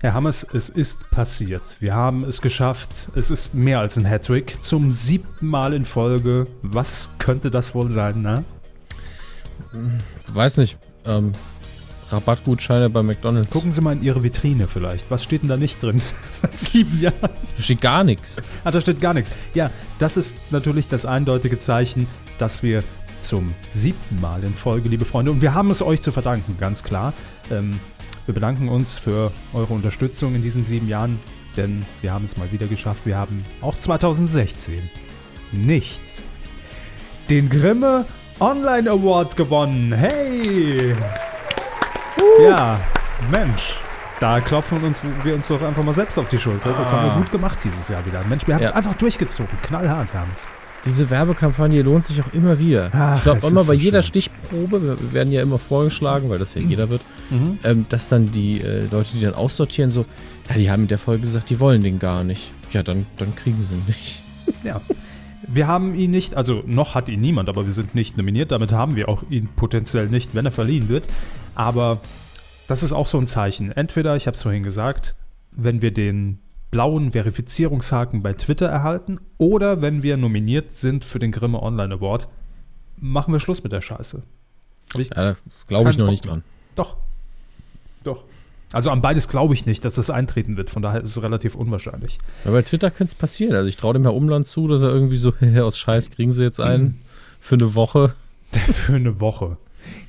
Herr Hammers, es ist passiert. Wir haben es geschafft. Es ist mehr als ein Hattrick. Zum siebten Mal in Folge. Was könnte das wohl sein, ne? Weiß nicht. Ähm, Rabattgutscheine bei McDonalds. Gucken Sie mal in Ihre Vitrine vielleicht. Was steht denn da nicht drin? Seit sieben Jahren. Da steht gar nichts. Ah, da steht gar nichts. Ja, das ist natürlich das eindeutige Zeichen, dass wir zum siebten Mal in Folge, liebe Freunde, und wir haben es euch zu verdanken, ganz klar. Ähm, wir bedanken uns für eure Unterstützung in diesen sieben Jahren, denn wir haben es mal wieder geschafft. Wir haben auch 2016 nicht den Grimme Online Award gewonnen. Hey! Ja, Mensch. Da klopfen uns, wir uns doch einfach mal selbst auf die Schulter. Das haben wir Ah. gut gemacht dieses Jahr wieder. Mensch, wir haben es Ja. einfach durchgezogen. Knallhart haben es. Diese Werbekampagne lohnt sich auch immer wieder. Ach, ich glaube immer bei so jeder schön. Stichprobe, wir werden ja immer vorgeschlagen, weil das ja jeder wird, Mhm. ähm, dass dann die äh, Leute, die dann aussortieren, so, ja, die haben in der Folge gesagt, die wollen den gar nicht. Ja, dann, dann kriegen sie ihn nicht. Ja. Wir haben ihn nicht, also noch hat ihn niemand, aber wir sind nicht nominiert. Damit haben wir auch ihn potenziell nicht, wenn er verliehen wird. Aber das ist auch so ein Zeichen. Entweder, ich habe es vorhin gesagt, wenn wir den blauen Verifizierungshaken bei Twitter erhalten oder wenn wir nominiert sind für den Grimme Online Award, machen wir Schluss mit der Scheiße. Ja, da glaube ich noch Bock nicht dran. doch. Doch. Also an beides glaube ich nicht, dass das eintreten wird. Von daher ist es relativ unwahrscheinlich. Aber bei Twitter könnte es passieren. Also ich traue dem Herr Umland zu, dass er irgendwie so, aus Scheiß kriegen sie jetzt einen für eine Woche. Für eine Woche.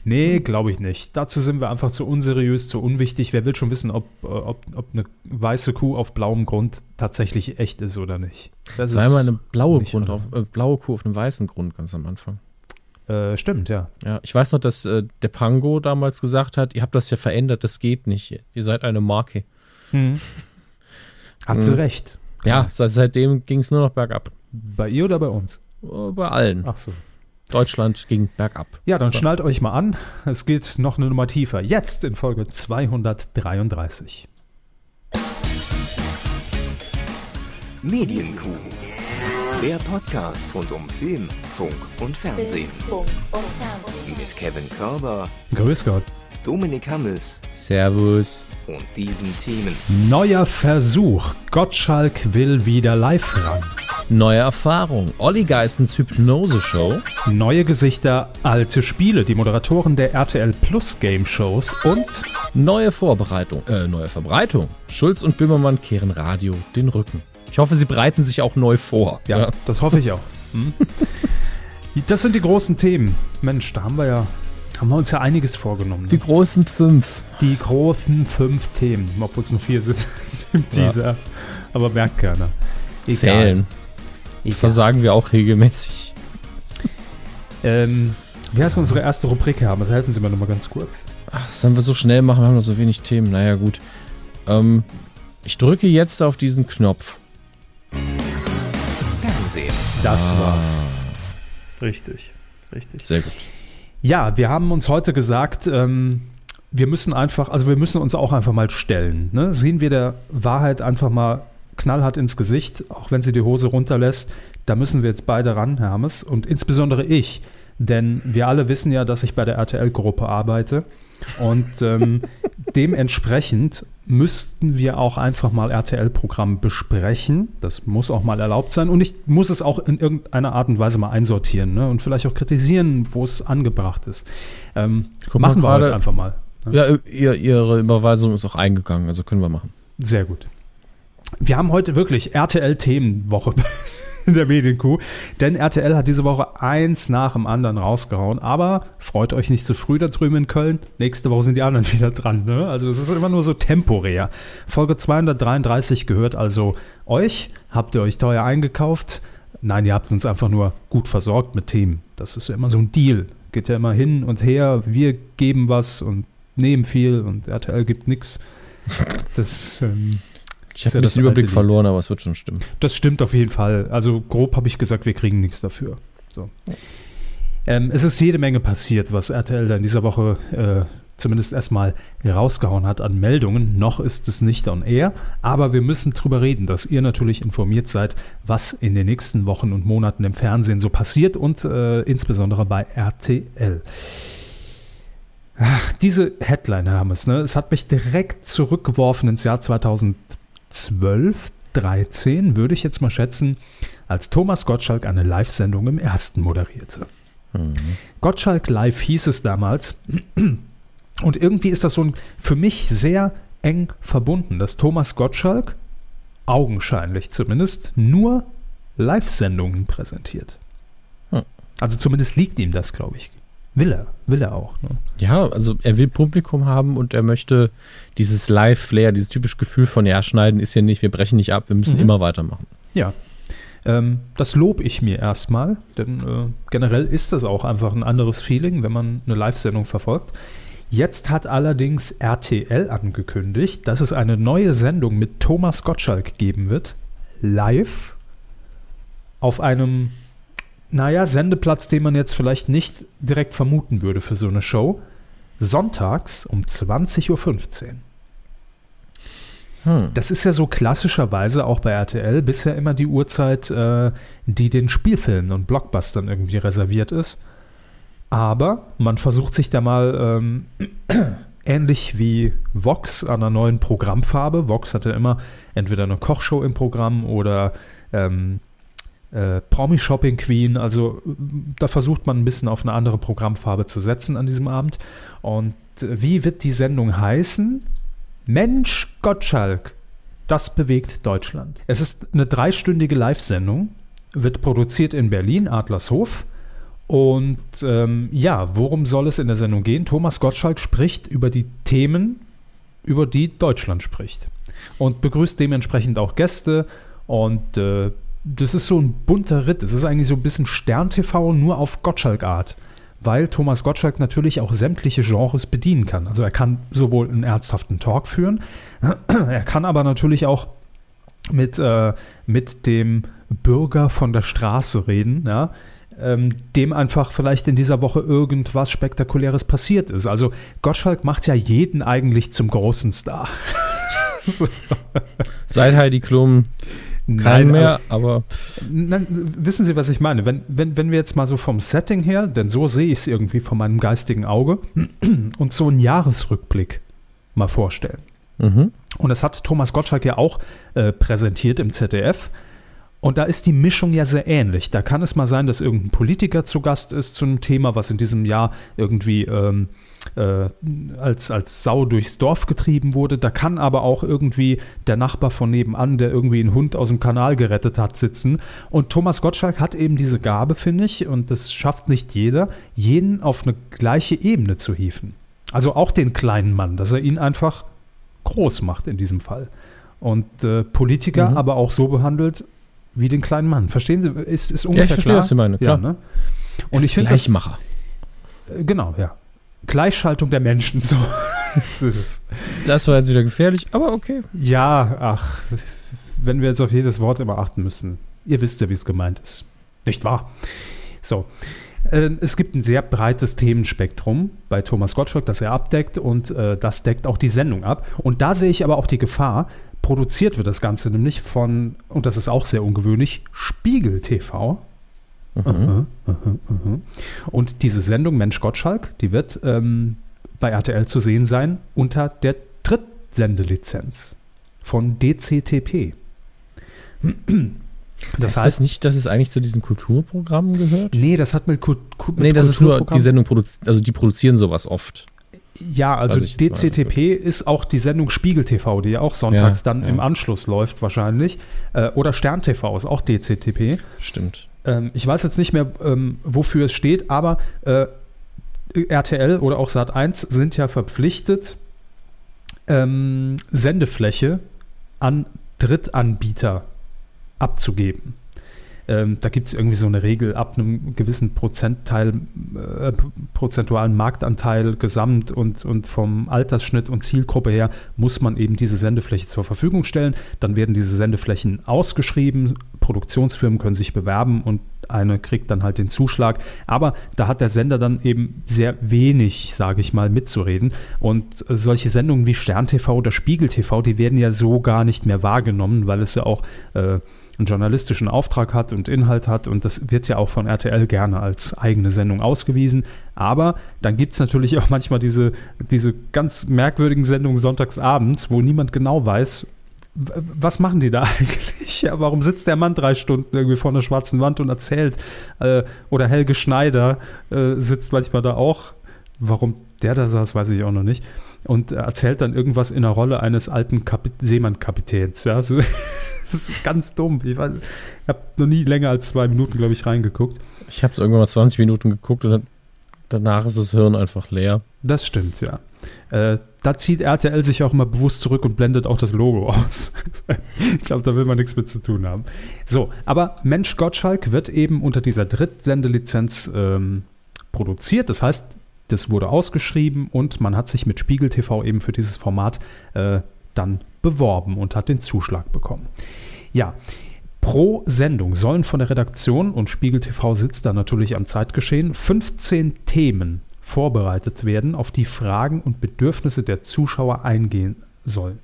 Nee, glaube ich nicht. Dazu sind wir einfach zu unseriös, zu unwichtig. Wer will schon wissen, ob, äh, ob, ob eine weiße Kuh auf blauem Grund tatsächlich echt ist oder nicht. Das Sei mal eine blaue, Grund auf, äh, blaue Kuh auf einem weißen Grund ganz am Anfang. Äh, stimmt, ja. Ja, ich weiß noch, dass äh, der Pango damals gesagt hat, ihr habt das ja verändert, das geht nicht. Ihr seid eine Marke. Hat sie Mhm. recht. Ja, seit, seitdem ging es nur noch bergab. Bei ihr oder bei uns? Äh, Bei allen. Ach so. Deutschland ging bergab. Ja, dann So. schnallt euch mal an. Es geht noch eine Nummer tiefer. Jetzt in Folge 233. Medienkuh. Der Podcast rund um Film, Funk und Fernsehen. Mit Kevin Körber, Grüß Gott. Dominik Hammes Servus. Und diesen Themen. Neuer Versuch. Gottschalk will wieder live ran. Neue Erfahrung. Olli Geistens Hypnose-Show. Neue Gesichter, alte Spiele. Die Moderatoren der RTL Plus Game Shows und Neue Vorbereitung. Äh, neue Verbreitung. Schulz und Böhmermann kehren Radio den Rücken. Ich hoffe, sie bereiten sich auch neu vor. Ja, das hoffe ich auch. Hm? Das sind die großen Themen. Mensch, da haben wir ja, haben wir uns ja einiges vorgenommen. Die Ne? großen fünf. Die großen fünf Themen, obwohl es nur vier sind im Ja. Teaser. Aber merkt keiner. Egal. Zählen. Egal. Versagen wir auch regelmäßig. Ähm, wie heißt unsere erste Rubrik, Herr? Das helfen Sie mir nochmal ganz kurz. Ach, sollen wir so schnell machen? Wir haben noch so wenig Themen. Naja, gut. Ähm, ich drücke jetzt auf diesen Knopf. Fernsehen. Das Ah. war's. Richtig. Richtig. Sehr gut. Ja, wir haben uns heute gesagt, ähm, wir müssen einfach, also wir müssen uns auch einfach mal stellen. Ne? Sehen wir der Wahrheit einfach mal knallhart ins Gesicht, auch wenn sie die Hose runterlässt. Da müssen wir jetzt beide ran, Herr Hammes, und insbesondere ich. Denn wir alle wissen ja, dass ich bei der RTL-Gruppe arbeite. Und ähm, dementsprechend müssten wir auch einfach mal RTL-Programm besprechen. Das muss auch mal erlaubt sein. Und ich muss es auch in irgendeiner Art und Weise mal einsortieren ne? und vielleicht auch kritisieren, wo es angebracht ist. Ähm, machen wir heute einfach mal. Ja, ihr, ihre Überweisung ist auch eingegangen, also können wir machen. Sehr gut. Wir haben heute wirklich RTL-Themenwoche in der Medienkuh, denn RTL hat diese Woche eins nach dem anderen rausgehauen. Aber freut euch nicht zu früh da drüben in Köln. Nächste Woche sind die anderen wieder dran. Ne? Also es ist immer nur so temporär. Folge 233 gehört also euch. Habt ihr euch teuer eingekauft? Nein, ihr habt uns einfach nur gut versorgt mit Themen. Das ist ja immer so ein Deal. Geht ja immer hin und her. Wir geben was und nehmen viel und RTL gibt nichts. Das ähm, Ich habe ein das bisschen Überblick verloren, aber es wird schon stimmen. Das stimmt auf jeden Fall. Also grob habe ich gesagt, wir kriegen nichts dafür. So. Ähm, es ist jede Menge passiert, was RTL da in dieser Woche äh, zumindest erstmal rausgehauen hat an Meldungen. Noch ist es nicht on air, aber wir müssen drüber reden, dass ihr natürlich informiert seid, was in den nächsten Wochen und Monaten im Fernsehen so passiert und äh, insbesondere bei RTL. Ach, diese Headline, Hermes, ne? Es hat mich direkt zurückgeworfen ins Jahr 2012, 13, würde ich jetzt mal schätzen, als Thomas Gottschalk eine Live-Sendung im ersten moderierte. Mhm. Gottschalk Live hieß es damals. Und irgendwie ist das so ein, für mich sehr eng verbunden, dass Thomas Gottschalk, augenscheinlich zumindest, nur Live-Sendungen präsentiert. Hm. Also zumindest liegt ihm das, glaube ich. Will er, will er auch. Ne? Ja, also er will Publikum haben und er möchte dieses Live-Flair, dieses typische Gefühl von, ja, schneiden ist ja nicht, wir brechen nicht ab, wir müssen mhm. immer weitermachen. Ja, ähm, das lobe ich mir erstmal, denn äh, generell ist das auch einfach ein anderes Feeling, wenn man eine Live-Sendung verfolgt. Jetzt hat allerdings RTL angekündigt, dass es eine neue Sendung mit Thomas Gottschalk geben wird, live, auf einem, naja, Sendeplatz, den man jetzt vielleicht nicht direkt vermuten würde für so eine Show, sonntags um 20.15 Uhr. Hm. Das ist ja so klassischerweise auch bei RTL bisher immer die Uhrzeit, äh, die den Spielfilmen und Blockbustern irgendwie reserviert ist. Aber man versucht sich da mal ähm, ähnlich wie Vox an einer neuen Programmfarbe. Vox hatte immer entweder eine Kochshow im Programm oder ähm, äh, Promi Shopping Queen. Also da versucht man ein bisschen auf eine andere Programmfarbe zu setzen an diesem Abend. Und äh, wie wird die Sendung heißen? Mensch Gottschalk, das bewegt Deutschland. Es ist eine dreistündige Live-Sendung, wird produziert in Berlin, Adlershof. Und ähm, ja, worum soll es in der Sendung gehen? Thomas Gottschalk spricht über die Themen, über die Deutschland spricht. Und begrüßt dementsprechend auch Gäste. Und äh, das ist so ein bunter Ritt. Es ist eigentlich so ein bisschen Stern-TV nur auf Gottschalk-Art weil Thomas Gottschalk natürlich auch sämtliche Genres bedienen kann. Also er kann sowohl einen ernsthaften Talk führen, er kann aber natürlich auch mit, äh, mit dem Bürger von der Straße reden, ja, ähm, dem einfach vielleicht in dieser Woche irgendwas Spektakuläres passiert ist. Also Gottschalk macht ja jeden eigentlich zum großen Star. Seit Heidi Klum kein Nein, mehr, aber. Nein, wissen Sie, was ich meine? Wenn, wenn, wenn wir jetzt mal so vom Setting her, denn so sehe ich es irgendwie von meinem geistigen Auge, und so einen Jahresrückblick mal vorstellen. Mhm. Und das hat Thomas Gottschalk ja auch äh, präsentiert im ZDF. Und da ist die Mischung ja sehr ähnlich. Da kann es mal sein, dass irgendein Politiker zu Gast ist zu einem Thema, was in diesem Jahr irgendwie ähm, äh, als, als Sau durchs Dorf getrieben wurde. Da kann aber auch irgendwie der Nachbar von nebenan, der irgendwie einen Hund aus dem Kanal gerettet hat, sitzen. Und Thomas Gottschalk hat eben diese Gabe, finde ich, und das schafft nicht jeder, jeden auf eine gleiche Ebene zu hieven. Also auch den kleinen Mann, dass er ihn einfach groß macht in diesem Fall. Und äh, Politiker mhm. aber auch so behandelt, wie den kleinen Mann. Verstehen Sie? Ist, ist ungefähr ja, ich verstehe, klar? was Sie meinen. Klar. Ja, ne? Und ich finde Gleichmacher. Das, äh, genau, ja. Gleichschaltung der Menschen. So. das, das war jetzt wieder gefährlich, aber okay. Ja, ach, wenn wir jetzt auf jedes Wort immer achten müssen. Ihr wisst ja, wie es gemeint ist. Nicht wahr? So. Äh, es gibt ein sehr breites Themenspektrum bei Thomas Gottschalk, das er abdeckt und äh, das deckt auch die Sendung ab. Und da sehe ich aber auch die Gefahr, Produziert wird das Ganze nämlich von, und das ist auch sehr ungewöhnlich, Spiegel TV. Mhm. -huh, uh -huh, Und diese Sendung Mensch Gottschalk, die wird ähm, bei RTL zu sehen sein unter der Drittsendelizenz von DCTP. Das heißt das nicht, dass es eigentlich zu diesen Kulturprogrammen gehört? Nee, das hat mit, Kult, mit Nee, das ist nur die Sendung, also die produzieren sowas oft. Ja, also DCTP ist auch die Sendung Spiegel TV, die ja auch sonntags ja, dann ja. im Anschluss läuft wahrscheinlich. Äh, oder Stern TV ist auch DCTP. Stimmt. Ähm, ich weiß jetzt nicht mehr, ähm, wofür es steht, aber äh, RTL oder auch Sat1 sind ja verpflichtet, ähm, Sendefläche an Drittanbieter abzugeben. Ähm, da gibt es irgendwie so eine Regel, ab einem gewissen Prozentteil, äh, prozentualen Marktanteil gesamt und, und vom Altersschnitt und Zielgruppe her muss man eben diese Sendefläche zur Verfügung stellen. Dann werden diese Sendeflächen ausgeschrieben, Produktionsfirmen können sich bewerben und eine kriegt dann halt den Zuschlag. Aber da hat der Sender dann eben sehr wenig, sage ich mal, mitzureden. Und solche Sendungen wie Stern TV oder Spiegel TV, die werden ja so gar nicht mehr wahrgenommen, weil es ja auch äh, einen journalistischen Auftrag hat und Inhalt hat und das wird ja auch von RTL gerne als eigene Sendung ausgewiesen. Aber dann gibt es natürlich auch manchmal diese, diese ganz merkwürdigen Sendungen sonntagsabends, wo niemand genau weiß, was machen die da eigentlich? Ja, warum sitzt der Mann drei Stunden irgendwie vor einer schwarzen Wand und erzählt? Äh, oder Helge Schneider äh, sitzt manchmal da auch. Warum der da saß, weiß ich auch noch nicht. Und erzählt dann irgendwas in der Rolle eines alten Kapit Seemann-Kapitäns. Ja, so, das ist ganz dumm. Ich, ich habe noch nie länger als zwei Minuten, glaube ich, reingeguckt. Ich habe es irgendwann mal 20 Minuten geguckt und danach ist das Hirn einfach leer. Das stimmt, ja. Äh, da zieht RTL sich auch immer bewusst zurück und blendet auch das Logo aus. ich glaube, da will man nichts mit zu tun haben. So, aber Mensch Gottschalk wird eben unter dieser Drittsendelizenz ähm, produziert. Das heißt, das wurde ausgeschrieben und man hat sich mit Spiegel TV eben für dieses Format äh, dann beworben und hat den Zuschlag bekommen. Ja, pro Sendung sollen von der Redaktion und Spiegel TV sitzt da natürlich am Zeitgeschehen 15 Themen vorbereitet werden, auf die Fragen und Bedürfnisse der Zuschauer eingehen sollen.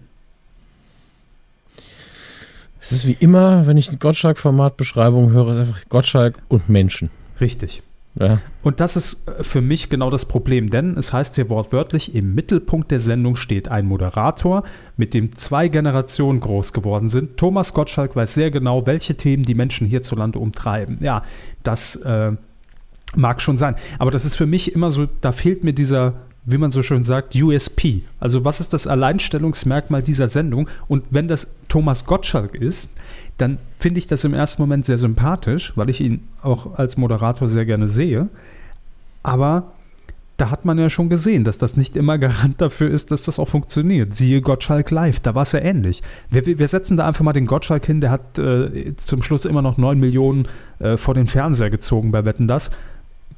Es ist wie immer, wenn ich ein Gottschalk-Format-Beschreibung höre, ist einfach Gottschalk und Menschen. Richtig. Ja. Und das ist äh, für mich genau das Problem, denn es heißt hier wortwörtlich, im Mittelpunkt der Sendung steht ein Moderator, mit dem zwei Generationen groß geworden sind. Thomas Gottschalk weiß sehr genau, welche Themen die Menschen hierzulande umtreiben. Ja, das äh, mag schon sein. Aber das ist für mich immer so, da fehlt mir dieser wie man so schön sagt, USP. Also was ist das Alleinstellungsmerkmal dieser Sendung? Und wenn das Thomas Gottschalk ist, dann finde ich das im ersten Moment sehr sympathisch, weil ich ihn auch als Moderator sehr gerne sehe. Aber da hat man ja schon gesehen, dass das nicht immer Garant dafür ist, dass das auch funktioniert. Siehe Gottschalk live, da war es ja ähnlich. Wir, wir, setzen da einfach mal den Gottschalk hin, der hat äh, zum Schluss immer noch 9 Millionen äh, vor den Fernseher gezogen bei Wetten Das,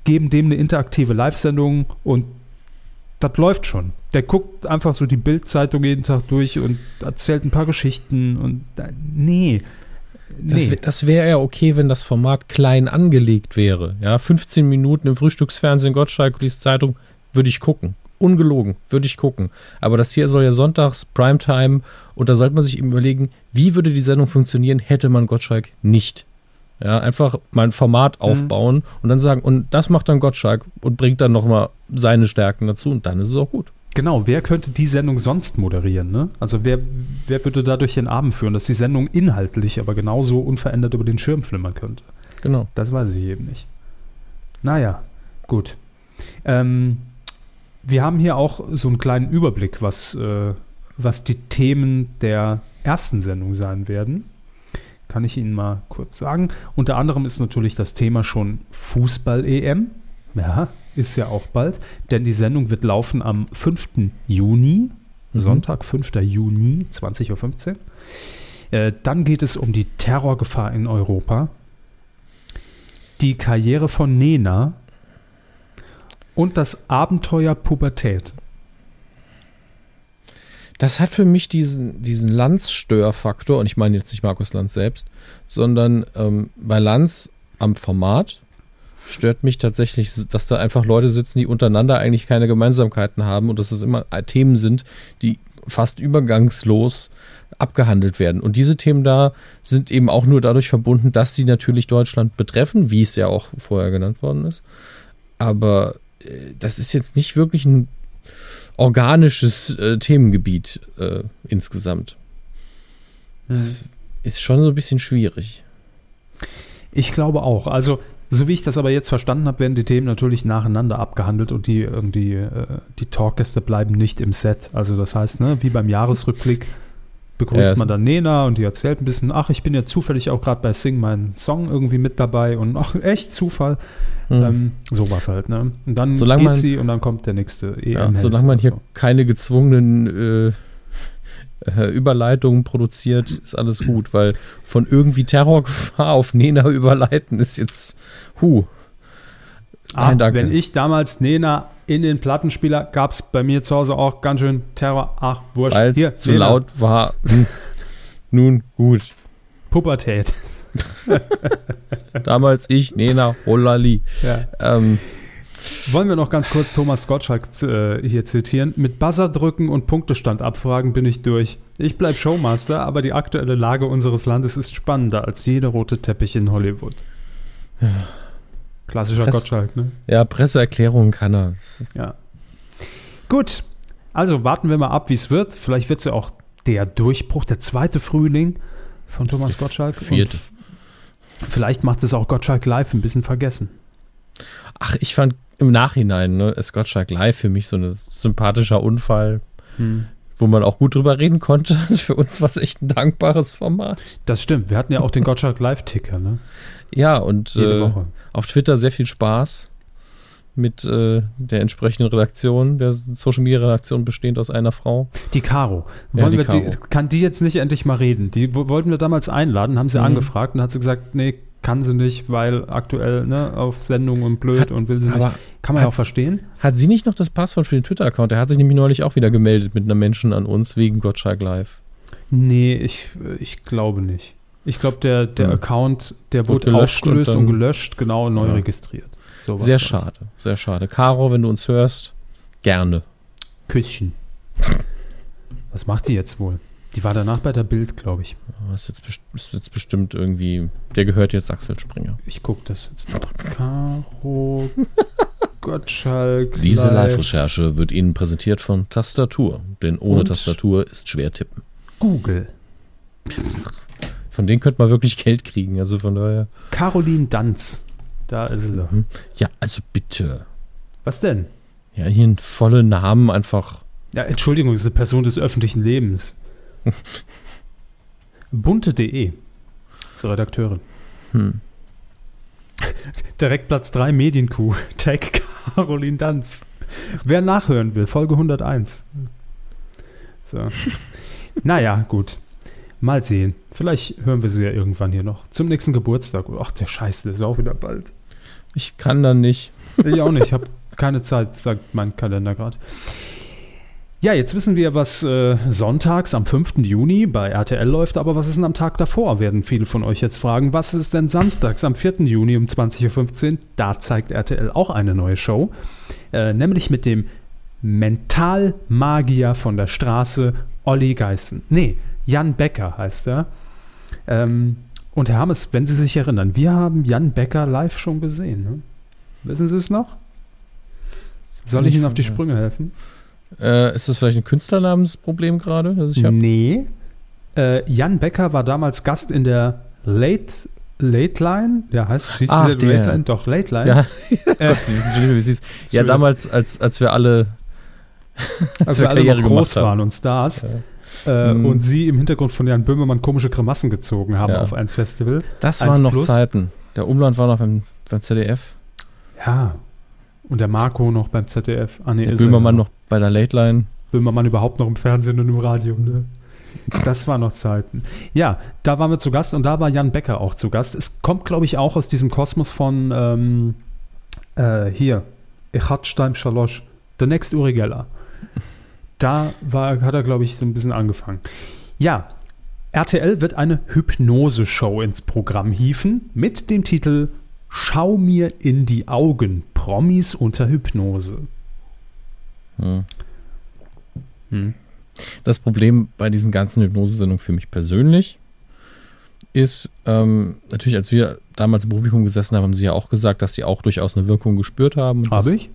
geben dem eine interaktive Live-Sendung und das läuft schon. Der guckt einfach so die Bildzeitung jeden Tag durch und erzählt ein paar Geschichten und nee. Nee. Das, das wäre ja okay, wenn das Format klein angelegt wäre. Ja, 15 Minuten im Frühstücksfernsehen, Gottschalk liest Zeitung, würde ich gucken. Ungelogen, würde ich gucken. Aber das hier soll ja sonntags, Primetime, und da sollte man sich eben überlegen, wie würde die Sendung funktionieren, hätte man Gottschalk nicht. Ja, einfach mal ein Format mhm. aufbauen mhm. und dann sagen, und das macht dann Gottschalk und bringt dann nochmal seine Stärken dazu und dann ist es auch gut. Genau, wer könnte die Sendung sonst moderieren? Ne? Also wer, wer würde dadurch den Abend führen, dass die Sendung inhaltlich aber genauso unverändert über den Schirm flimmern könnte? Genau. Das weiß ich eben nicht. Naja, gut. Ähm, wir haben hier auch so einen kleinen Überblick, was, äh, was die Themen der ersten Sendung sein werden kann ich Ihnen mal kurz sagen. Unter anderem ist natürlich das Thema schon Fußball-EM. Ja, ist ja auch bald, denn die Sendung wird laufen am 5. Juni, mhm. Sonntag, 5. Juni, 20.15 Uhr. Äh, dann geht es um die Terrorgefahr in Europa, die Karriere von Nena und das Abenteuer Pubertät das hat für mich diesen, diesen Lanz-Störfaktor, und ich meine jetzt nicht Markus Lanz selbst, sondern ähm, bei Lanz am Format stört mich tatsächlich, dass da einfach Leute sitzen, die untereinander eigentlich keine Gemeinsamkeiten haben und dass es immer Themen sind, die fast übergangslos abgehandelt werden. Und diese Themen da sind eben auch nur dadurch verbunden, dass sie natürlich Deutschland betreffen, wie es ja auch vorher genannt worden ist. Aber äh, das ist jetzt nicht wirklich ein organisches äh, Themengebiet äh, insgesamt. Mhm. Das ist schon so ein bisschen schwierig. Ich glaube auch. Also, so wie ich das aber jetzt verstanden habe, werden die Themen natürlich nacheinander abgehandelt und die, die, äh, die Talkgäste bleiben nicht im Set. Also, das heißt, ne, wie beim Jahresrückblick begrüßt ja, man dann Nena und die erzählt ein bisschen, ach, ich bin ja zufällig auch gerade bei Sing meinen Song irgendwie mit dabei und ach, echt Zufall. Mhm. Ähm, sowas halt, ne? Und dann solange geht man, sie und dann kommt der nächste EM. Ja, solange man hier so. keine gezwungenen äh, äh, Überleitungen produziert, ist alles gut, weil von irgendwie Terrorgefahr auf Nena überleiten ist jetzt, hu. Ah, wenn ich damals Nena in den Plattenspieler gab es bei mir zu Hause auch ganz schön Terror. Ach, wurscht. Weil es zu laut war. Nun gut. Pubertät. Damals ich, Nena, Holali. Ja. Ähm, Wollen wir noch ganz kurz Thomas Gottschalk äh, hier zitieren? Mit Buzzer drücken und Punktestand abfragen bin ich durch. Ich bleib Showmaster, aber die aktuelle Lage unseres Landes ist spannender als jeder rote Teppich in Hollywood. Ja. Klassischer Press- Gottschalk, ne? Ja, Presseerklärung kann er. Ja. Gut, also warten wir mal ab, wie es wird. Vielleicht wird es ja auch der Durchbruch, der zweite Frühling von Thomas Gottschalk. vierte. Vielleicht macht es auch Gottschalk live ein bisschen vergessen. Ach, ich fand im Nachhinein, ne, ist Gottschalk live für mich so ein sympathischer Unfall, wo man auch gut drüber reden konnte. Das ist für uns was echt ein dankbares Format. Das stimmt. Wir hatten ja auch den Gottschalk Live-Ticker, ne? Ja, und äh, auf Twitter sehr viel Spaß mit äh, der entsprechenden Redaktion, der Social Media Redaktion bestehend aus einer Frau. Die Caro. Ja, die wir die, Caro. kann die jetzt nicht endlich mal reden? Die wo- wollten wir damals einladen, haben sie Mhm. angefragt und hat sie gesagt, nee, kann sie nicht, weil aktuell ne, auf Sendung und blöd Hat- und will sie nicht. Kann man ja auch verstehen. hat sie nicht noch das Passwort für den Twitter-Account? Der hat sich nämlich neulich auch wieder gemeldet mit einer Menschen an uns wegen Gottschalk Live. Nee, ich, ich glaube nicht. Ich glaube, der, der Hm. Account, der Wurde aufgelöst und und, gelöscht, genau, neu Ja. registriert. So Sehr schade, sehr schade. Caro, wenn du uns hörst, gerne. Küsschen. Was macht die jetzt wohl? Die war danach bei der Bild, glaube ich. Ist jetzt, ist jetzt bestimmt irgendwie, der gehört jetzt Axel Springer. Ich gucke das jetzt noch. Caro Gottschalk. Diese live. Live-Recherche wird Ihnen präsentiert von Tastatur, denn ohne Und? Tastatur ist schwer tippen. Google. Von denen könnte man wirklich Geld kriegen, also von daher. Caroline Danz. Da ist sie. Mhm. Ja, also bitte. Was denn? Ja, hier einen vollen Namen einfach. Ja, Entschuldigung, ist eine Person des öffentlichen Lebens. Bunte.de. Zur Redakteurin. Hm. Direkt Platz 3 Medienkuh. Tag Caroline Danz. Wer nachhören will, Folge 101. So. naja, gut. Mal sehen. Vielleicht hören wir sie ja irgendwann hier noch. Zum nächsten Geburtstag. Ach, der Scheiß, der ist auch wieder bald. Ich kann da nicht. Ich auch nicht. Ich habe keine Zeit, sagt mein Kalender gerade. Ja, jetzt wissen wir, was äh, sonntags am 5. Juni bei RTL läuft, aber was ist denn am Tag davor, werden viele von euch jetzt fragen. Was ist denn samstags am 4. Juni um 20.15 Uhr? Da zeigt RTL auch eine neue Show, äh, nämlich mit dem Mentalmagier von der Straße, Olli Geißen. Nee, Jan Becker heißt er. Ähm, und Herr Hammes, wenn Sie sich erinnern, wir haben Jan Becker live schon gesehen. Ne? Wissen Sie es noch? Soll ich Ihnen auf die Sprünge helfen? Äh, ist das vielleicht ein Künstlernamensproblem gerade? Nee. Äh, Jan Becker war damals Gast in der Late, Late Line. Ja, heißt hieß Ach, diese der. Late Line? Doch, Late Line. Ja, Äh, Gott, Sie wissen schon nicht mehr, wie es hieß. Ja, damals, als, als wir alle, als wir alle noch groß waren und Stars. Ja. Äh, Mhm. Und sie im Hintergrund von Jan Böhmermann komische Grimassen gezogen haben Ja. auf eins Festival. Das 1 waren noch plus. Zeiten. Der Umland war noch beim, beim ZDF. Ja. Und der Marco noch beim ZDF. Ah, nee, Der ist er Böhmermann noch bei der Late Line. Böhmermann überhaupt noch im Fernsehen und im Radio. Ne? Das war noch Zeiten. Ja, da waren wir zu Gast und da war Jan Becker auch zu Gast. Es kommt, glaube ich, auch aus diesem Kosmos von ähm, äh, hier, Ich hat Stein Schalosch, The Next Uri Geller. Da war, hat er, glaube ich, so ein bisschen angefangen. Ja, RTL wird eine Hypnose-Show ins Programm hieven mit dem Titel Schau mir in die Augen, Promis unter Hypnose. Hm. Hm. Das Problem bei diesen ganzen Hypnosesendungen für mich persönlich ist, ähm, natürlich, als wir damals im Publikum gesessen haben, haben sie ja auch gesagt, dass sie auch durchaus eine Wirkung gespürt haben. Habe ich?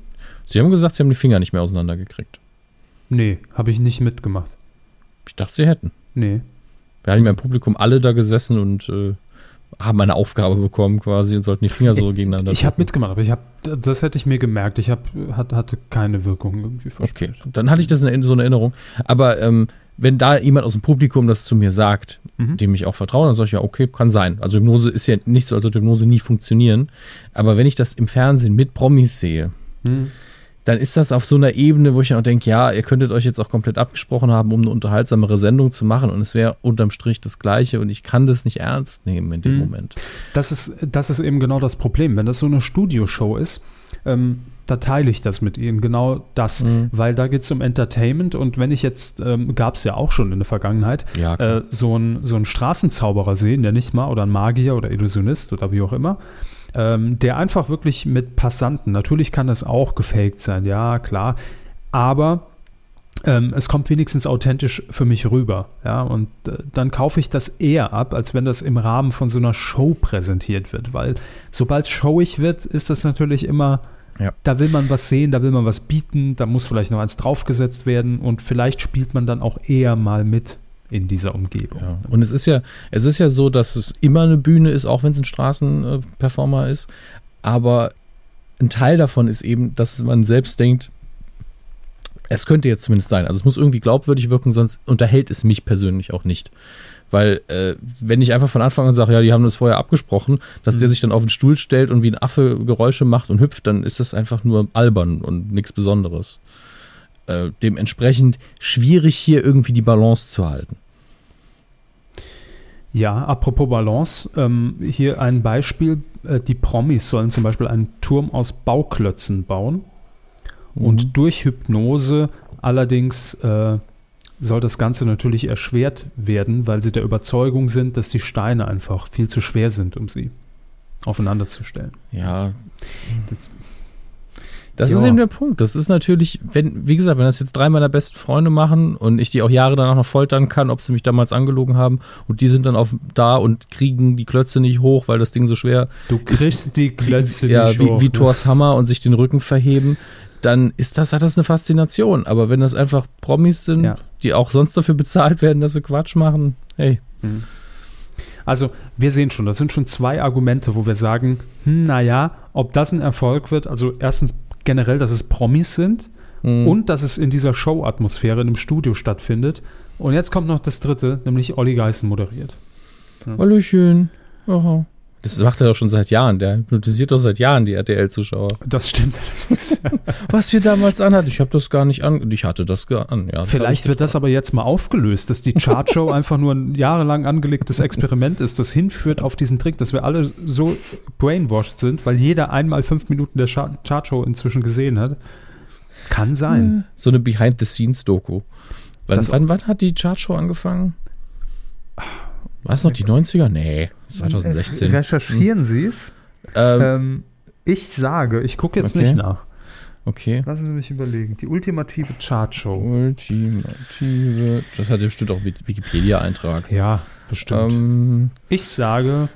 Sie haben gesagt, sie haben die Finger nicht mehr auseinandergekriegt. Nee, habe ich nicht mitgemacht. Ich dachte, sie hätten. Nee. Wir haben ja im Publikum alle da gesessen und äh, haben eine Aufgabe bekommen quasi und sollten die Finger so gegeneinander Ich habe mitgemacht, aber ich habe, das hätte ich mir gemerkt. Ich hab, hat, hatte keine Wirkung irgendwie Okay, verspürt. dann hatte ich das in so eine Erinnerung. Aber ähm, wenn da jemand aus dem Publikum das zu mir sagt, Mhm. dem ich auch vertraue, dann sage ich ja, okay, kann sein. Also Hypnose ist ja nicht so, als würde Hypnose nie funktionieren. Aber wenn ich das im Fernsehen mit Promis sehe, Hm. Dann ist das auf so einer Ebene, wo ich dann auch denke, ja, ihr könntet euch jetzt auch komplett abgesprochen haben, um eine unterhaltsamere Sendung zu machen und es wäre unterm Strich das Gleiche und ich kann das nicht ernst nehmen in dem Mhm. Moment. Das ist, das ist eben genau das Problem. Wenn das so eine Studioshow ist, ähm, da teile ich das mit Ihnen, genau das. Mhm. Weil da geht es um Entertainment und wenn ich jetzt, ähm, gab es ja auch schon in der Vergangenheit, Ja, äh, so einen so einen Straßenzauberer sehen, der nicht mal, oder ein Magier oder Illusionist oder wie auch immer, ähm, der einfach wirklich mit Passanten, natürlich kann das auch gefaked sein, ja, klar, aber ähm, es kommt wenigstens authentisch für mich rüber. Ja, und äh, dann kaufe ich das eher ab, als wenn das im Rahmen von so einer Show präsentiert wird. Weil sobald es showig wird, ist das natürlich immer, Ja. da will man was sehen, da will man was bieten, da muss vielleicht noch eins draufgesetzt werden und vielleicht spielt man dann auch eher mal mit in dieser Umgebung. Ja. Und es ist ja, es ist ja so, dass es immer eine Bühne ist, auch wenn es ein Straßenperformer ist. Aber ein Teil davon ist eben, dass man selbst denkt, es könnte jetzt zumindest sein. Also es muss irgendwie glaubwürdig wirken, sonst unterhält es mich persönlich auch nicht. Weil, äh, wenn ich einfach von Anfang an sage, ja, die haben das vorher abgesprochen, dass der sich dann auf den Stuhl stellt und wie ein Affe Geräusche macht und hüpft, dann ist das einfach nur albern und nichts Besonderes. Äh, dementsprechend schwierig hier irgendwie die Balance zu halten. Ja, apropos Balance, ähm, hier ein Beispiel. Äh, die Promis sollen zum Beispiel einen Turm aus Bauklötzen bauen. Und durch Hypnose allerdings äh, soll das Ganze natürlich erschwert werden, weil sie der Überzeugung sind, dass die Steine einfach viel zu schwer sind, um sie aufeinander zu stellen. Ja. Das- Das Ja. ist eben der Punkt. Das ist natürlich, wenn, wie gesagt, wenn das jetzt drei meiner besten Freunde machen und ich die auch Jahre danach noch foltern kann, ob sie mich damals angelogen haben und die sind dann auf da und kriegen die Klötze nicht hoch, weil das Ding so schwer Du kriegst die Klötze wie, ja, nicht wie, hoch, wie ne? Thors Hammer und sich den Rücken verheben, dann ist das, hat das eine Faszination. Aber wenn das einfach Promis sind, Ja. die auch sonst dafür bezahlt werden, dass sie Quatsch machen, hey. Also wir sehen schon, das sind schon zwei Argumente, wo wir sagen, hm, naja, ob das ein Erfolg wird, also erstens generell, dass es Promis sind Mhm. und dass es in dieser Show-Atmosphäre in einem Studio stattfindet. Und jetzt kommt noch das dritte, nämlich Olli Geißen moderiert. Hallöchen. Aha. Das macht er doch schon seit Jahren. Der hypnotisiert doch seit Jahren die RTL-Zuschauer. Das stimmt allerdings. Was wir damals anhatten, ich habe das gar nicht an. Ich hatte das gar an. Ja, das Vielleicht wird das aber jetzt mal aufgelöst, dass die Chartshow einfach nur ein jahrelang angelegtes Experiment ist, das hinführt auf diesen Trick, dass wir alle so brainwashed sind, weil jeder einmal fünf Minuten der Char- Chartshow inzwischen gesehen hat. Kann sein. ich. so eine Behind-the-Scenes-Doku. Wann, wann, wann hat die Chartshow angefangen? War es noch die 90er? Nee, 2016. Recherchieren Sie es. Ähm, Ähm, ich sage, ich gucke jetzt Okay. nicht nach. okay. Lassen Sie mich überlegen. Die ultimative Chartshow. Ultimative. Das hat ja bestimmt auch Wikipedia-Eintrag. Ja, bestimmt. Ähm, ich sage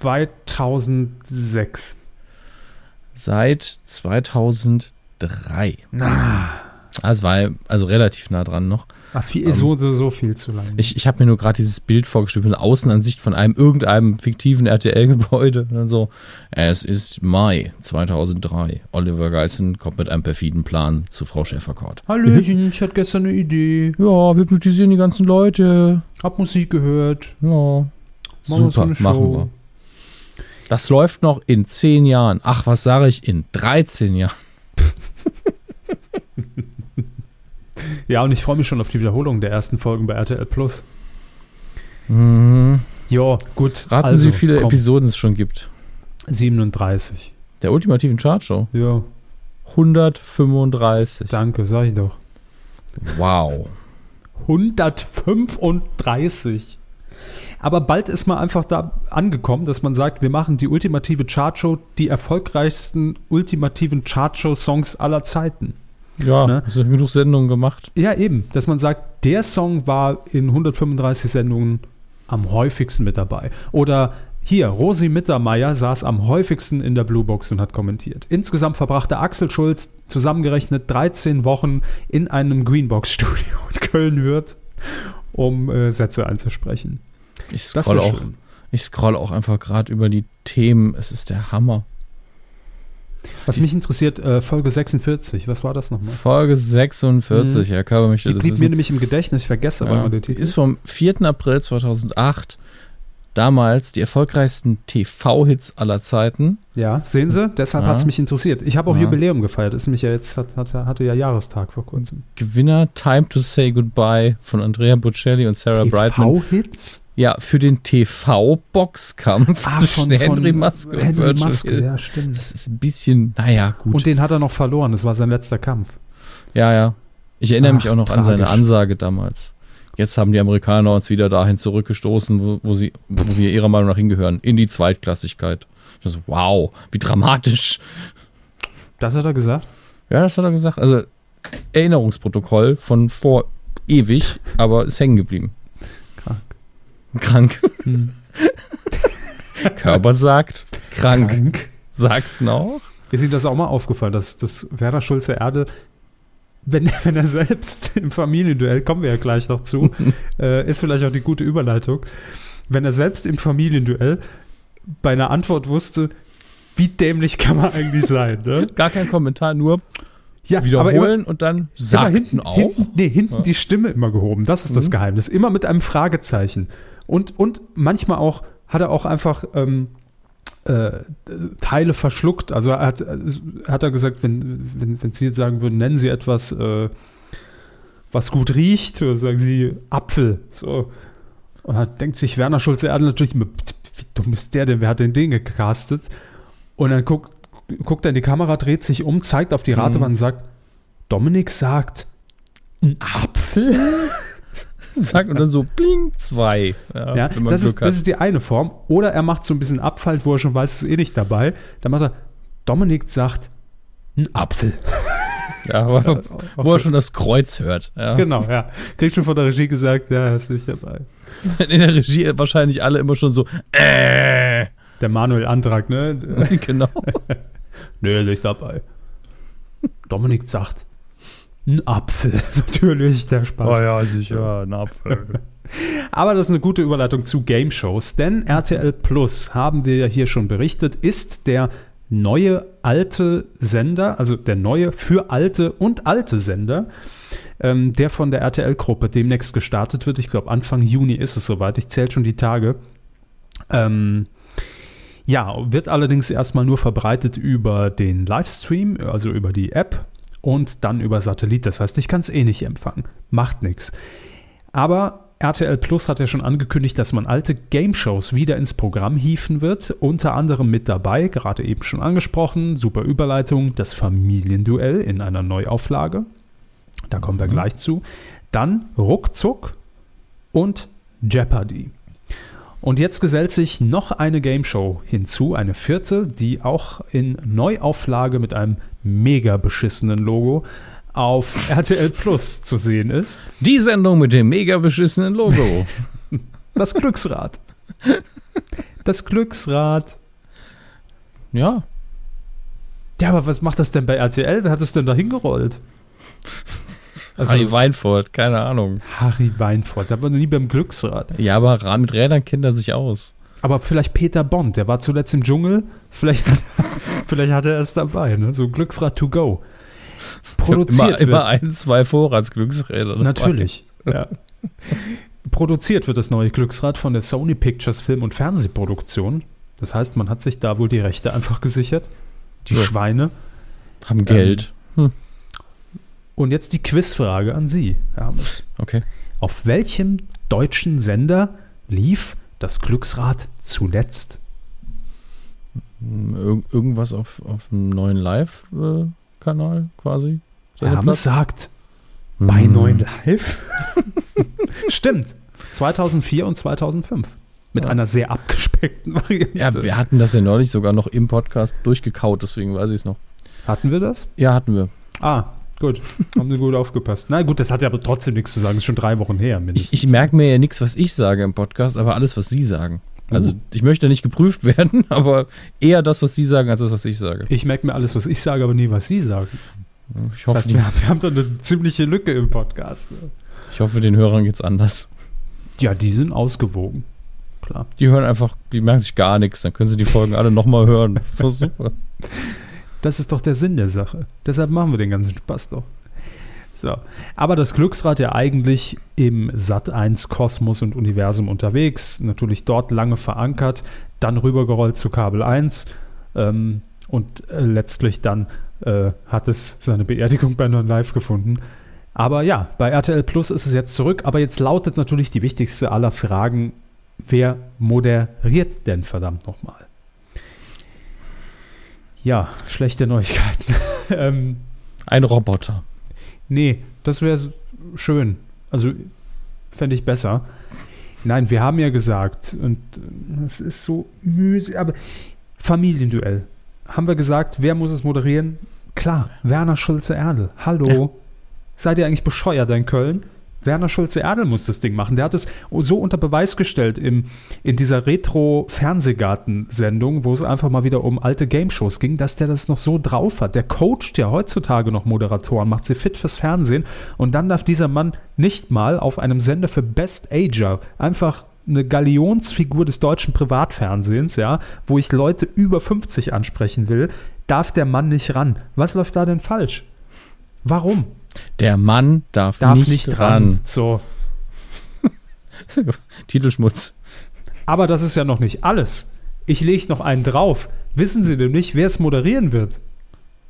2006. seit 2003. Ah, es war also relativ nah dran noch. Ah, viel, so, so, so viel zu lang. Ich, ich habe mir nur gerade dieses Bild vorgestellt, eine Außenansicht von einem irgendeinem fiktiven RTL-Gebäude. Und dann so, es ist Mai 2003. Oliver Geissen kommt mit einem perfiden Plan zu Frau Schäferkort. Hallöchen, ich hatte gestern eine Idee. Ja, wir hypnotisieren die ganzen Leute. Hab Musik gehört. Ja, Machen wir super, Show. machen wir. Das läuft noch in zehn Jahren. Ach, was sage ich? In 13 Jahren. Ja, und ich freue mich schon auf die Wiederholung der ersten Folgen bei RTL Plus. Mhm. Ja, gut. Raten also, Sie, wie viele komm, Episoden es schon gibt. 37. Der ultimativen Chartshow. Ja, 135. danke, sag ich doch. Wow. 135. Aber bald ist man einfach da angekommen, dass man sagt, wir machen die ultimative Chartshow, die erfolgreichsten ultimativen Chartshow-Songs aller Zeiten. Ja, Ne? du genug Sendungen gemacht? Ja, eben, dass man sagt, der Song war in 135 Sendungen am häufigsten mit dabei. Oder hier, Rosi Mittermeier saß am häufigsten in der Bluebox und hat kommentiert. Insgesamt verbrachte Axel Schulz zusammengerechnet 13 Wochen in einem Greenbox-Studio in Köln-Hürth, um äh, Sätze einzusprechen. Ich scroll auch, ich scroll auch einfach gerade über die Themen. Es ist der Hammer. Was mich interessiert, äh, Folge 46, was war das nochmal? Folge 46, Herr Körber möchte Die das blieb mir wissen. nämlich im Gedächtnis, ich vergesse aber Ja, immer den die Titel. ist vom 4. April 2008. Damals die erfolgreichsten TV-Hits aller Zeiten. Ja, sehen Sie, deshalb Ja. hat es mich interessiert. Ich habe auch Ja. Jubiläum gefeiert, ist nämlich ja jetzt, hat, hat, hatte ja Jahrestag vor kurzem. Gewinner Time to Say Goodbye von Andrea Bocelli und Sarah Brightman. TV-Hits? Ja, für den TV-Boxkampf zwischen Henry Maske und Ah, Henry Virgil Maske, Hill. ja, stimmt. Das ist ein bisschen, naja, gut. Und den hat er noch verloren, das war sein letzter Kampf. ja, ja. Ich erinnere mich Ach, auch noch an seine tragisch. Ansage damals. Jetzt haben die Amerikaner uns wieder dahin zurückgestoßen, wo, wo sie, wo wir ihrer Meinung nach hingehören, in die Zweitklassigkeit. So, wow, wie dramatisch. Das hat er gesagt? Ja, das hat er gesagt. Also Erinnerungsprotokoll von vor ewig, aber ist hängen geblieben. Krank. Hm. Körper sagt, krank. Krank. Sagt noch. Ist Ihnen das auch mal aufgefallen, dass, dass Werner Schulze-Erdel, wenn, wenn er selbst im Familienduell, kommen wir ja gleich noch zu, äh, ist vielleicht auch die gute Überleitung, wenn er selbst im Familienduell bei einer Antwort wusste, wie dämlich kann man eigentlich sein, ne? Gar kein Kommentar, nur Ja, wiederholen und dann immer sagten hinten, auch. Hinten, nee, hinten Ja. die Stimme immer gehoben. Das ist das Mhm. Geheimnis. Immer mit einem Fragezeichen. Und, und manchmal auch, hat er auch einfach ähm, äh, Teile verschluckt. Also er hat, äh, hat er gesagt, wenn, wenn, wenn Sie jetzt sagen würden, nennen Sie etwas, äh, was gut riecht, sagen Sie Apfel. So. Und dann denkt sich Werner Schulze-Erdel natürlich, wie dumm ist der denn? Wer hat den Ding gecastet? Und dann guckt, guckt er in die Kamera, dreht sich um, zeigt auf die Mhm. Ratewand und sagt, Dominik sagt, ein Apfel? Sagt und dann so bling, zwei. Ja, Ja, das ist, das ist die eine Form. Oder er macht so ein bisschen Abfall, wo er schon weiß, es ist eh nicht dabei. Dann macht er, Dominik sagt, ein Apfel. hat. ja, aber wo er schon das Kreuz hört. Ja. Genau, ja. Kriegt schon von der Regie gesagt, ja, er ist nicht dabei. In der Regie wahrscheinlich alle immer schon so, äh. Der Manuel Antrag, ne? genau. Nö, nicht dabei. Dominik sagt, ein Apfel. Natürlich, der Spaß. ja, sicher, ein Apfel. Aber das ist eine gute Überleitung zu Game Shows, denn RTL Plus, haben wir ja hier schon berichtet, ist der neue alte Sender, also der neue für alte und alte Sender, ähm, der von der RTL-Gruppe demnächst gestartet wird. Ich glaube, Anfang Juni ist es soweit. Ich zähle schon die Tage. Ähm, ja, wird allerdings erstmal nur verbreitet über den Livestream, also über die App und dann über Satellit. Das heißt, ich kann es eh nicht empfangen. Macht nichts. Aber RTL Plus hat ja schon angekündigt, dass man alte Game-Shows wieder ins Programm hieven wird. Unter anderem mit dabei, gerade eben schon angesprochen, super Überleitung, das Familienduell in einer Neuauflage. Da kommen wir Mhm. gleich zu. Dann Ruckzuck und Jeopardy. Und jetzt gesellt sich noch eine Game Show hinzu, eine vierte, die auch in Neuauflage mit einem mega beschissenen Logo auf RTL Plus zu sehen ist. Die Sendung mit dem mega beschissenen Logo. Das Glücksrad. Das Glücksrad. ja. Ja, aber was macht das denn bei RTL? Wer hat es denn da hingerollt? Also Harry Weinfurt, keine Ahnung. Harry Weinfurt, der war nie beim Glücksrad. Ja, aber mit Rädern kennt er sich aus. Aber vielleicht Peter Bond, der war zuletzt im Dschungel. Vielleicht, vielleicht hat er es dabei, ne? So Glücksrad to go. Produziert immer, immer wird. ein, zwei Vorratsglücksräder. Natürlich. Ja. Produziert wird das neue Glücksrad von der Sony Pictures Film- und Fernsehproduktion. Das heißt, man hat sich da wohl die Rechte einfach gesichert. Die Ja. Schweine. Haben Geld. Hm. Und jetzt die Quizfrage an Sie, Herr Hammes. Okay. Auf welchem deutschen Sender lief das Glücksrad zuletzt? Hm, Ir irgendwas auf, auf einem neuen Live-Kanal quasi? Herr Hammes sagt, bei Hm. neuen Live? Stimmt. 2004 und 2005. Mit Ja. einer sehr abgespeckten Variante. Ja, wir hatten das ja neulich sogar noch im Podcast durchgekaut, deswegen weiß ich es noch. Hatten wir das? Ja, hatten wir. Ah, gut. Haben Sie gut aufgepasst. Na gut, das hat ja aber trotzdem nichts zu sagen. ist schon drei Wochen her. Ich, mindestens. ich merke mir ja nichts, was ich sage im Podcast, aber alles, was Sie sagen. Also, Uh. ich möchte nicht geprüft werden, aber eher das, was Sie sagen, als das, was ich sage. Ich merke mir alles, was ich sage, aber nie, was Sie sagen. Ich Das hoffe, heißt, die, wir, haben- wir haben da eine ziemliche Lücke im Podcast. Ne? ich hoffe, den Hörern geht's anders. Ja, die sind ausgewogen. Klar. Die hören einfach, die merken sich gar nichts, dann können sie die Folgen alle nochmal hören. Das doch super. Das ist doch der Sinn der Sache. Deshalb machen wir den ganzen Spaß doch. So. Aber das Glücksrad ja eigentlich im Sat 1 Kosmos und Universum unterwegs, natürlich dort lange verankert, dann rübergerollt zu Kabel 1 ähm, und äh, letztlich dann äh, hat es seine Beerdigung bei Non Live gefunden. Aber ja, bei RTL Plus ist es jetzt zurück, aber jetzt lautet natürlich die wichtigste aller Fragen, wer moderiert denn verdammt nochmal? Ja, schlechte Neuigkeiten. ähm, Ein Roboter. Nee, das wäre schön. Also fände ich besser. Nein, wir haben ja gesagt, und es ist so mühsam, aber Familienduell. Haben wir gesagt, wer muss es moderieren? Klar, Werner Schulze-Erdel. Hallo. Ja. Seid ihr eigentlich bescheuert in Köln? Werner Schulze-Erdel muss das Ding machen. Der hat es so unter Beweis gestellt im, in dieser Retro-Fernsehgarten-Sendung, wo es einfach mal wieder um alte Game-Shows ging, dass der das noch so drauf hat. Der coacht ja heutzutage noch Moderatoren, macht sie fit fürs Fernsehen und dann darf dieser Mann nicht mal auf einem Sender für Best Ager einfach eine Galionsfigur des deutschen Privatfernsehens, ja, wo ich Leute über 50 ansprechen will, darf der Mann nicht ran. Was läuft da denn falsch? Warum? Der Mann darf, darf nicht, nicht ran. ran. So. Titelschmutz. Aber das ist ja noch nicht alles. Ich lege noch einen drauf. Wissen Sie denn nicht, wer es moderieren wird?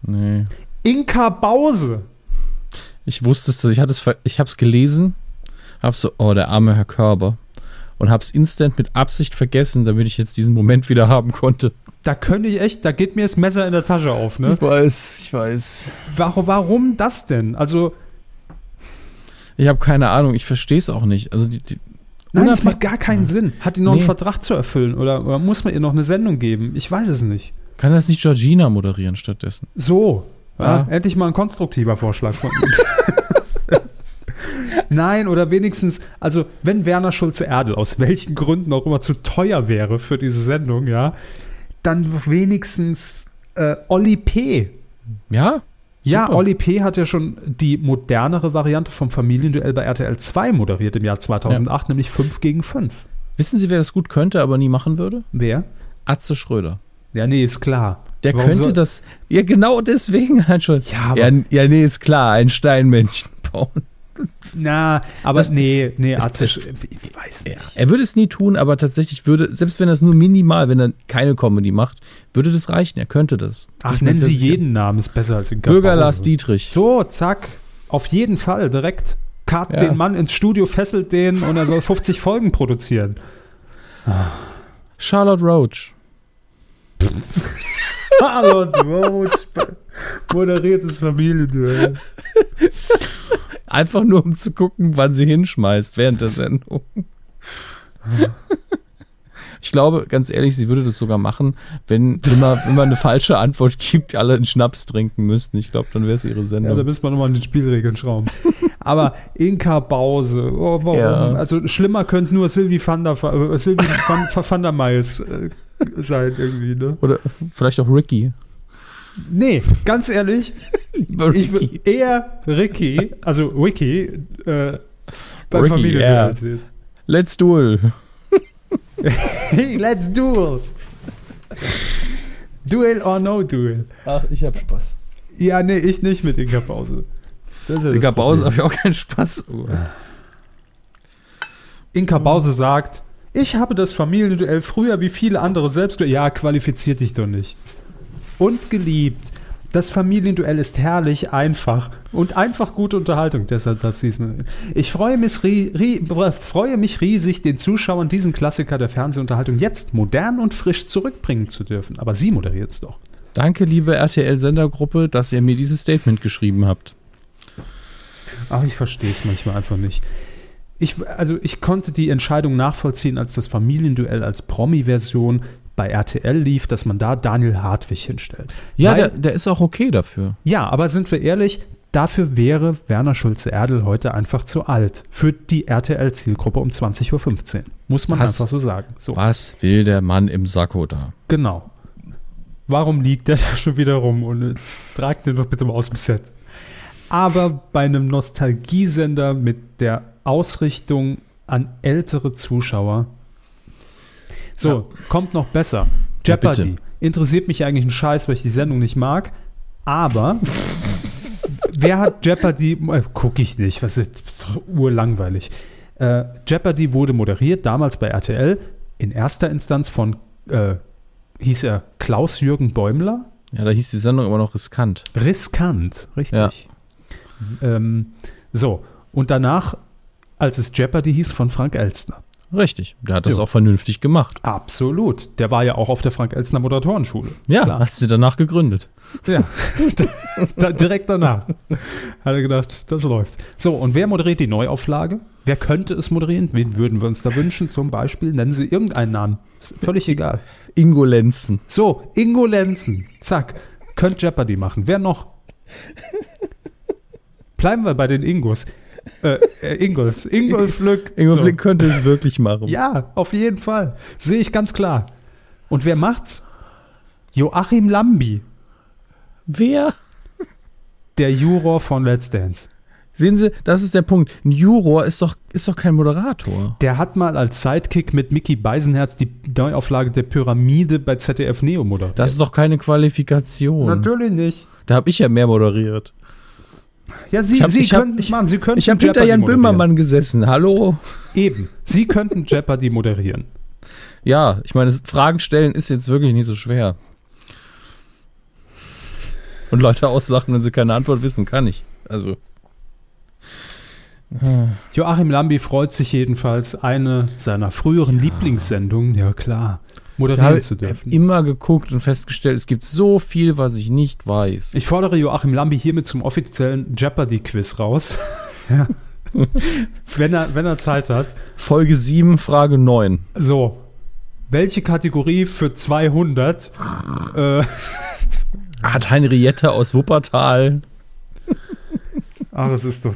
Nee. Inka Bause. Ich wusste es, ich, ich habe es gelesen, hab so, oh, der arme Herr Körber und habe es instant mit Absicht vergessen, damit ich jetzt diesen Moment wieder haben konnte. Da könnte ich echt, da geht mir das Messer in der Tasche auf, ne? Ich weiß, ich weiß. Warum, warum das denn? Also. Ich habe keine Ahnung, ich verstehe es auch nicht. Also die, die Nein, das macht gar keinen ja. Sinn. Hat die noch nee. einen Vertrag zu erfüllen oder, oder, muss man ihr noch eine Sendung geben? Ich weiß es nicht. Kann das nicht Georgina moderieren stattdessen? So. Ja, ja. Endlich mal ein konstruktiver Vorschlag von ihm. Nein, oder wenigstens, also wenn Werner Schulze-Erdel aus welchen Gründen auch immer zu teuer wäre für diese Sendung, ja, dann wenigstens äh, Olli P. Ja? Ja, Olli P. hat ja schon die modernere Variante vom Familienduell bei RTL 2 moderiert im Jahr 2008, ja. nämlich 5 gegen 5. Wissen Sie, wer das gut könnte, aber nie machen würde? Wer? Atze Schröder. Ja, nee, ist klar. Der Warum könnte das. Ja, genau deswegen halt schon. Ja, ja, ja, nee, ist klar. Ein Steinmännchen bauen. Na, aber das, nee, nee, Arzt, ich weiß nicht. Ja, er würde es nie tun, aber tatsächlich würde, selbst wenn er es nur minimal, wenn er keine Comedy macht, würde das reichen. Er könnte das. Ach, ich nennen Sie jeden Namen, ist besser als in Bürger Lars Dietrich. So, zack. Auf jeden Fall, direkt. Kart ja. den Mann ins Studio, fesselt den und er soll 50 Folgen produzieren. Charlotte Roach. Charlotte Roach moderiertes Familienduell. Einfach nur, um zu gucken, wann sie hinschmeißt während der Sendung. Ich glaube, ganz ehrlich, sie würde das sogar machen, wenn immer, wenn man eine falsche Antwort gibt, alle einen Schnaps trinken müssten. Ich glaube, dann wäre es ihre Sendung. Ja, da müsste man nochmal an den Spielregeln schrauben. Aber Inka Bause, oh, warum? Ja. Also schlimmer könnte nur Sylvie van der, äh, Sylvie van, van der Miles äh, sein irgendwie, ne? Oder vielleicht auch Ricky. Nee, ganz ehrlich, ich würde eher Ricky, also Wiki, äh, beim Ricky, Familienduell yeah. sehen. Let's duel. Let's duel. Duel or no duel. Ach, ich hab Spaß. Ja, nee, ich nicht mit Inka Pause. Ja Inka Pause habe ich auch keinen Spaß. Oh. Inka Pause sagt, ich habe das Familienduell früher wie viele andere selbst. Ja, qualifiziert dich doch nicht und geliebt. Das Familienduell ist herrlich, einfach und einfach gute Unterhaltung. Deshalb darf sie es mir. Ich freue mich, freue mich riesig, den Zuschauern diesen Klassiker der Fernsehunterhaltung jetzt modern und frisch zurückbringen zu dürfen. Aber sie moderiert es doch. Danke, liebe RTL-Sendergruppe, dass ihr mir dieses Statement geschrieben habt. Ach, ich verstehe es manchmal einfach nicht. Ich, also ich konnte die Entscheidung nachvollziehen, als das Familienduell als Promi-Version bei RTL lief, dass man da Daniel Hartwig hinstellt. Ja, Weil, der, der ist auch okay dafür. Ja, aber sind wir ehrlich, dafür wäre Werner Schulze-Erdel heute einfach zu alt. Für die RTL-Zielgruppe um 20.15 Uhr. Muss man was, einfach so sagen. So. Was will der Mann im Sakko da? Genau. Warum liegt der da schon wieder rum? Und jetzt tragt den doch bitte mal aus dem Set. Aber bei einem Nostalgiesender mit der Ausrichtung an ältere Zuschauer so, ja. kommt noch besser. Jeopardy. Ja, Interessiert mich eigentlich ein Scheiß, weil ich die Sendung nicht mag. Aber wer hat Jeopardy? Äh, Gucke ich nicht. Was ist, ist doch urlangweilig. Äh, Jeopardy wurde moderiert, damals bei RTL, in erster Instanz von, äh, hieß er Klaus-Jürgen Bäumler. Ja, da hieß die Sendung aber noch riskant. Riskant, richtig. Ja. Ähm, so, und danach, als es Jeopardy hieß, von Frank Elstner. Richtig. Der hat das Jo. auch vernünftig gemacht. Absolut. Der war ja auch auf der Frank-Elstner Moderatorenschule. Ja, Klar. hat sie danach gegründet. Ja, direkt danach. Hat er gedacht, das läuft. So, und wer moderiert die Neuauflage? Wer könnte es moderieren? Wen würden wir uns da wünschen? Zum Beispiel nennen Sie irgendeinen Namen. Ist völlig egal. Ingo Lenzen. So, Ingo Lenzen. Zack. Könnt Jeopardy machen. Wer noch? Bleiben wir bei den Ingos. Äh, äh, Ingolfs. Ingolf Lück. Ingo So. Könnte es wirklich machen. Ja, auf jeden Fall. Sehe ich ganz klar. Und wer macht's? Joachim Lambi, Wer? der Juror von Let's Dance. Sehen Sie, das ist der Punkt. Ein Juror ist doch, ist doch kein Moderator. Der hat mal als Sidekick mit Mickey Beisenherz die Neuauflage der Pyramide bei ZDF Neo moderiert. Das ist doch keine Qualifikation. Natürlich nicht. Da habe ich ja mehr moderiert. Ja, Sie, hab- Sie ich hab- könnten, ich- Mann, Sie könnten Ich habe hinter Jan. Böhmermann gesessen. Hallo? Eben. Sie könnten Jeopardy moderieren. Ja, ich meine, Fragen stellen ist jetzt wirklich nicht so schwer. Und Leute auslachen, wenn sie keine Antwort wissen, kann ich. Also. Joachim Lambi freut sich jedenfalls, eine seiner früheren Lieblingssendungen, ja klar, moderieren habe zu dürfen. immer geguckt und festgestellt, es gibt so viel, was ich nicht weiß. Ich fordere Joachim Lambi hiermit zum offiziellen Jeopardy-Quiz raus. ja. wenn, er, wenn er Zeit hat. Folge 7, Frage 9. So, welche Kategorie für 200? Äh, Hat Henriette aus Wuppertal. ach, das ist doch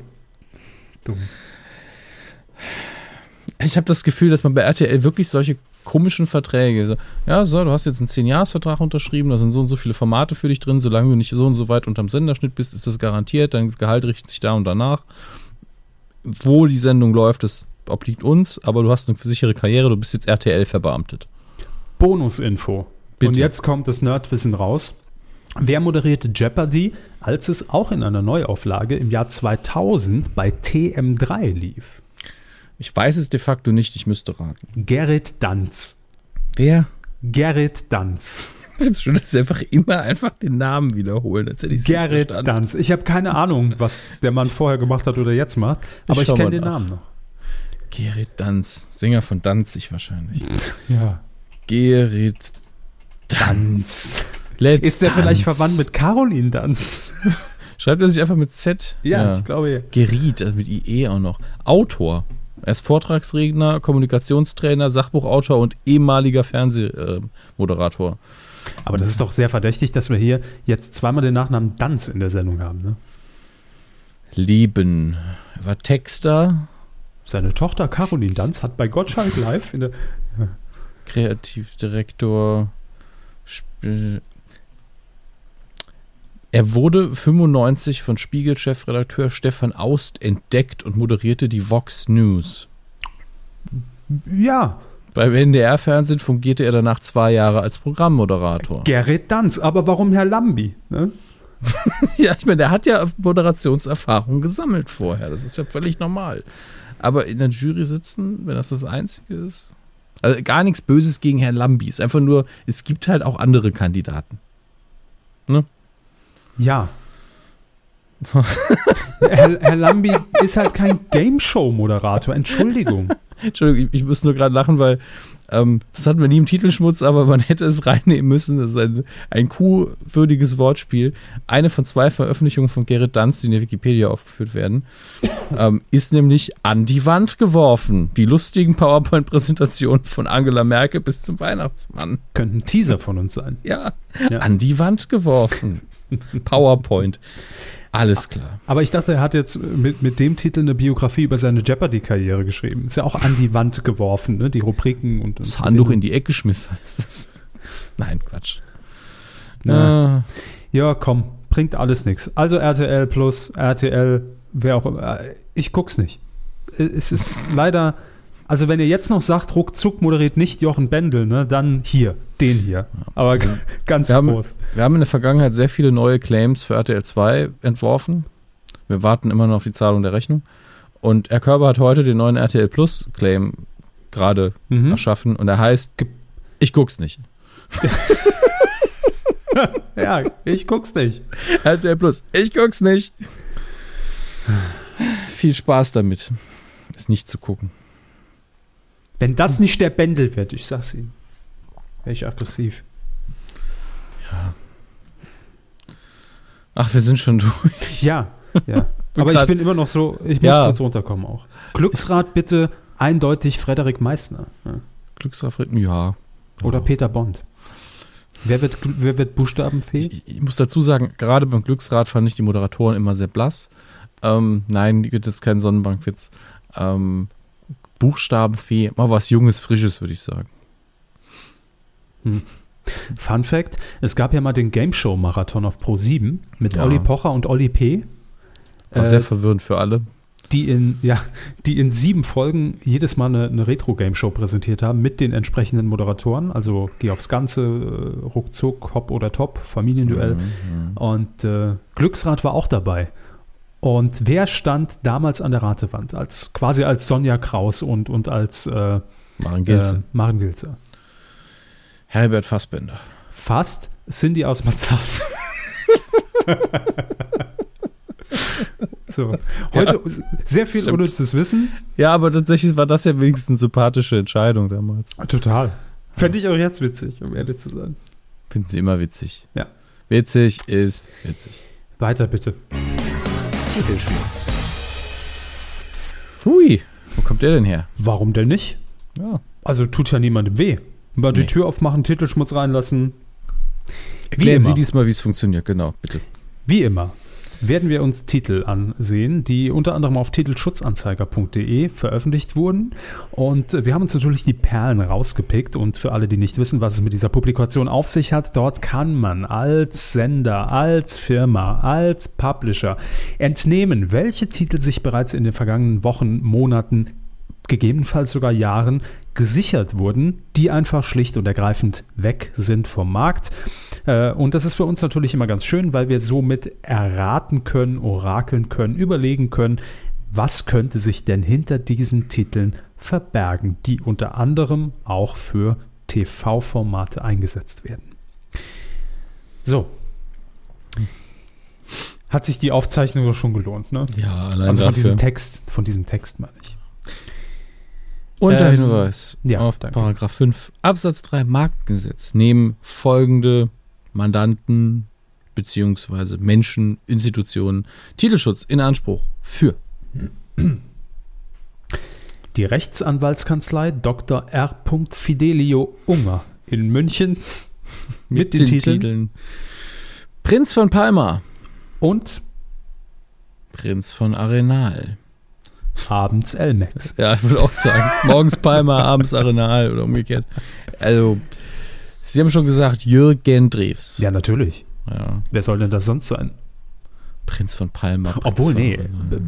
dumm. Ich habe das Gefühl, dass man bei RTL wirklich solche komischen Verträge, so, ja, so, du hast jetzt einen 10-Jahres-Vertrag unterschrieben, da sind so und so viele Formate für dich drin, solange du nicht so und so weit unterm Senderschnitt bist, ist das garantiert, dein Gehalt richtet sich da und danach. Wo die Sendung läuft, das obliegt uns, aber du hast eine sichere Karriere, du bist jetzt RTL verbeamtet. Bonusinfo. Bitte. Und jetzt kommt das Nerdwissen raus. Wer moderierte Jeopardy, als es auch in einer Neuauflage im Jahr 2000 bei TM3 lief? Ich weiß es de facto nicht, ich müsste raten. Gerrit Danz. Wer? Gerrit Danz. Ich finde es schön, dass sie einfach immer einfach den Namen wiederholen, als hätte ich Gerrit. Danz. Ich habe keine Ahnung, was der Mann vorher gemacht hat oder jetzt macht, aber ich, schau kenne den nach. Namen noch. Gerrit Danz, Sänger von Danzig wahrscheinlich. Ja. Gerrit Danz. Let's Ist der vielleicht Dance. verwandt mit Caroline Danz? Schreibt er sich einfach mit Z? glaube ja. Gerit, also mit IE auch noch. Autor. Er ist Vortragsredner, Kommunikationstrainer, Sachbuchautor und ehemaliger Fernsehmoderator. Aber das ist doch sehr verdächtig, dass wir hier jetzt zweimal den Nachnamen Danz in der Sendung haben. Ne? Leben. Er war Texter, Seine Tochter Caroline Danz hat bei Gottschalk live in der. Kreativdirektor. Sp- Er wurde 95 von Spiegel-Chefredakteur Stefan Aust entdeckt und moderierte die Vox News. Ja, Beim NDR-Fernsehen fungierte er danach zwei Jahre als Programmmoderator. Gerrit Danz. Aber warum Herr Lambi? Ne? Ja, ich meine, der hat ja Moderationserfahrung gesammelt vorher. Das ist ja völlig normal. Aber in der Jury sitzen, wenn das das Einzige ist. Also gar nichts Böses gegen Herrn Lambi. Es ist einfach nur, es gibt halt auch andere Kandidaten. Ja. Herr, Herr Lambi ist halt kein Game-Show-Moderator. Entschuldigung. Entschuldigung, ich, ich muss nur gerade lachen, weil ähm, das hatten wir nie im Titelschmutz, aber man hätte es reinnehmen müssen. Das ist ein, ein kuhwürdiges Wortspiel. Eine von zwei Veröffentlichungen von Gerrit Danz, die in der Wikipedia aufgeführt werden, ähm, ist nämlich an die Wand geworfen. Die lustigen PowerPoint-Präsentationen von Angela Merkel bis zum Weihnachtsmann. Könnte ein Teaser von uns sein. Ja, Ja. an die Wand geworfen. PowerPoint. Alles klar. Aber ich dachte, er hat jetzt mit, mit dem Titel eine Biografie über seine Jeopardy-Karriere geschrieben. Ist ja auch an die Wand geworfen, ne? die Rubriken und. Das Handtuch in die Ecke geschmissen. Ist das? Nein, Quatsch. Na. Äh, Ja, komm, bringt alles nichts. Also RTL Plus, RTL, wer auch immer. Ich guck's nicht. Es ist leider. Also, wenn ihr jetzt noch sagt, ruckzuck moderiert nicht Jochen Bendel, ne, dann hier, den hier. Aber g- ganz wir haben, groß. wir haben in der Vergangenheit sehr viele neue Claims für RTL 2 entworfen. Wir warten immer noch auf die Zahlung der Rechnung. Und Herr Körber hat heute den neuen RTL Plus Claim gerade Mhm. erschaffen und er heißt Ich guck's nicht. Ja, ich guck's nicht. RTL Plus, ich guck's nicht. Viel Spaß damit, es nicht zu gucken. Wenn das nicht der Bändel wird, ich sag's Ihnen, wäre ich aggressiv. Ach, wir sind schon durch. Ja, ja. Aber ich bin immer noch so, ich muss Ja. kurz runterkommen auch. Glücksrad bitte eindeutig Frederik Meissner ja. Glücksrafritten, ja. oder Ja. Peter Bond. Wer wird, wer wird Buchstabenfee? Ich, ich muss dazu sagen, gerade beim Glücksrad fand ich die Moderatoren immer sehr blass. Ähm, nein, die wird jetzt kein Sonnenbankwitz. Ähm, Buchstabenfee, mal was Junges, Frisches, würde ich sagen. Fun Fact: Es gab ja mal den Game Show Marathon auf Pro 7 mit Ja. Olli Pocher und Olli P. War Äh, sehr verwirrend für alle. die in, ja, die in sieben Folgen jedes Mal eine, eine Retro-Game-Show präsentiert haben mit den entsprechenden Moderatoren. Also Geh aufs Ganze, äh, Ruckzuck, Hopp oder Top, Familienduell. Mhm. Und äh, Glücksrad war auch dabei. Und wer stand damals an der Ratewand? Als, quasi als Sonja Kraus und, und als äh, Maren Gilze. äh, Maren Gilze. Herbert Fassbender. Fast Cindy aus Marzahn. so, heute sehr viel stimmt. unnützes Wissen. Ja, aber tatsächlich war das ja wenigstens eine sympathische Entscheidung damals. Total. Fände ich auch jetzt witzig, um ehrlich zu sein. Finden sie immer witzig. Ja. Witzig ist witzig. Weiter bitte. Titelschmutz. Hui, wo kommt der denn her? Warum denn nicht? Ja. Also tut ja niemandem weh. Mal die Nee. Tür aufmachen, Titelschmutz reinlassen. Erklären immer. Sie diesmal, wie es funktioniert, genau, bitte. Wie immer werden wir uns Titel ansehen, die unter anderem auf titelschutzanzeiger.de veröffentlicht wurden. Und wir haben uns natürlich die Perlen rausgepickt. Und für alle, die nicht wissen, was es mit dieser Publikation auf sich hat, dort kann man als Sender, als Firma, als Publisher entnehmen, welche Titel sich bereits in den vergangenen Wochen, Monaten gegebenenfalls sogar Jahren gesichert wurden, die einfach schlicht und ergreifend weg sind vom Markt. Äh, Und das ist für uns natürlich immer ganz schön, weil wir somit erraten können, orakeln können, überlegen können, was könnte sich denn hinter diesen Titeln verbergen, die unter anderem auch für TV-Formate eingesetzt werden. So. Hat sich die Aufzeichnung doch schon gelohnt, ne? Ja, allein Also von dafür. diesem Text, von diesem Text meine ich. Und der Ähm, Hinweis ja, auf danke. Paragraph 5 Absatz 3 Marktgesetz nehmen folgende Mandanten beziehungsweise Menschen, Institutionen Titelschutz in Anspruch für Die Rechtsanwaltskanzlei Dr. R. Fidelio Unger in München mit, den, Titeln, Prinz von Palma, und Prinz von Arenal. abends Elmex. Ja, ich würde auch sagen, morgens Palma, abends Arenal oder umgekehrt. Also, Sie haben schon gesagt, Jürgen Drews. Ja, natürlich. ja. Wer soll denn das sonst sein? Prinz von Palma. Prinz Obwohl, von nee.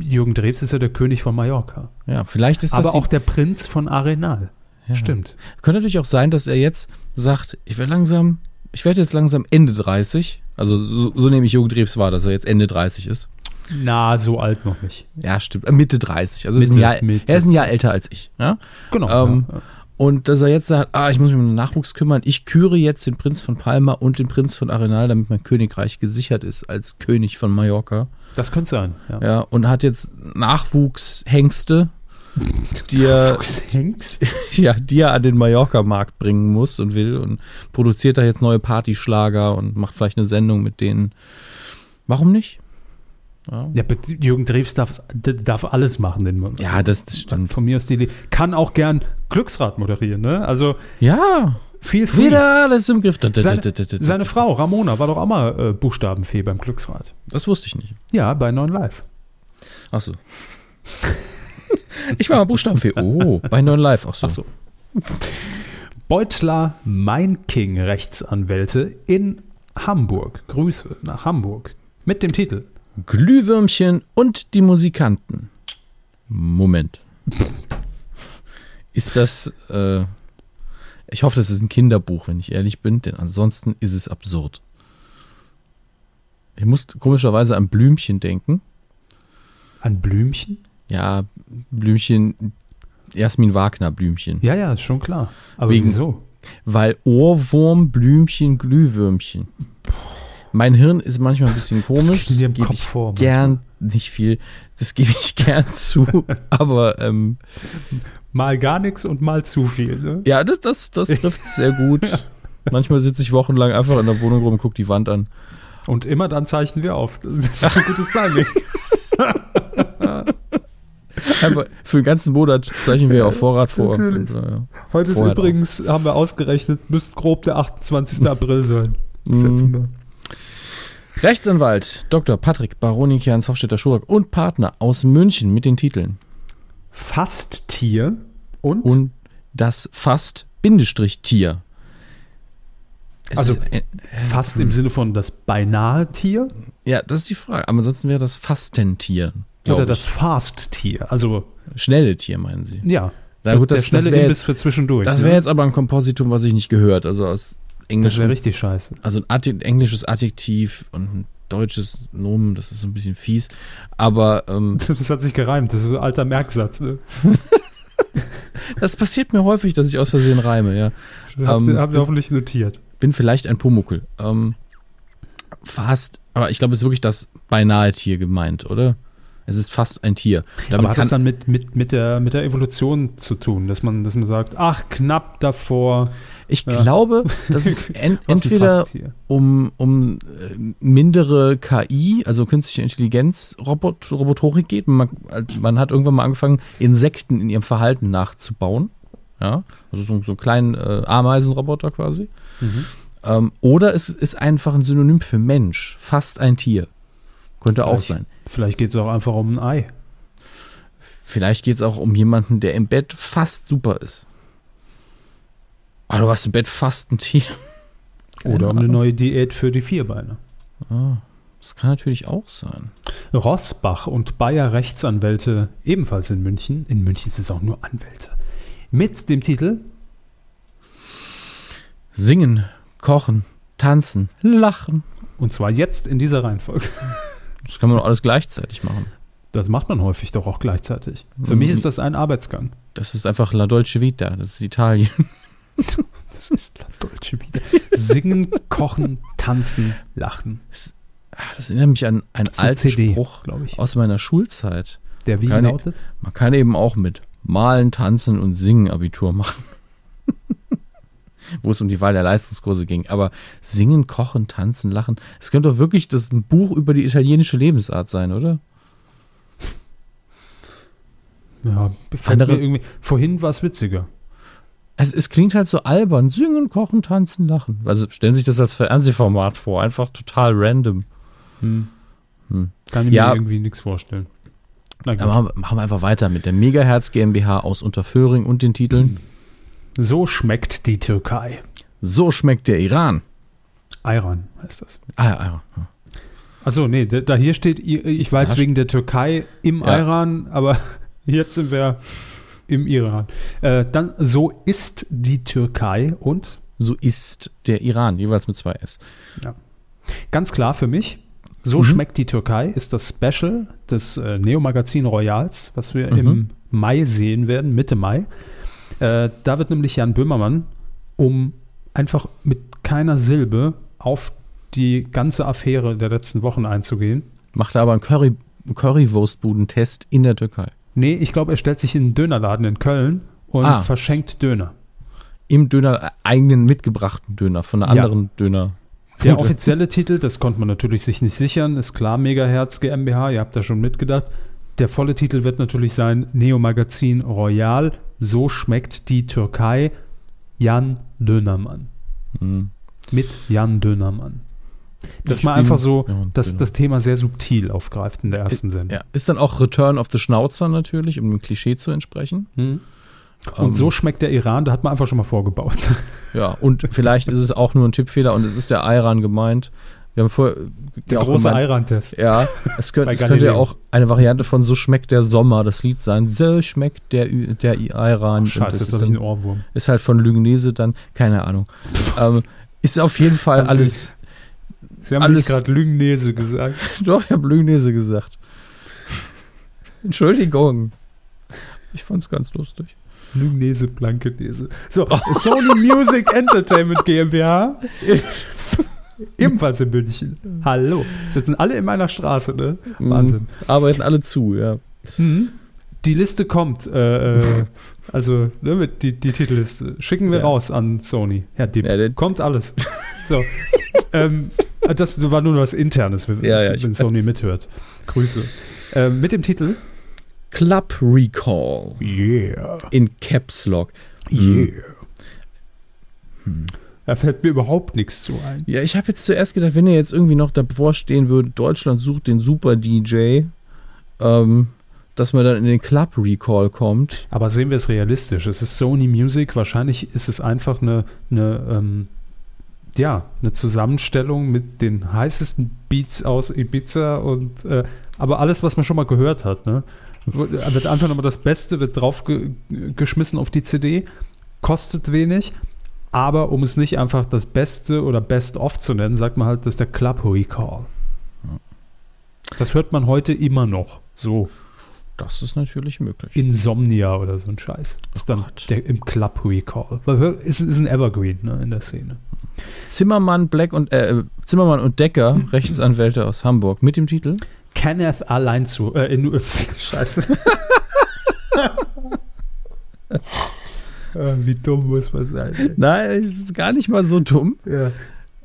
Jürgen Drews ist ja der König von Mallorca. Ja, vielleicht ist das Aber auch der Prinz von Arenal. Ja. Stimmt. Könnte natürlich auch sein, dass er jetzt sagt, ich werde langsam, ich werde jetzt langsam Ende 30. Also so, so nehme ich Jürgen Drews wahr, dass er jetzt Ende 30 ist. Na, so alt noch nicht. Ja, stimmt. Mitte 30. Also ist Mitte, Jahr, Mitte. er ist ein Jahr älter als ich. Ja? Genau. Ähm, ja. Und dass er jetzt sagt, ah, ich muss mich um den Nachwuchs kümmern. Ich küre jetzt den Prinz von Palma und den Prinz von Arenal, damit mein Königreich gesichert ist als König von Mallorca. Das könnte sein. Ja. Ja, und hat jetzt Nachwuchshengste, die er, ja, die er an den Mallorca-Markt bringen muss und will und produziert da jetzt neue Partyschlager und macht vielleicht eine Sendung mit denen. Warum nicht? Ja, Ja, Jürgen Drews darf, darf alles machen. Den ja das, das stimmt. Von mir aus die Idee. Kann auch gern Glücksrad moderieren, ne? Also Ja, viel free. wieder alles im Griff. Seine, seine Frau Ramona war doch auch mal äh, Buchstabenfee beim Glücksrad. Das wusste ich nicht. Ja, bei 9 Live. Ach so. Ich war mal Buchstabenfee. Oh, bei Non Live. Ach so. Ach so. Beutler Mein King Rechtsanwälte in Hamburg. Grüße nach Hamburg. Mit dem Titel Glühwürmchen und die Musikanten. Moment. Ist das. Äh, ich hoffe, das ist ein Kinderbuch, wenn ich ehrlich bin, denn ansonsten ist es absurd. Ich muss komischerweise an Blümchen denken. An Blümchen. Ja, Blümchen, Jasmin Wagner Blümchen. Ja, ja, ist schon klar. Aber Wegen- wieso? Weil Ohrwurm, Blümchen, Glühwürmchen. Mein Hirn ist manchmal ein bisschen komisch. geht dir im Kopf vor, Gern, nicht viel. Das gebe ich gern zu. aber ähm, Mal gar nichts und mal zu viel. Ne? Ja, das, das, das trifft sehr gut. Manchmal sitze ich wochenlang einfach in der Wohnung rum und gucke die Wand an. Und immer dann zeichnen wir auf. Das ist ein gutes Timing. Einfach für den ganzen Monat zeichnen wir auf Vorrat vor. Und, ja. Heute ist übrigens, haben wir ausgerechnet, müsste grob der 28. April sein. Mhm. Rechtsanwalt Dr. Patrick Baronikians Hofstetter Schurak und Partner aus München mit den Titeln Fasttier und, und das Fast-Tier. Es Also, ist, äh, fast im Sinne von das beinahe Tier ja, das ist die Frage. Aber ansonsten wäre das Fastentier. oder ich. das Fast-Tier. Also, schnelle Tier, meinen Sie? ja. Na gut, der das, das schnelle wäre Imbiss jetzt, für zwischendurch. das ne? wär jetzt aber ein Kompositum, was ich nicht gehört. Also aus das Englisch. wäre richtig scheiße. Also ein Adjek englisches Adjektiv und ein deutsches Nomen, das ist so ein bisschen fies. Aber ähm, Das hat sich gereimt. Das ist ein alter Merksatz. Ne? das passiert mir häufig, dass ich aus Versehen reime, ja. Habt Ähm, habt ihr hoffentlich notiert. Bin vielleicht ein Pumuckel. Ähm, fast, aber ich glaube, es ist wirklich das beinahe Tier gemeint, oder? Es ist fast ein Tier. Damit Aber hat das dann mit, mit, mit, der, mit der Evolution zu tun, dass man, dass man sagt, ach, knapp davor. Ich ja. glaube, dass es en, entweder um, um äh, mindere KI, also künstliche Intelligenz, Robot, Robotorik geht. Man, man hat irgendwann mal angefangen, Insekten in ihrem Verhalten nachzubauen. Ja, also so, so einen kleinen äh, Ameisenroboter quasi. Mhm. Ähm, oder es ist einfach ein Synonym für Mensch, fast ein Tier. Könnte auch Vielleicht- sein. Vielleicht geht es auch einfach um ein Ei. Vielleicht geht es auch um jemanden, der im Bett fast super ist. Aber du warst im Bett fast ein Tier. Oder um eine neue Diät für die Vierbeine. Ah, das kann natürlich auch sein. Rossbach und Bayer Rechtsanwälte, ebenfalls in München. In München sind es auch nur Anwälte. Mit dem Titel Singen, kochen, tanzen, lachen. Und zwar jetzt in dieser Reihenfolge. Das kann man doch alles gleichzeitig machen. Das macht man häufig doch auch gleichzeitig. Für Mhm. mich ist das ein Arbeitsgang. Das ist einfach La Dolce Vita, das ist Italien. Das ist La Dolce Vita. Singen, kochen, tanzen, lachen. Ah, Das erinnert mich an einen alten CD, Spruch glaube ich. aus meiner Schulzeit. Der wie Keine- lautet? Man kann eben auch mit Malen, Tanzen und Singen Abitur machen. Wo es um die Wahl der Leistungskurse ging. Aber Singen, Kochen, Tanzen, Lachen. Es könnte doch wirklich das ein Buch über die italienische Lebensart sein, oder? Ja, Andere-. Vorhin war es witziger. Es, es klingt halt so albern. Singen, Kochen, Tanzen, Lachen. Also stellen Sie sich das als Fernsehformat vor. Einfach total random. Hm. Hm. Kann ich Ja. mir irgendwie nichts vorstellen. Na. Dann machen, wir- machen wir einfach weiter mit der Megahertz GmbH aus Unterföhring und den Titeln So schmeckt die Türkei. So schmeckt der Iran. Iran heißt das. Ah, ja, ja. Achso, nee, da, hier steht, ich war Da jetzt st- wegen der Türkei im Ja. Iran, aber jetzt sind wir im Iran. Äh, dann, so ist die Türkei und So ist der Iran, jeweils mit zwei S. ganz klar für mich, so Mhm. schmeckt die Türkei ist das Special des äh, Neo-Magazin Royals, was wir Mhm. im Mai sehen werden, Mitte Mai. Äh, da wird nämlich Jan Böhmermann, um einfach mit keiner Silbe auf die ganze Affäre der letzten Wochen einzugehen, Macht aber einen Curry, Currywurstbudentest in der Türkei. Nee, ich glaube, er stellt sich in einen Dönerladen in Köln und Ah. verschenkt Döner. Im Döner, äh, eigenen mitgebrachten Döner, von einer Ja. anderen Döner. Der offizielle Titel, das konnte man natürlich sich nicht sichern, ist klar Megahertz GmbH, ihr habt da schon mitgedacht. Der volle Titel wird natürlich sein Neo Magazin Royal, so schmeckt die Türkei, Jan Dönermann. Mhm. Mit Jan Dönermann. Dass man einfach so ja, das, Döner. das Thema sehr subtil aufgreift in der ersten Sendung. Ja, ist dann auch Return of the Schnauzer natürlich, um dem Klischee zu entsprechen. Hm. Und Ähm, so schmeckt der Iran, da hat man einfach schon mal vorgebaut. Ja, und vielleicht ist es auch nur ein Tippfehler und es ist der Iran gemeint. Wir haben vorher Der auch große Iran-Test. Ja, es, könnte, Bei es könnte ja auch eine Variante von So schmeckt der Sommer, das Lied sein. So schmeckt der, der Iran. Und Scheiße, das jetzt ist, habe ich einen Ohrwurm. ist halt von Lügnese dann, keine Ahnung. ähm, ist auf jeden Fall alles. Sie haben Alles- gerade Lügnese gesagt. Doch, ich habe Lügnese gesagt. Entschuldigung. Ich fand's ganz lustig. Lügnese, Blankenese. So, Sony Music Entertainment GmbH. Ebenfalls in München. Hallo. Sitzen alle in meiner Straße, ne? Wahnsinn. Mhm. Arbeiten alle zu, ja. Mhm. Die Liste kommt. Äh, äh, also ne, mit die, die Titelliste. Schicken wir Ja. raus an Sony. Herr Dipp. Ja, kommt alles. so. ähm, das war nur was Internes, wenn, Ja, ja, wenn Sony weiß. mithört. Grüße. Ähm, mit dem Titel Club Recall Yeah. in Caps Lock. Yeah. Da fällt mir überhaupt nichts zu ein. Ja, ich habe jetzt zuerst gedacht, wenn ihr jetzt irgendwie noch davor stehen würde, Deutschland sucht den Super DJ, ähm, dass man dann in den Club Recall kommt. Aber sehen wir es realistisch. Es ist Sony Music. Wahrscheinlich ist es einfach eine, eine, ähm, ja, eine Zusammenstellung mit den heißesten Beats aus Ibiza und äh, aber alles, was man schon mal gehört hat. Ne? Wird einfach nochmal das Beste, wird drauf ge geschmissen auf die CD, kostet wenig. Aber um es nicht einfach das Beste oder Best of zu nennen, sagt man halt, das ist der Club Recall. Das hört man heute immer noch. So. Das ist natürlich möglich. Insomnia oder so ein Scheiß. Ist dann Gott. der, im Club Recall. Hör- ist, ist ein Evergreen ne, in der Szene. Zimmermann, Black und äh, Zimmermann und Decker, Rechtsanwälte aus Hamburg, mit dem Titel Kenneth allein zu. Äh, in, Scheiße. Äh, Wie dumm muss man sein? Nein, gar nicht mal so dumm. Ja.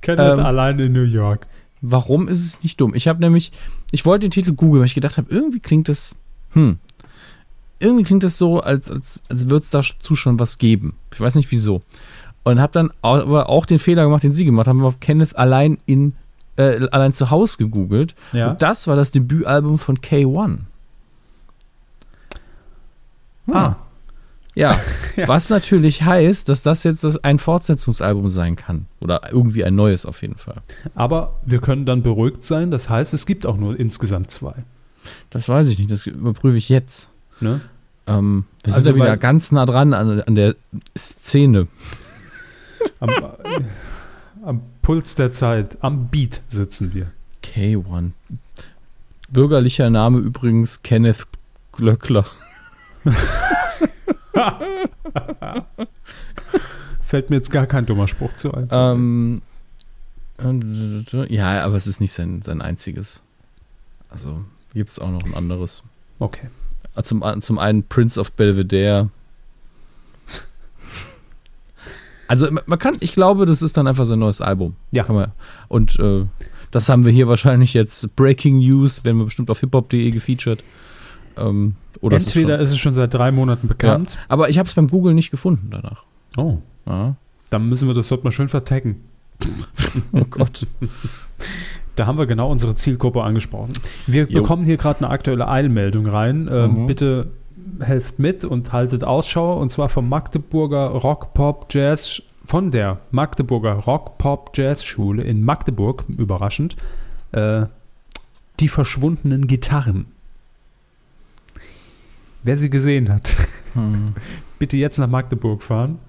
Kenneth Ähm, allein in New York. Warum ist es nicht dumm? Ich habe nämlich, ich wollte den Titel googeln, weil ich gedacht habe, irgendwie klingt das, hm, irgendwie klingt das so, als, als, als würde es dazu schon was geben. Ich weiß nicht wieso. Und habe dann aber auch den Fehler gemacht, den Sie gemacht haben, habe Kenneth allein in, äh, allein zu Hause gegoogelt. Ja. Und das war das Debütalbum von K1. Ah. Ja, Ja. was natürlich heißt, dass das jetzt das ein Fortsetzungsalbum sein kann. Oder irgendwie ein neues auf jeden Fall. Aber wir können dann beruhigt sein. Das heißt, es gibt auch nur insgesamt zwei. Das weiß ich nicht, das überprüfe ich jetzt. Ne? Ähm, wir sind Also, wieder ganz nah dran an, an der Szene. Am, äh, am Puls der Zeit, am Beat sitzen wir. K1. Bürgerlicher Name übrigens Kenneth Glöckler. Fällt mir jetzt gar kein dummer Spruch zu ein. Ähm, äh, ja, aber es ist nicht sein, sein einziges. Also gibt es auch noch ein anderes. okay. Ah, Zum, zum einen Prince of Belvedere. Also man kann, ich glaube, das ist dann einfach sein neues Album. Ja. Man, und äh, das haben wir hier wahrscheinlich jetzt Breaking News, werden wir bestimmt auf hiphop.de gefeatured. Ähm, oder es ist Entweder schon- ist es schon seit drei Monaten bekannt. aber ich habe es beim Google nicht gefunden danach. Oh. Ja. Dann müssen wir das heute mal schön vertaggen. Oh Gott. Da haben wir genau unsere Zielgruppe angesprochen. Wir Jo. bekommen hier gerade eine aktuelle Eilmeldung rein. Ähm, Mhm. Bitte helft mit und haltet Ausschau. Und zwar vom Magdeburger Rock Pop Jazz, von der Magdeburger Rock Pop Jazz Schule in Magdeburg, überraschend, äh, die verschwundenen Gitarren. Wer sie gesehen hat, Hm. bitte jetzt nach Magdeburg fahren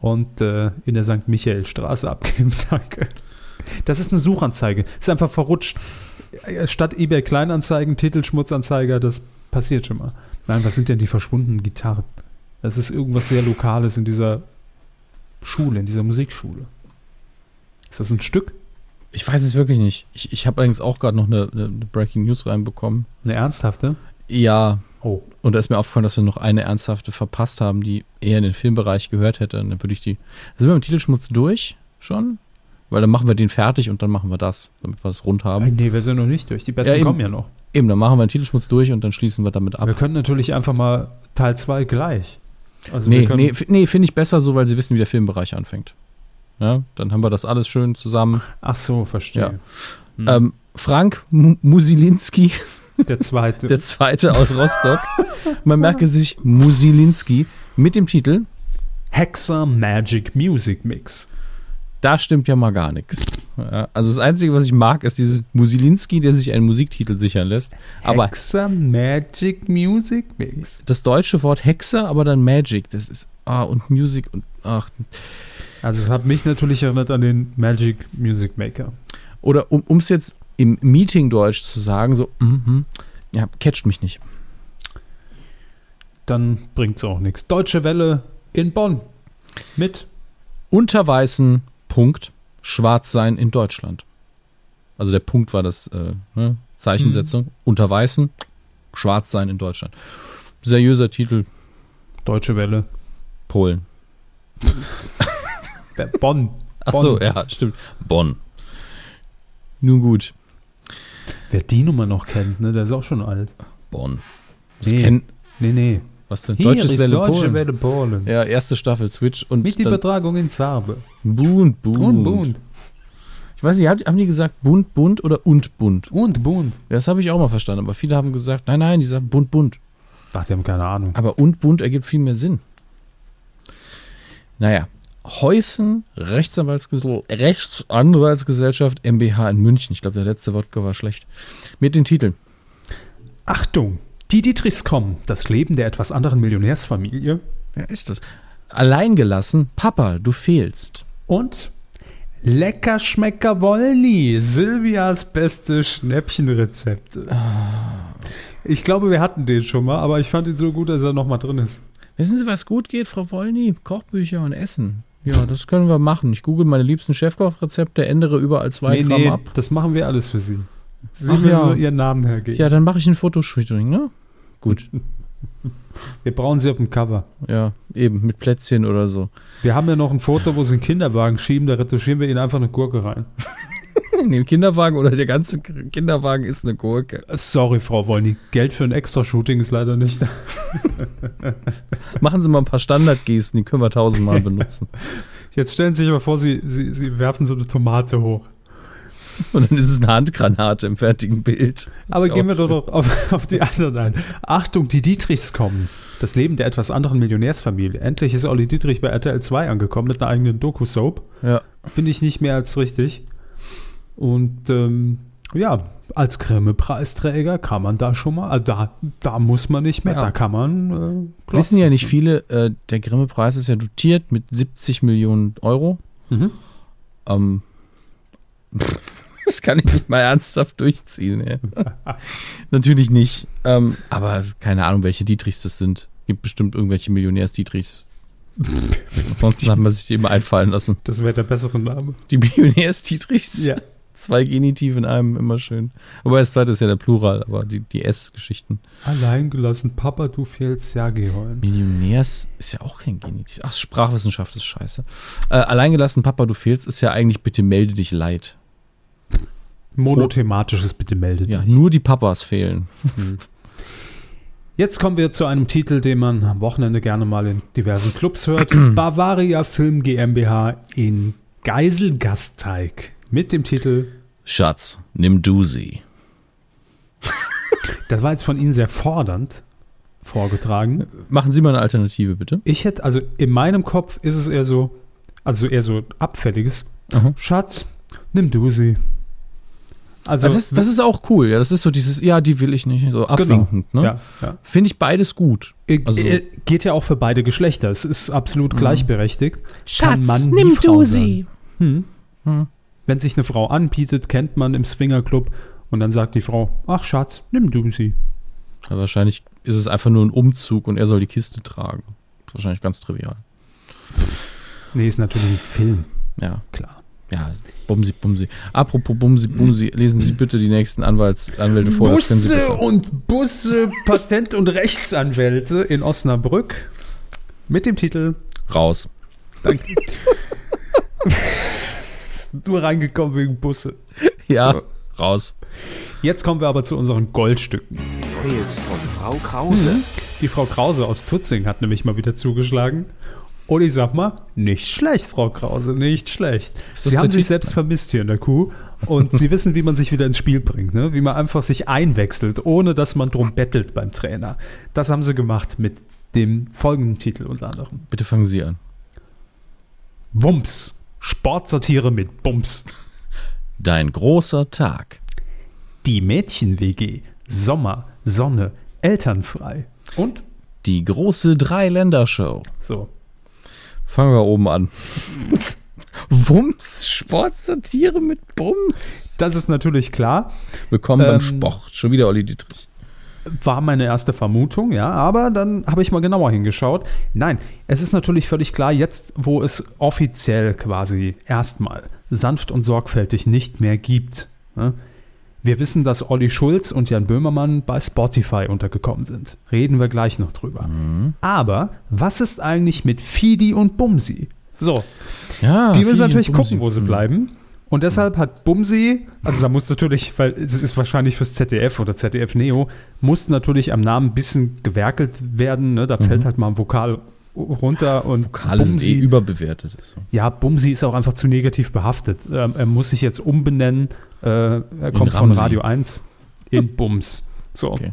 und äh, in der St. Michael-Straße abgeben. Danke. Das ist eine Suchanzeige. Ist einfach verrutscht. Statt eBay Kleinanzeigen, Titelschmutzanzeiger, das passiert schon mal. Nein, was sind denn die verschwundenen Gitarren? Das ist irgendwas sehr Lokales in dieser Schule, in dieser Musikschule. Ist das ein Stück? Ich weiß es wirklich nicht. Ich, ich habe allerdings auch gerade noch eine, eine eine Breaking News reinbekommen. Eine ernsthafte? Ja, Oh. und da ist mir aufgefallen, dass wir noch eine ernsthafte verpasst haben, die eher in den Filmbereich gehört hätte. Und dann würde ich die. Sind wir mit dem Titelschmutz durch schon? Weil dann machen wir den fertig und dann machen wir das, damit wir das rund Äh, haben. Nee, wir sind noch nicht durch. Die besten Ja, eben. kommen ja noch. Eben, dann machen wir den Titelschmutz durch und dann schließen wir damit ab. Wir können natürlich einfach mal Teil 2 gleich. Also nee, nee, nee finde ich besser so, weil sie wissen, wie der Filmbereich anfängt. Ja, dann haben wir das alles schön zusammen. Ach so, verstehe. Hm. Ähm, Frank M Musilinski, der zweite. der Zweite aus Rostock. Man merke sich Musilinski mit dem Titel Hexa Magic Music Mix. Da stimmt ja mal gar nichts. Also das Einzige, was ich mag, ist dieses Musilinski, der sich einen Musiktitel sichern lässt. Aber Hexa Magic Music Mix. das deutsche Wort Hexer, aber dann Magic, das ist, ah, und Music und, ach. Also es hat mich natürlich erinnert an den Magic Music Maker. Oder um es jetzt im Meeting-Deutsch zu sagen, so, mhm, ja, catcht mich nicht. Dann bringt es auch nichts. Deutsche Welle in Bonn. Mit. Unter weißen Punkt, schwarz sein in Deutschland. Also der Punkt war das, äh, ne, Zeichensetzung. Unter weißen, schwarz sein in Deutschland. Seriöser Titel. Deutsche Welle. Polen. Bonn. Ach so, ja, stimmt. Bonn. Nun gut. Wer die Nummer noch kennt, ne, der ist auch schon alt. Bonn. Das Nee. kennt. Nee, nee. Was denn? Hier Deutsches ist Welle Deutsche Polen. Welle Polen. Ja, erste Staffel Switch und Mit Übertragung in Farbe. bunt, bunt. Und bunt. Ich weiß nicht, haben die gesagt bunt, bunt oder und bunt? Und bunt. Ja, Das habe ich auch mal verstanden, aber viele haben gesagt, nein, nein, die sagen bunt, bunt. Ach, die haben keine Ahnung. Aber und bunt ergibt viel mehr Sinn. Naja, Heusen Rechtsanwaltsges Rechtsanwaltsgesellschaft MBH in München. Ich glaube, der letzte Wodka war schlecht. Mit den Titeln. Achtung, die Dietrichs kommen. Das Leben der etwas anderen Millionärsfamilie. Wer ist das? Alleingelassen, Papa, du fehlst. Und Lecker Schmecker Wollny. Silvias beste Schnäppchenrezepte. Ich glaube, wir hatten den schon mal, aber ich fand ihn so gut, dass er nochmal drin ist. Wissen Sie, was gut geht, Frau Wollny? Kochbücher und Essen. Ja, das können wir machen. Ich google meine liebsten Chefkochrezepte, ändere überall zwei Gramm ab. das machen wir alles für Sie. Sie Ach müssen ja. nur Ihren Namen hergeben. Ja, dann mache ich ein Fotoshooting, ne? Gut. Wir brauchen Sie auf dem Cover. Ja, eben, mit Plätzchen oder so. Wir haben ja noch ein Foto, wo Sie einen Kinderwagen schieben, da retuschieren wir Ihnen einfach eine Gurke rein. In den Kinderwagen oder der ganze Kinderwagen ist eine Gurke. Sorry, Frau Wollny, Geld für ein Extra-Shooting ist leider nicht da. Machen Sie mal ein paar Standardgesten, die können wir tausendmal benutzen. Jetzt stellen Sie sich mal vor, Sie, Sie, Sie werfen so eine Tomate hoch. Und dann ist es eine Handgranate im fertigen Bild. Aber gehen wir doch noch auf, auf die anderen ein. Achtung, die Dietrichs kommen. Das Leben der etwas anderen Millionärsfamilie. Endlich ist Olli Dietrich bei RTL 2 angekommen mit einer eigenen Doku-Soap. Ja. Finde ich nicht mehr als richtig. Und ähm, ja, als Grimme-Preisträger kann man da schon mal, also da, da muss man nicht mehr, Ja. da kann man. Äh, Wissen ja nicht viele, äh, der Grimme-Preis ist ja dotiert mit 70 Millionen Euro. Mhm. Ähm, das kann ich nicht mal ernsthaft durchziehen. ey. Natürlich nicht. Ähm, aber keine Ahnung, welche Dietrichs das sind. Gibt bestimmt irgendwelche Millionärs-Dietrichs. Ansonsten hat man sich die immer einfallen lassen. Das wäre der bessere Name. Die Millionärs-Dietrichs. Zwei Genitive in einem, immer schön. Wobei das zweite ist ja der Plural, aber die, die S-Geschichten. Alleingelassen, Papa, du fehlst, ja, geh heulen. Millionärs ist ja auch kein Genitiv. Ach, Sprachwissenschaft ist scheiße. Äh, alleingelassen, Papa, du fehlst, ist ja eigentlich bitte melde dich leid. Monothematisches, bitte meldet. Ja, nur die Papas fehlen. Jetzt kommen wir zu einem Titel, den man am Wochenende gerne mal in diversen Clubs hört. Bavaria Film GmbH in Geiselgasteig. Mit dem Titel, Schatz, nimm du sie. das war jetzt von Ihnen sehr fordernd vorgetragen. Machen Sie mal eine Alternative, bitte. Ich hätte, also in meinem Kopf ist es eher so, also eher so abfälliges. Aha. Schatz, nimm du sie. Also, das, das ist auch cool. Ja, das ist so dieses, ja, die will ich nicht, so abwinkend. Ne? ja, ja. Finde ich beides gut. Äh, Also- äh, Geht ja auch für beide Geschlechter. Es ist absolut Mhm. gleichberechtigt. Kann Mann wie Frau sein. Hm. Hm. Wenn sich eine Frau anbietet, kennt man im Swingerclub und dann sagt die Frau, ach Schatz, nimm du sie. Ja, wahrscheinlich ist es einfach nur ein Umzug und er soll die Kiste tragen. ist wahrscheinlich ganz trivial. Nee, ist natürlich ein Film, Ja, klar. Ja, Bumsi, Bumsi. Apropos Bumsi, Bumsi, lesen Sie bitte die nächsten Anwalts, Anwälte vor. das können Sie Busse und Busse, Patent- und Rechtsanwälte in Osnabrück mit dem Titel Raus. Danke. Nur reingekommen wegen Busse. Ja, raus. Jetzt kommen wir aber zu unseren Goldstücken. Neues von Frau Krause. Die Frau Krause aus Tutzing hat nämlich mal wieder zugeschlagen. Und ich sag mal, nicht schlecht, Frau Krause, nicht schlecht. Sie haben sich selbst vermisst hier in der Kuh und Sie wissen, wie man sich wieder ins Spiel bringt, ne? wie man einfach sich einwechselt, ohne dass man drum bettelt beim Trainer. Das haben Sie gemacht mit dem folgenden Titel unter anderem. Bitte fangen Sie an. Wumps, Sportsatire mit Bums. Dein großer Tag. Die Mädchen-WG, Sommer, Sonne, elternfrei. Und Die große Drei-Länder-Show. so. Fangen wir oben an. Wumms, Sportsatire mit Bums. Das ist natürlich klar. Willkommen Ähm, beim Sport. Schon wieder Olli Dietrich. War meine erste Vermutung, ja, aber dann habe ich mal genauer hingeschaut. Nein, es ist natürlich völlig klar, jetzt, wo es offiziell quasi erstmal sanft und sorgfältig nicht mehr gibt, ne, Wir wissen, dass Olli Schulz und Jan Böhmermann bei Spotify untergekommen sind. Reden wir gleich noch drüber. Mhm. Aber was ist eigentlich mit Fidi und Bumsi? So, Ja, die müssen natürlich gucken, wo sie Mhm. bleiben. Und deshalb hat Bumsi, also da muss natürlich, weil es ist wahrscheinlich fürs ZDF oder ZDF Neo, muss natürlich am Namen ein bisschen gewerkelt werden. Ne? Da fällt halt mal ein Vokal runter und Vokal ist eh überbewertet. Ist so. ja, Bumsi ist auch einfach zu negativ behaftet. Ähm, er muss sich jetzt umbenennen. Äh, er kommt von. Radio 1 in Bums. So. Okay.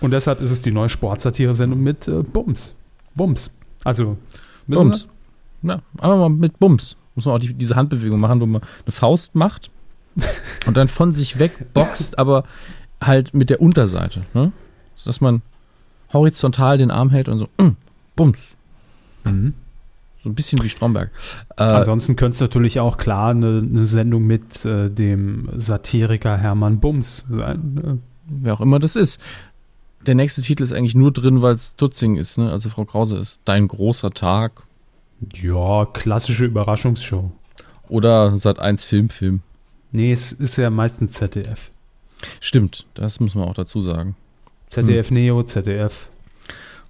Und deshalb ist es die neue Sportsatire-Sendung mit äh, Bums. Bums. Also, Bums. Ja, aber mal mit Bums. Muss man auch die, diese Handbewegung machen, wo man eine Faust macht und dann von sich weg boxt, aber halt mit der Unterseite. Ne? Dass man horizontal den Arm hält und so, mm, Bums. Mhm. So ein bisschen wie Stromberg. Äh, Ansonsten könnte es natürlich auch klar eine, eine Sendung mit äh, dem Satiriker Hermann Bums sein. ne? wer auch immer das ist. Der nächste Titel ist eigentlich nur drin, weil es Tutzing ist, ne? also Frau Krause ist. Dein großer Tag Ja, klassische Überraschungsshow. oder Sat 1 Filmfilm. Nee, es ist ja meistens ZDF. Stimmt, das muss man auch dazu sagen. ZDF Neo, ZDF.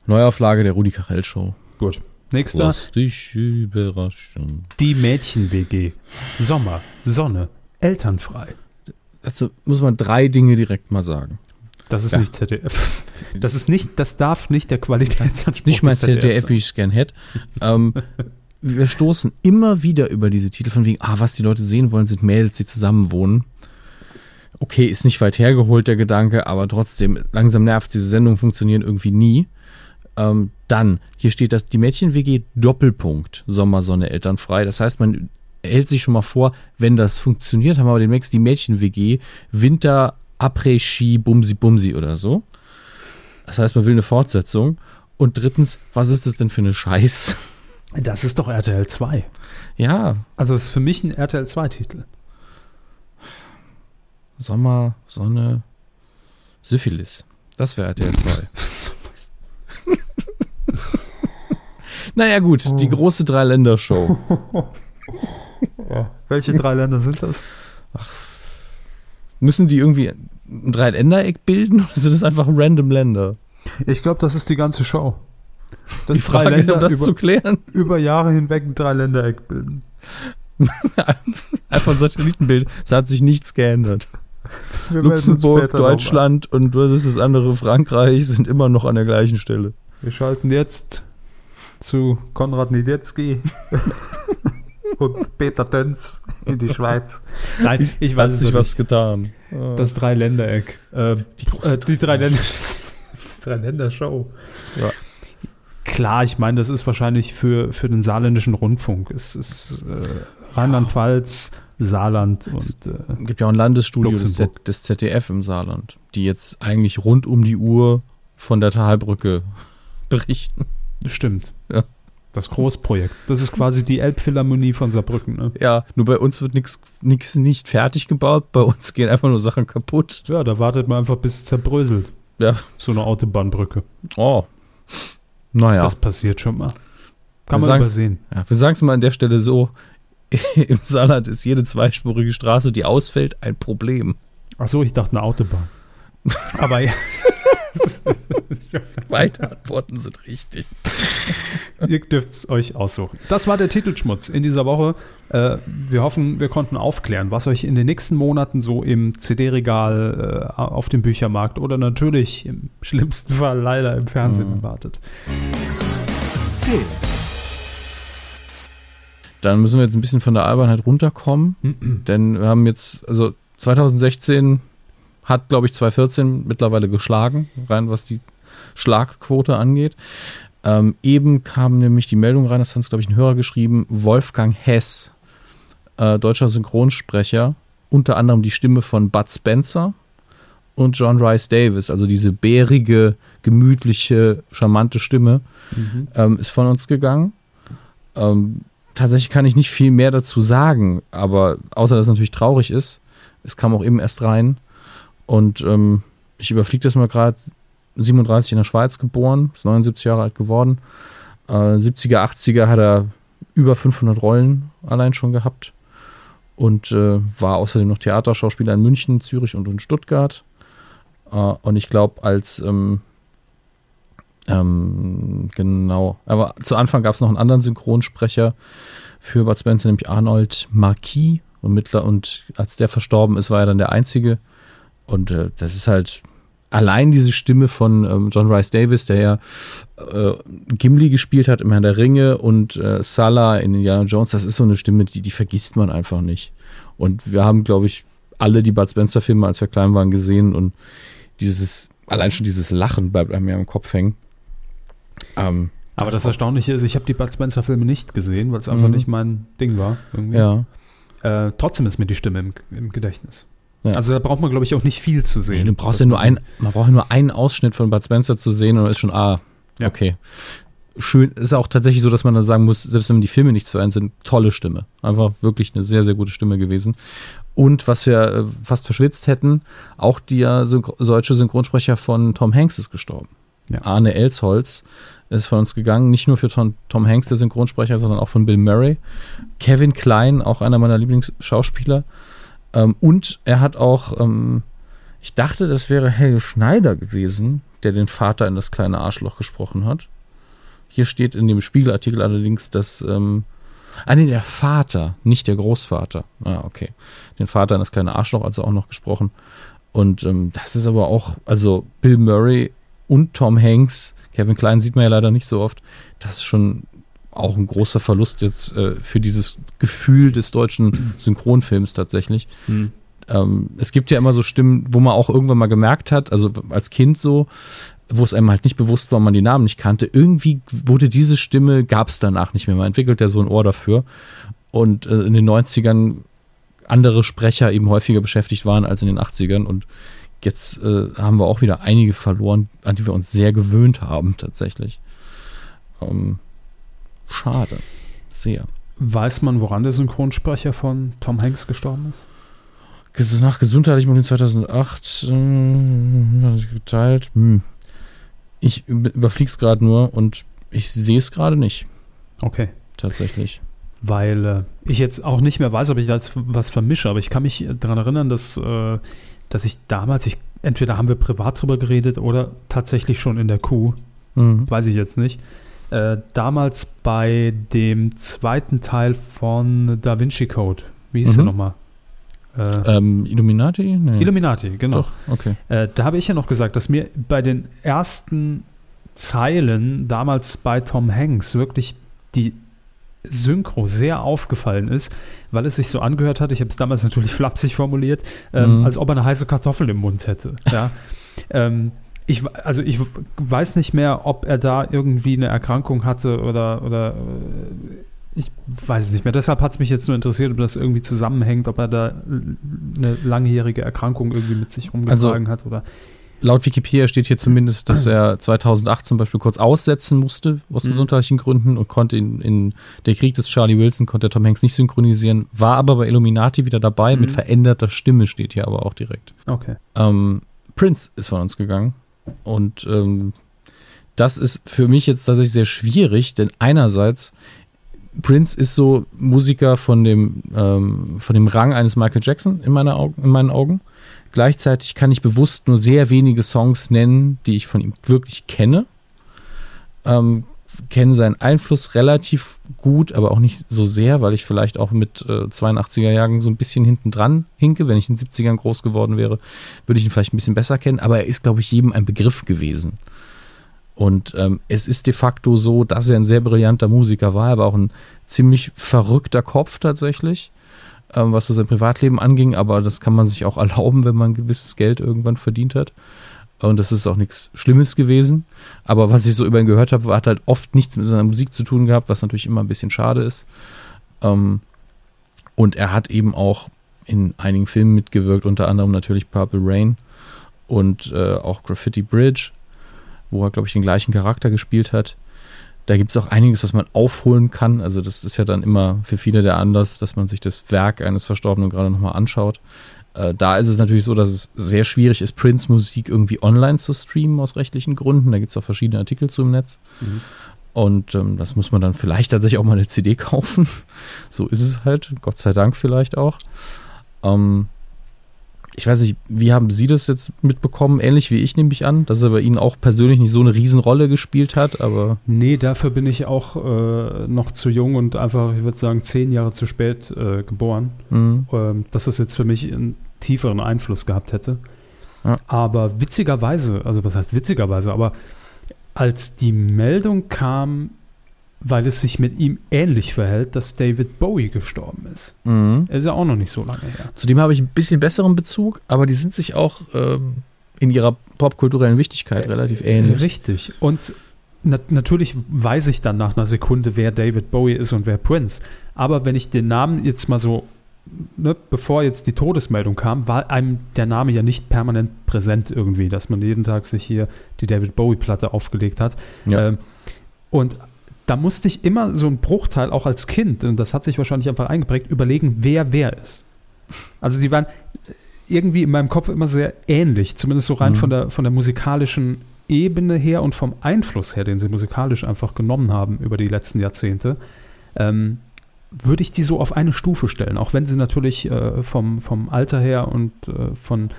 Neuauflage der Rudi Carell Show. Gut. Nächster. Lass dich überraschen. Die Mädchen-WG. Sommer, Sonne, elternfrei. Dazu muss man drei Dinge direkt mal sagen. Das ist Ja. nicht ZDF. Das ist nicht, das darf nicht der Qualitätsanspruch Nicht mal des ZDF, sein. wie ich es gern hätte. ähm, wir stoßen immer wieder über diese Titel von wegen, ah, was die Leute sehen wollen, sind Mädels, die zusammen wohnen. Okay, ist nicht weit hergeholt, der Gedanke, aber trotzdem, langsam nervt diese Sendungen funktionieren irgendwie nie. Ähm, dann, hier steht das, die Mädchen-WG Doppelpunkt, Sommersonne, elternfrei. Das heißt, man hält sich schon mal vor, wenn das funktioniert, haben wir aber demnächst die Mädchen-WG Winter, Après-Ski, Bumsi, Bumsi oder so. Das heißt, man will eine Fortsetzung. Und drittens, was ist das denn für eine Scheiß? Das ist doch RTL 2. Ja, Also das ist für mich ein RTL 2-Titel. Sommer, Sonne, Syphilis. Das wäre RTL 2. naja, gut, die große Drei-Länder-Show. Welche drei Länder sind das? Müssen die irgendwie ein Dreiländereck bilden oder sind das einfach random Länder? Ich glaube, das ist die ganze Show. Das Die Frage, um das über, zu klären, über Jahre hinweg ein Dreiländereck bilden. einfach ein Satellitenbild. Es hat sich nichts geändert. Wir Luxemburg, Deutschland und was ist das andere, Frankreich, sind immer noch an der gleichen Stelle. Wir schalten jetzt zu Konrad Niedetzky und Peter Tönz in die Schweiz. Nein, ich Hat weiß sich es was getan. Das Dreiländereck. Äh, die äh, die drei Länder. die Dreiländershow. Ja. Klar, ich meine, das ist wahrscheinlich für, für den saarländischen Rundfunk. Es ist äh, Rheinland-Pfalz, Saarland und äh, gibt ja auch ein Landesstudio des, Z des ZDF im Saarland, die jetzt eigentlich rund um die Uhr von der Talbrücke berichten. stimmt. Ja. Das Großprojekt. Das ist quasi die Elbphilharmonie von Saarbrücken. Ne? Ja, nur bei uns wird nichts nicht fertig gebaut, bei uns gehen einfach nur Sachen kaputt. Ja, da wartet man einfach, bis es zerbröselt. Ja. So eine Autobahnbrücke. Oh. Naja, Das passiert schon mal. Kann Wir man übersehen. ja, wir sagen es mal an der Stelle so, im Saarland ist jede zweispurige Straße, die ausfällt, ein Problem. Ach so, ich dachte eine Autobahn. Aber ja. Beide Antworten sind richtig. Ihr dürft es euch aussuchen. Das war der Titelschmutz in dieser Woche. Äh, wir hoffen, wir konnten aufklären, was euch in den nächsten Monaten so im CD-Regal, äh, auf dem Büchermarkt oder natürlich im schlimmsten Fall leider im Fernsehen Mhm. erwartet. Film. Dann müssen wir jetzt ein bisschen von der Albernheit runterkommen. Denn wir haben jetzt, also 2016 hat, glaube ich, 2014 mittlerweile geschlagen, rein was die Schlagquote angeht. Ähm, eben kam nämlich die Meldung rein, das hat uns, glaube ich, ein Hörer geschrieben, Wolfgang Hess, äh, deutscher Synchronsprecher, unter anderem die Stimme von Bud Spencer und John Rice Davis, also diese bärige, gemütliche, charmante Stimme, Mhm. ähm, ist von uns gegangen. Ähm, tatsächlich kann ich nicht viel mehr dazu sagen, aber außer dass es natürlich traurig ist, es kam auch eben erst rein und ähm, ich überfliege das mal gerade, 37 in der Schweiz geboren, ist 79 Jahre alt geworden. Äh, 70er, 80er hat er über 500 Rollen allein schon gehabt und äh, war außerdem noch Theaterschauspieler in München, Zürich und in Stuttgart. Äh, und ich glaube, als ähm, ähm, genau, aber zu Anfang gab es noch einen anderen Synchronsprecher für Bud Spencer, nämlich Arnold Marquis. Und, mittler, und als der verstorben ist, war er dann der Einzige. Und äh, das ist halt allein diese Stimme von ähm, John Rice Davis, der ja äh, Gimli gespielt hat im Herrn der Ringe und äh, Salah in Indiana Jones, das ist so eine Stimme, die, die vergisst man einfach nicht. Und wir haben, glaube ich, alle die Bud Spencer-Filme, als wir klein waren, gesehen und dieses, allein schon dieses Lachen bleibt einem ja im Kopf hängen. Ähm, aber das Erstaunliche ist, ich habe die Bud Spencer-Filme nicht gesehen, weil es einfach mhm. nicht mein Ding war. Irgendwie. Ja. Äh, trotzdem ist mir die Stimme im, im Gedächtnis. Ja. Also da braucht man, glaube ich, auch nicht viel zu sehen. Nee, du brauchst ja nur ein, man braucht nur einen Ausschnitt von Bud Spencer zu sehen und ist schon, ah, ja. okay. Schön, ist auch tatsächlich so, dass man dann sagen muss, selbst wenn die Filme nicht zu einem sind, tolle Stimme. Einfach wirklich eine sehr, sehr gute Stimme gewesen. Und was wir äh, fast verschwitzt hätten, auch der Synchro deutsche Synchronsprecher von Tom Hanks ist gestorben. Ja. Arne Elsholz ist von uns gegangen, nicht nur für Tom, Tom Hanks, der Synchronsprecher, sondern auch von Bill Murray. Kevin Klein, auch einer meiner Lieblingsschauspieler, ähm, und er hat auch, ähm, ich dachte, das wäre Helge Schneider gewesen, der den Vater in das kleine Arschloch gesprochen hat. Hier steht in dem Spiegelartikel allerdings, dass, ähm, ah nee, der Vater, nicht der Großvater. Ah, okay. Den Vater in das kleine Arschloch also auch noch gesprochen. Und ähm, das ist aber auch, also Bill Murray und Tom Hanks, Kevin Klein sieht man ja leider nicht so oft, das ist schon auch ein großer Verlust jetzt äh, für dieses Gefühl des deutschen Synchronfilms tatsächlich. Mhm. Ähm, es gibt ja immer so Stimmen, wo man auch irgendwann mal gemerkt hat, also als Kind so, wo es einem halt nicht bewusst war, man die Namen nicht kannte. Irgendwie wurde diese Stimme, gab es danach nicht mehr. Man entwickelt ja so ein Ohr dafür. Und äh, in den 90ern andere Sprecher eben häufiger beschäftigt waren als in den 80ern. Und jetzt äh, haben wir auch wieder einige verloren, an die wir uns sehr gewöhnt haben, tatsächlich. Ähm, Schade. Sehr. Weiß man, woran der Synchronsprecher von Tom Hanks gestorben ist? Nach gesundheitlichem Problem 2008 äh, geteilt. Hm. Ich überfliege es gerade nur und ich sehe es gerade nicht. Okay. Tatsächlich. Weil äh, ich jetzt auch nicht mehr weiß, ob ich da jetzt was vermische, aber ich kann mich daran erinnern, dass, äh, dass ich damals, ich, entweder haben wir privat drüber geredet oder tatsächlich schon in der Kuh. Mhm. Weiß ich jetzt nicht äh, damals bei dem zweiten Teil von Da Vinci Code. Wie hieß mhm. der nochmal? Äh, ähm, Illuminati? Nee. Illuminati, genau. Doch, okay. Äh, da habe ich ja noch gesagt, dass mir bei den ersten Zeilen damals bei Tom Hanks wirklich die Synchro sehr aufgefallen ist, weil es sich so angehört hat, ich habe es damals natürlich flapsig formuliert, ähm, mhm. als ob er eine heiße Kartoffel im Mund hätte. Ja. ähm, ich, also ich weiß nicht mehr, ob er da irgendwie eine Erkrankung hatte oder, oder äh, ich weiß es nicht mehr. Deshalb hat es mich jetzt nur interessiert, ob das irgendwie zusammenhängt, ob er da eine langjährige Erkrankung irgendwie mit sich rumgetragen also, hat oder. Laut Wikipedia steht hier zumindest, dass er 2008 zum Beispiel kurz aussetzen musste aus mhm. gesundheitlichen Gründen und konnte in, in der Krieg des Charlie Wilson konnte Tom Hanks nicht synchronisieren, war aber bei Illuminati wieder dabei mhm. mit veränderter Stimme steht hier aber auch direkt. Okay. Ähm, Prince ist von uns gegangen. Und ähm, das ist für mich jetzt tatsächlich sehr schwierig, denn einerseits Prince ist so Musiker von dem, ähm, von dem Rang eines Michael Jackson in, meiner Augen, in meinen Augen. Gleichzeitig kann ich bewusst nur sehr wenige Songs nennen, die ich von ihm wirklich kenne. Ähm, kenne seinen Einfluss relativ gut, aber auch nicht so sehr, weil ich vielleicht auch mit äh, 82er Jahren so ein bisschen hinten dran hinke. Wenn ich in den 70ern groß geworden wäre, würde ich ihn vielleicht ein bisschen besser kennen, aber er ist, glaube ich, jedem ein Begriff gewesen. Und ähm, es ist de facto so, dass er ein sehr brillanter Musiker war, aber auch ein ziemlich verrückter Kopf tatsächlich, ähm, was so sein Privatleben anging, aber das kann man sich auch erlauben, wenn man gewisses Geld irgendwann verdient hat. Und das ist auch nichts Schlimmes gewesen. Aber was ich so über ihn gehört habe, hat halt oft nichts mit seiner Musik zu tun gehabt, was natürlich immer ein bisschen schade ist. Ähm, und er hat eben auch in einigen Filmen mitgewirkt, unter anderem natürlich Purple Rain und äh, auch Graffiti Bridge, wo er, glaube ich, den gleichen Charakter gespielt hat. Da gibt es auch einiges, was man aufholen kann. Also das ist ja dann immer für viele der Anlass, dass man sich das Werk eines Verstorbenen gerade nochmal anschaut. Äh, da ist es natürlich so, dass es sehr schwierig ist, Prince-Musik irgendwie online zu streamen aus rechtlichen Gründen. Da gibt es auch verschiedene Artikel zu im Netz. Mhm. Und ähm, das muss man dann vielleicht tatsächlich auch mal eine CD kaufen. so ist es halt, Gott sei Dank vielleicht auch. Ähm, ich weiß nicht, wie haben Sie das jetzt mitbekommen? Ähnlich wie ich nehme ich an, dass er bei Ihnen auch persönlich nicht so eine Riesenrolle gespielt hat, aber. Nee, dafür bin ich auch äh, noch zu jung und einfach, ich würde sagen, zehn Jahre zu spät äh, geboren, mhm. ähm, dass es jetzt für mich einen tieferen Einfluss gehabt hätte. Ja. Aber witzigerweise, also was heißt witzigerweise, aber als die Meldung kam, weil es sich mit ihm ähnlich verhält, dass David Bowie gestorben ist. Mhm. Er ist ja auch noch nicht so lange her. Zudem habe ich ein bisschen besseren Bezug, aber die sind sich auch ähm, in ihrer popkulturellen Wichtigkeit äh, relativ ähnlich. Richtig. Und na natürlich weiß ich dann nach einer Sekunde, wer David Bowie ist und wer Prince. Aber wenn ich den Namen jetzt mal so, ne, bevor jetzt die Todesmeldung kam, war einem der Name ja nicht permanent präsent irgendwie, dass man jeden Tag sich hier die David Bowie-Platte aufgelegt hat. Ja. Ähm, und da musste ich immer so einen Bruchteil, auch als Kind, und das hat sich wahrscheinlich einfach eingeprägt, überlegen, wer wer ist. Also die waren irgendwie in meinem Kopf immer sehr ähnlich, zumindest so rein mhm. von, der, von der musikalischen Ebene her und vom Einfluss her, den sie musikalisch einfach genommen haben über die letzten Jahrzehnte, ähm, würde ich die so auf eine Stufe stellen, auch wenn sie natürlich äh, vom, vom Alter her und äh, von,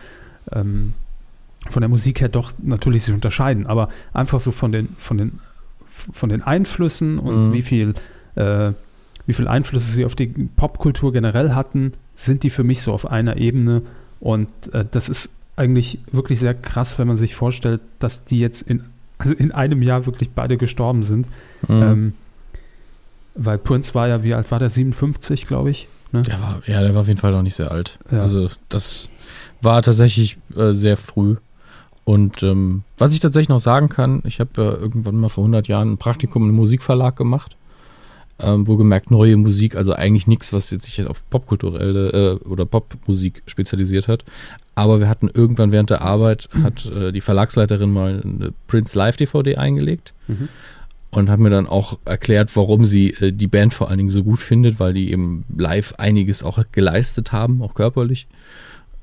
ähm, von der Musik her doch natürlich sich unterscheiden, aber einfach so von den, von den von den Einflüssen und mhm. wie viel äh, wie viel Einflüsse sie auf die Popkultur generell hatten, sind die für mich so auf einer Ebene. Und äh, das ist eigentlich wirklich sehr krass, wenn man sich vorstellt, dass die jetzt in, also in einem Jahr wirklich beide gestorben sind. Mhm. Ähm, weil Prince war ja, wie alt war der? 57, glaube ich. Ne? Der war, ja, der war auf jeden Fall noch nicht sehr alt. Ja. Also das war tatsächlich äh, sehr früh. Und ähm, was ich tatsächlich noch sagen kann, ich habe ja irgendwann mal vor 100 Jahren ein Praktikum im Musikverlag gemacht. Ähm, wohlgemerkt neue Musik, also eigentlich nichts, was jetzt sich auf popkulturelle äh, oder Popmusik spezialisiert hat. Aber wir hatten irgendwann während der Arbeit, mhm. hat äh, die Verlagsleiterin mal eine Prince Live DVD eingelegt mhm. Und hat mir dann auch erklärt, warum sie äh, die Band vor allen Dingen so gut findet, weil die eben live einiges auch geleistet haben, auch körperlich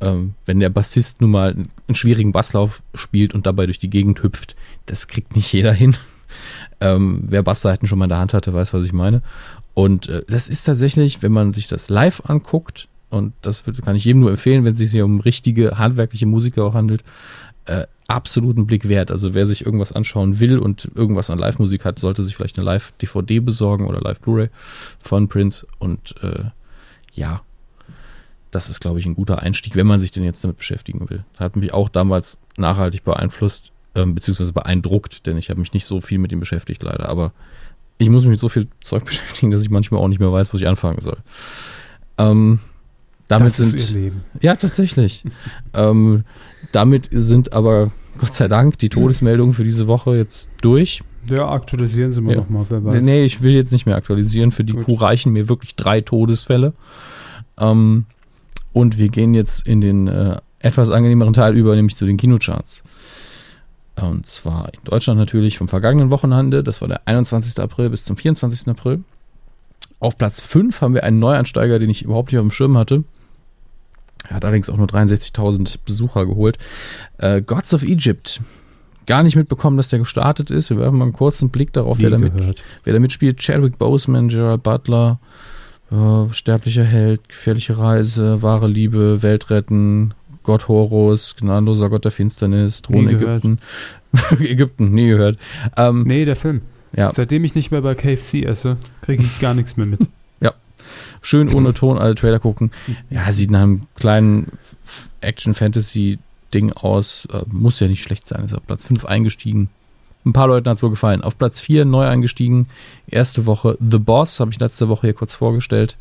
ähm, wenn der Bassist nun mal einen schwierigen Basslauf spielt und dabei durch die Gegend hüpft, das kriegt nicht jeder hin. Ähm, wer Bassseiten schon mal in der Hand hatte, weiß, was ich meine. Und äh, das ist tatsächlich, wenn man sich das live anguckt, und das kann ich jedem nur empfehlen, wenn es sich hier um richtige handwerkliche Musiker auch handelt, äh, absoluten Blick wert. Also wer sich irgendwas anschauen will und irgendwas an Live-Musik hat, sollte sich vielleicht eine Live-DVD besorgen oder Live-Blu-ray von Prince. Und äh, ja, das ist, glaube ich, ein guter Einstieg, wenn man sich denn jetzt damit beschäftigen will. Hat mich auch damals nachhaltig beeinflusst, ähm, beziehungsweise beeindruckt, denn ich habe mich nicht so viel mit ihm beschäftigt, leider. Aber ich muss mich mit so viel Zeug beschäftigen, dass ich manchmal auch nicht mehr weiß, wo ich anfangen soll. Ähm, damit das sind, ist Leben. Ja, tatsächlich. ähm, damit sind aber, Gott sei Dank, die Todesmeldungen für diese Woche jetzt durch. Ja, aktualisieren Sie mal ja. nochmal, wer weiß. Nee, ich will jetzt nicht mehr aktualisieren. Für die Gut. Kuh reichen mir wirklich drei Todesfälle. Ähm, und wir gehen jetzt in den äh, etwas angenehmeren Teil über, nämlich zu den Kinocharts. Und zwar in Deutschland natürlich vom vergangenen Wochenende. Das war der 21. April bis zum 24. April. Auf Platz 5 haben wir einen Neuansteiger, den ich überhaupt nicht auf dem Schirm hatte. Er hat allerdings auch nur 63.000 Besucher geholt. Äh, Gods of Egypt. Gar nicht mitbekommen, dass der gestartet ist. Wir werfen mal einen kurzen Blick darauf, wer da, mit, wer da mitspielt. Chadwick Boseman, Gerald Butler, äh, sterblicher Held, gefährliche Reise, wahre Liebe, Welt retten, Gott Horus, gnadenloser Gott der Finsternis, Thron Ägypten. Ägypten, nie gehört. Ähm, nee, der Film. Ja. Seitdem ich nicht mehr bei KFC esse, kriege ich gar nichts mehr mit. Schön ohne Ton alle Trailer gucken. Ja, sieht nach einem kleinen Action-Fantasy-Ding aus. Äh, muss ja nicht schlecht sein. Ist auf Platz 5 eingestiegen. Ein paar Leuten hat es wohl gefallen. Auf Platz 4 neu eingestiegen. Erste Woche The Boss, habe ich letzte Woche hier kurz vorgestellt.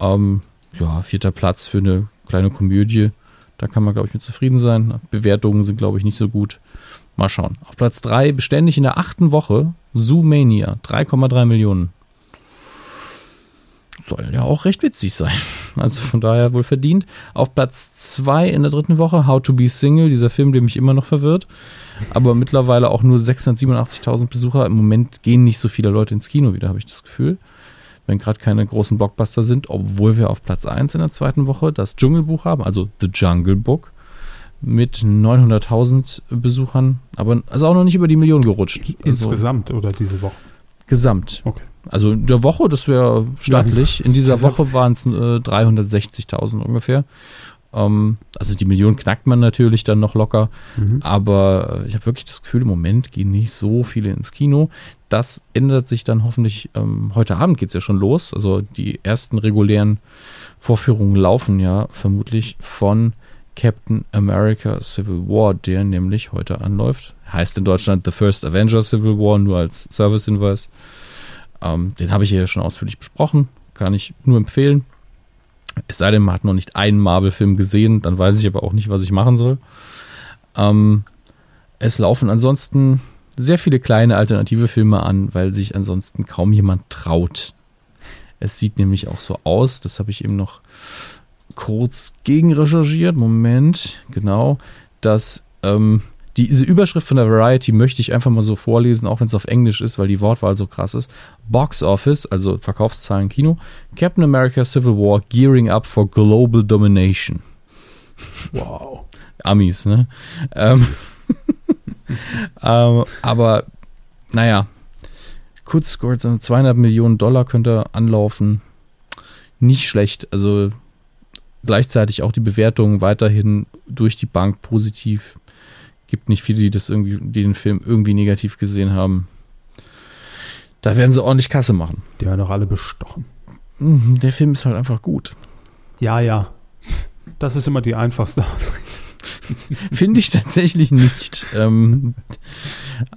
Ähm, ja, vierter Platz für eine kleine Komödie. Da kann man, glaube ich, mit zufrieden sein. Bewertungen sind, glaube ich, nicht so gut. Mal schauen. Auf Platz 3, beständig in der achten Woche, Zoomania. 3,3 Millionen. Soll ja auch recht witzig sein. Also von daher wohl verdient. Auf Platz 2 in der dritten Woche, How to Be Single, dieser Film, der mich immer noch verwirrt aber mittlerweile auch nur 687.000 Besucher. Im Moment gehen nicht so viele Leute ins Kino wieder, habe ich das Gefühl. Wenn gerade keine großen Blockbuster sind, obwohl wir auf Platz 1 in der zweiten Woche das Dschungelbuch haben, also The Jungle Book, mit 900.000 Besuchern, aber also auch noch nicht über die Million gerutscht. Insgesamt also, oder diese Woche? Gesamt. Okay. Also in der Woche, das wäre stattlich. In dieser Woche waren es äh, 360.000 ungefähr. Ähm, also die Million knackt man natürlich dann noch locker. Mhm. Aber äh, ich habe wirklich das Gefühl, im Moment gehen nicht so viele ins Kino. Das ändert sich dann hoffentlich. Ähm, heute Abend geht es ja schon los. Also die ersten regulären Vorführungen laufen ja vermutlich von Captain America Civil War, der nämlich heute anläuft. Heißt in Deutschland The First Avenger Civil War, nur als Service-Hinweis. Ähm, den habe ich ja schon ausführlich besprochen. Kann ich nur empfehlen. Es sei denn, man hat noch nicht einen Marvel-Film gesehen, dann weiß ich aber auch nicht, was ich machen soll. Ähm, es laufen ansonsten sehr viele kleine alternative Filme an, weil sich ansonsten kaum jemand traut. Es sieht nämlich auch so aus, das habe ich eben noch kurz gegen recherchiert. Moment, genau, dass ähm, diese Überschrift von der Variety möchte ich einfach mal so vorlesen, auch wenn es auf Englisch ist, weil die Wortwahl so krass ist. Box Office, also Verkaufszahlen Kino. Captain America Civil War gearing up for global domination. Wow. Amis, ne? Ähm, ähm, aber naja, kurz scored 200 Millionen Dollar könnte anlaufen. Nicht schlecht. Also gleichzeitig auch die Bewertungen weiterhin durch die Bank positiv. Gibt nicht viele, die das irgendwie, die den Film irgendwie negativ gesehen haben. Da werden sie ordentlich Kasse machen. Die werden doch alle bestochen. Mhm, Der Film ist halt einfach gut. Ja, ja. Das ist immer die einfachste Ausrede. Finde ich tatsächlich nicht. Ähm,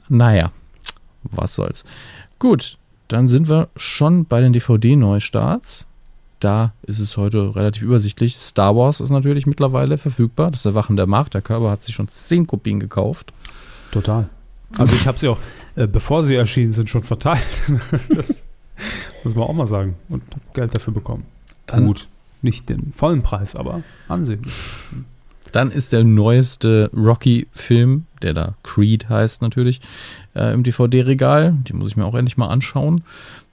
naja, was soll's. Gut, dann sind wir schon bei den DVD-Neustarts. Da ist es heute relativ übersichtlich. Star Wars ist natürlich mittlerweile verfügbar. Das Erwachen der Macht. Der Körper hat sich schon 10 Kopien gekauft. Total. Also ich habe sie auch, äh, bevor sie erschienen sind, schon verteilt. das muss man auch mal sagen. Und Geld dafür bekommen. Dann, Gut, nicht den vollen Preis, aber ansehnlich. dann ist der neueste Rocky-Film, der da Creed heißt natürlich, äh, im DVD-Regal. Die muss ich mir auch endlich mal anschauen.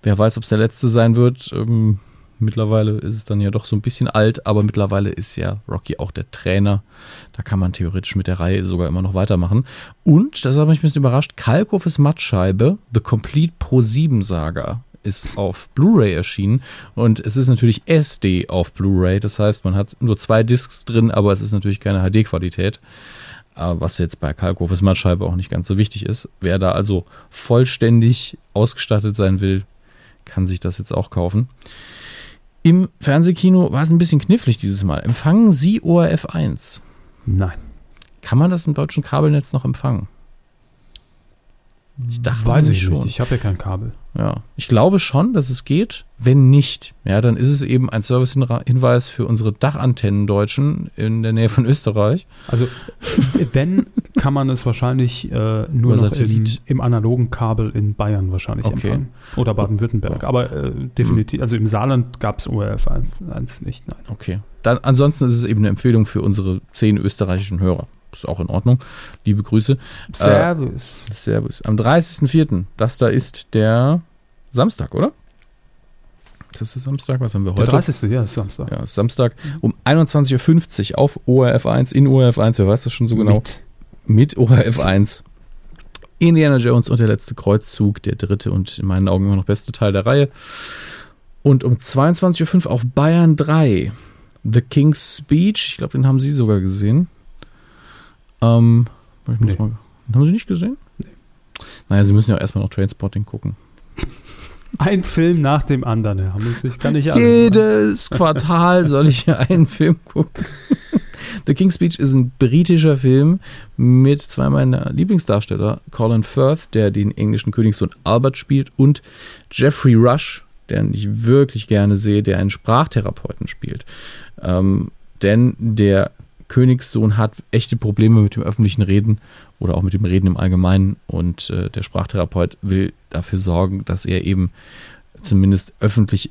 Wer weiß, ob es der letzte sein wird. Ähm, mittlerweile ist es dann ja doch so ein bisschen alt, aber mittlerweile ist ja Rocky auch der Trainer. Da kann man theoretisch mit der Reihe sogar immer noch weitermachen. Und, das hat mich ein bisschen überrascht, Kalkofes Mattscheibe, The Complete Pro 7 Saga ist auf Blu-ray erschienen und es ist natürlich SD auf Blu-ray. Das heißt, man hat nur zwei Discs drin, aber es ist natürlich keine HD-Qualität. Äh, Was jetzt bei Kalkofes Mattscheibe auch nicht ganz so wichtig ist. Wer da also vollständig ausgestattet sein will, kann sich das jetzt auch kaufen. Im Fernsehkino war es ein bisschen knifflig dieses Mal. Empfangen Sie ORF 1? Nein. Kann man das im deutschen Kabelnetz noch empfangen? Ich dachte Weiß ich nicht. Ich habe ja kein Kabel. Ja, ich glaube schon, dass es geht. Wenn nicht, ja, dann ist es eben ein Servicehinweis für unsere Dachantennen-Deutschen in der Nähe von Österreich. Also wenn, kann man es wahrscheinlich äh, nur Über noch im, Satellit. im analogen Kabel in Bayern wahrscheinlich Okay. empfangen. Oder Baden-Württemberg. Ja. Aber äh, definitiv, also im Saarland gab es ORF 1 nicht. Nein. Okay. Dann, ansonsten ist es eben eine Empfehlung für unsere zehn österreichischen Hörer. Ist auch in Ordnung. Liebe Grüße. Servus. Servus. Am 30.04. Das da ist der Samstag, oder? Ist das der Samstag? Was haben wir Der heute? 30. Ja, ist Samstag. Ja, ist Samstag um 21.50 Uhr auf ORF 1, in ORF 1, wer weiß das schon so genau? Mit. Mit ORF 1. Indiana Jones und der letzte Kreuzzug, der dritte und in meinen Augen immer noch beste Teil der Reihe. Und um 22.05 Uhr auf Bayern 3. The King's Speech, ich glaube, den haben Sie sogar gesehen. Ähm, ich muss Nee. mal, haben Sie nicht gesehen? Nee. Naja, Sie müssen ja auch erstmal noch Trainspotting gucken. Ein Film nach dem anderen, Herr Hammels. Ich kann nicht alles. Jedes Quartal soll ich hier einen Film gucken. The King's Speech ist ein britischer Film mit zwei meiner Lieblingsdarsteller, Colin Firth, der den englischen Königssohn Albert spielt, und Jeffrey Rush, den ich wirklich gerne sehe, der einen Sprachtherapeuten spielt. Ähm, denn der Königssohn hat echte Probleme mit dem öffentlichen Reden oder auch mit dem Reden im Allgemeinen und äh, der Sprachtherapeut will dafür sorgen, dass er eben zumindest öffentlich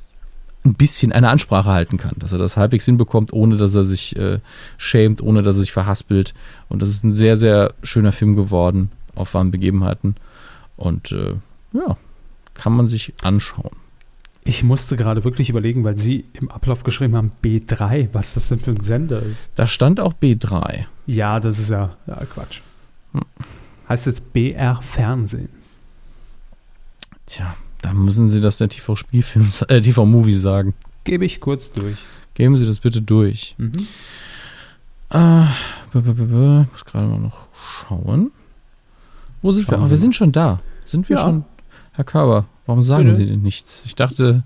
ein bisschen eine Ansprache halten kann, dass er das halbwegs hinbekommt, ohne dass er sich äh, schämt, ohne dass er sich verhaspelt. Und das ist ein sehr, sehr schöner Film geworden, auf wahren Begebenheiten. Und äh, ja, kann man sich anschauen. Ich musste gerade wirklich überlegen, weil Sie im Ablauf geschrieben haben, B3, was das denn für ein Sender ist. Da stand auch B3. Ja, das ist ja, ja Quatsch. Hm. Heißt jetzt BR Fernsehen. Tja, Da müssen Sie das der TV-Spielfilm, äh, TV-Movie sagen. Gebe ich kurz durch. Geben Sie das bitte durch. Mhm. Ah, b -b -b ich muss gerade mal noch schauen. Wo sind wir? Schauen Ah, wir mal. sind schon da. Sind wir Ja. schon? Herr Körber, warum sagen Bitte? Sie denn nichts? Ich dachte,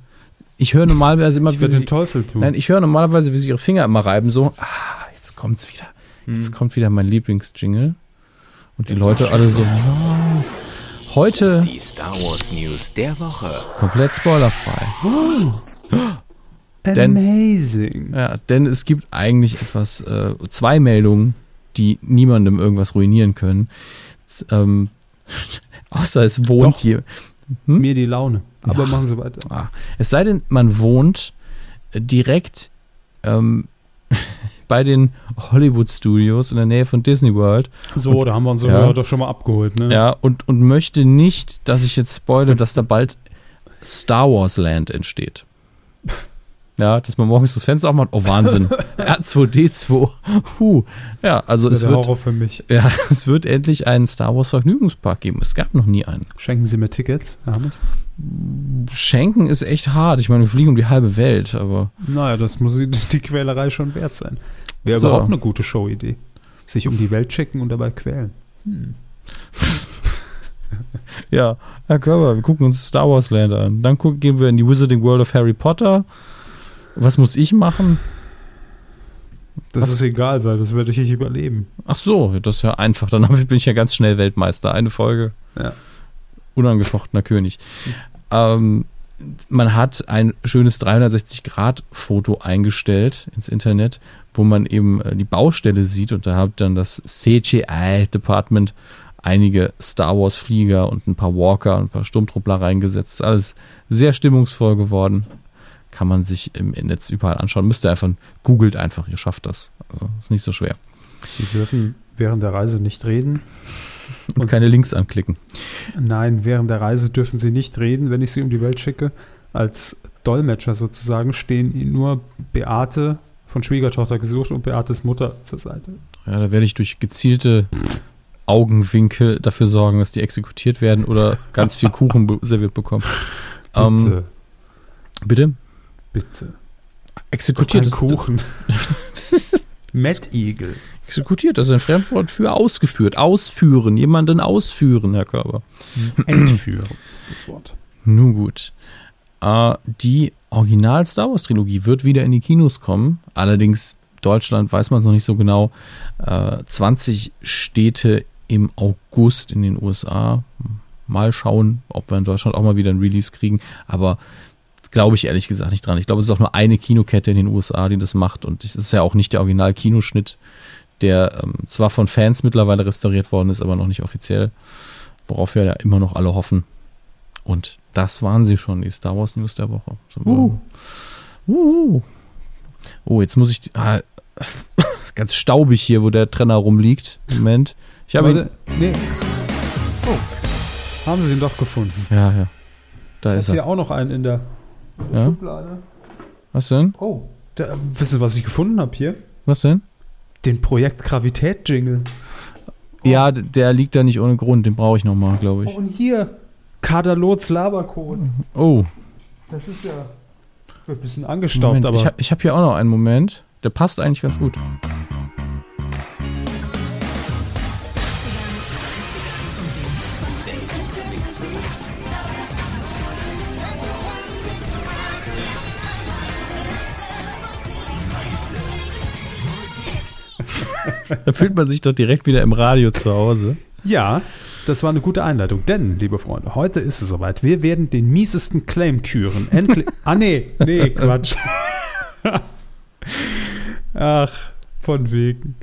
ich höre normalerweise immer, Ich wie werde den Sie, Teufel tun. nein, ich höre normalerweise, wie Sie Ihre Finger immer reiben, so, ah, jetzt kommt's wieder. Jetzt Hm. kommt wieder mein Lieblingsjingle. Und die Jetzt Leute alle so, "Ja." heute Die Star Wars News der Woche. komplett spoilerfrei. denn- Amazing. Ja, denn es gibt eigentlich etwas, äh, zwei Meldungen, die niemandem irgendwas ruinieren können. Ähm, außer es wohnt Doch. hier. Hm? Mir die Laune. Aber Ja. machen Sie weiter. Ah, es sei denn, man wohnt äh, direkt ähm, bei den Hollywood Studios in der Nähe von Disney World. So, da haben wir uns Ja. doch schon mal abgeholt, ne? Ja, und, und möchte nicht, dass ich jetzt spoile, dass da bald Star Wars Land entsteht. Ja, dass man morgens das Fenster aufmacht. Oh, Wahnsinn. R2D2. Huh. Ja, also es wird, Horror für mich. ja, es wird endlich einen Star Wars Vergnügungspark geben. Es gab noch nie einen. Schenken Sie mir Tickets, Herr Hammes? Schenken ist echt hart. Ich meine, wir fliegen um die halbe Welt, aber Naja, das muss die, die Quälerei schon wert sein. Wäre So. überhaupt eine gute Showidee. Sich um die Welt schicken und dabei quälen. Hm. Ja, Herr Körber, wir gucken uns Star Wars Land an. Dann gucken, gehen wir in die Wizarding World of Harry Potter. Was muss ich machen? Das Was? ist egal, weil das werde ich nicht überleben. Ach so, das ist ja einfach. Dann bin ich ja ganz schnell Weltmeister. Eine Folge. Ja. Unangefochtener König. Ähm, man hat ein schönes 360-Grad-Foto eingestellt ins Internet, wo man eben äh, die Baustelle sieht und da hat dann das CGI-Department einige Star Wars-Flieger und ein paar Walker und ein paar Sturmtruppler reingesetzt. Ist alles sehr stimmungsvoll geworden. Kann man sich im Netz überall anschauen. Müsst ihr einfach, googelt einfach, ihr schafft das. Also ist nicht so schwer. Sie dürfen während der Reise nicht reden. Und keine Links anklicken. Nein, während der Reise dürfen Sie nicht reden, wenn ich Sie um die Welt schicke. Als Dolmetscher sozusagen stehen Ihnen nur Beate von Schwiegertochter gesucht und Beates Mutter zur Seite. Ja, da werde ich durch gezielte Augenwinkel dafür sorgen, dass die exekutiert werden oder ganz viel Kuchen serviert bekommen. Ähm, Bitte, bitte? Exekutiert Ein Kuchen. Mad Eagle. exekutiert, das ist ein Fremdwort für ausgeführt. Ausführen, jemanden ausführen, Herr Körber. Entführen ist das Wort. Nun gut. Äh, die Original-Star Wars-Trilogie wird wieder in die Kinos kommen. Allerdings, Deutschland weiß man es noch nicht so genau. Äh, 20 Städte im August in den USA. Mal schauen, ob wir in Deutschland auch mal wieder ein Release kriegen. Aber glaube ich ehrlich gesagt nicht dran. Ich glaube, es ist auch nur eine Kinokette in den USA, die das macht. Und es ist ja auch nicht der Original-Kinoschnitt, der ähm, zwar von Fans mittlerweile restauriert worden ist, aber noch nicht offiziell. Worauf wir ja immer noch alle hoffen. Und das waren sie schon, die Star Wars News der Woche. Uh. Uh. Oh, jetzt muss ich. Ah, ganz staubig hier, wo der Trenner rumliegt. Moment. Ich habe ihn. Nee. Oh. Haben Sie ihn doch gefunden. Ja, ja. Da Ich ist habe er. hier auch noch einen in der Ja? Schublade. Was denn? Oh. Da, wissen Sie, was ich gefunden habe hier? Was denn? Den Projekt Gravität-Jingle. Ja, d- der liegt da nicht ohne Grund. Den brauche ich nochmal, glaube Oh, ich. und hier. Kadalots Labercode. Oh, Das ist ja ein bisschen angestaubt, Moment. aber Ich habe ich hab hier auch noch einen Moment. Der passt eigentlich ganz gut. Da fühlt man sich doch direkt wieder im Radio zu Hause. ja, das war eine gute Einleitung. Denn, liebe Freunde, heute ist es soweit. Wir werden den miesesten Claim küren. Endlich. ah, nee, nee, Quatsch. Ach, von wegen.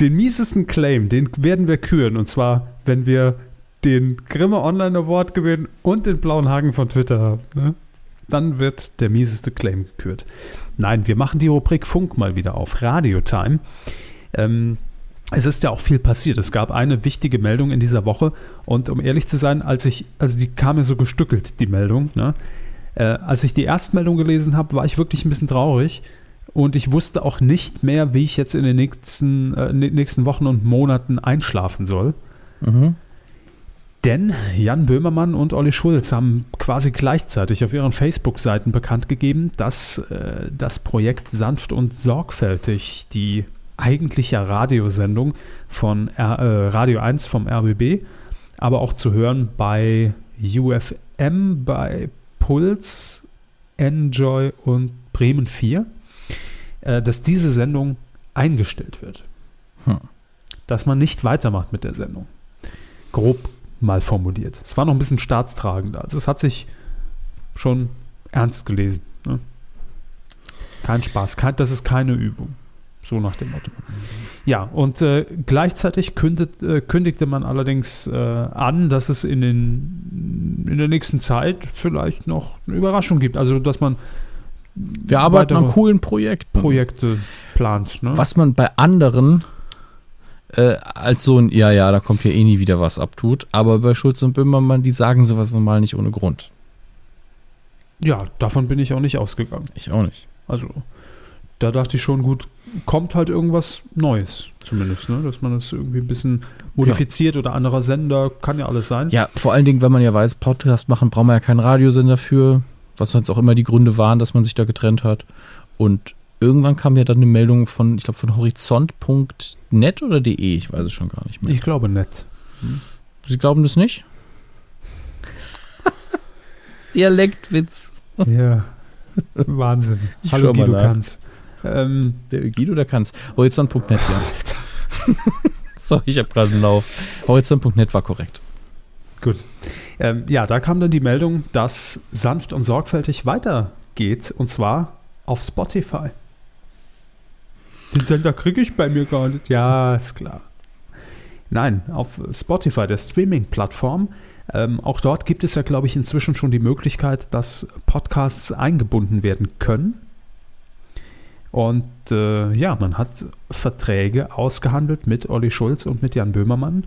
Den miesesten Claim, den werden wir küren. Und zwar, wenn wir den Grimme Online Award gewinnen und den blauen Haken von Twitter haben. Ne? Dann wird der mieseste Claim gekürt. Nein, wir machen die Rubrik Funk mal wieder auf. Radio Time. Ähm, es ist ja auch viel passiert. Es gab eine wichtige Meldung in dieser Woche und um ehrlich zu sein, als ich, also die kam mir so gestückelt, die Meldung, ne? äh, als ich die Erstmeldung gelesen habe, war ich wirklich ein bisschen traurig und ich wusste auch nicht mehr, wie ich jetzt in den nächsten, äh, in den nächsten Wochen und Monaten einschlafen soll. Mhm. Denn Jan Böhmermann und Olli Schulz haben quasi gleichzeitig auf ihren Facebook-Seiten bekannt gegeben, dass äh, das Projekt Sanft und Sorgfältig die eigentliche Radiosendung von R äh, Radio 1 vom RBB, aber auch zu hören bei UFM, bei Puls, Enjoy und Bremen 4, äh, dass diese Sendung eingestellt wird. Hm. Dass man nicht weitermacht mit der Sendung. Grob mal formuliert. Es war noch ein bisschen staatstragender. Also es hat sich schon ernst gelesen. Ne? Kein Spaß, kein, das ist keine Übung. So nach dem Motto. Ja, und äh, gleichzeitig kündet, äh, kündigte man allerdings äh, an, dass es in, den, in der nächsten Zeit vielleicht noch eine Überraschung gibt. Also, dass man. Wir arbeiten an coolen Projekten. Projekte plant. Ne? Was man bei anderen äh, als so ein, ja, ja, da kommt hier eh nie wieder was abtut. Aber bei Schulz und Böhmermann, die sagen sowas normal nicht ohne Grund. Ja, davon bin ich auch nicht ausgegangen. Ich auch nicht. Also, da dachte ich schon, gut, kommt halt irgendwas Neues, zumindest, ne? Dass man das irgendwie ein bisschen modifiziert ja. oder anderer Sender, kann ja alles sein. Ja, vor allen Dingen, wenn man ja weiß, Podcast machen, braucht man ja keinen Radiosender für, was jetzt auch immer die Gründe waren, dass man sich da getrennt hat. Und irgendwann kam ja dann eine Meldung von, ich glaube, von horizont.net oder de, ich weiß es schon gar nicht mehr. Ich glaube net. Hm. Sie glauben das nicht? Dialektwitz. Ja. Wahnsinn. Ich Hallo Guido Kanz. Ähm, der Guido, der kann's. Horizont.net, ja. Sorry, ich habe gerade einen Lauf. Horizont.net war korrekt. Gut. Ähm, ja, da kam dann die Meldung, dass sanft und sorgfältig weitergeht. Und zwar auf Spotify. Den Sender kriege ich bei mir gar nicht. Ja, ist klar. Nein, auf Spotify, der Streaming-Plattform. Ähm, auch dort gibt es ja, glaube ich, inzwischen schon die Möglichkeit, dass Podcasts eingebunden werden können. Und äh, ja, man hat Verträge ausgehandelt mit Olli Schulz und mit Jan Böhmermann.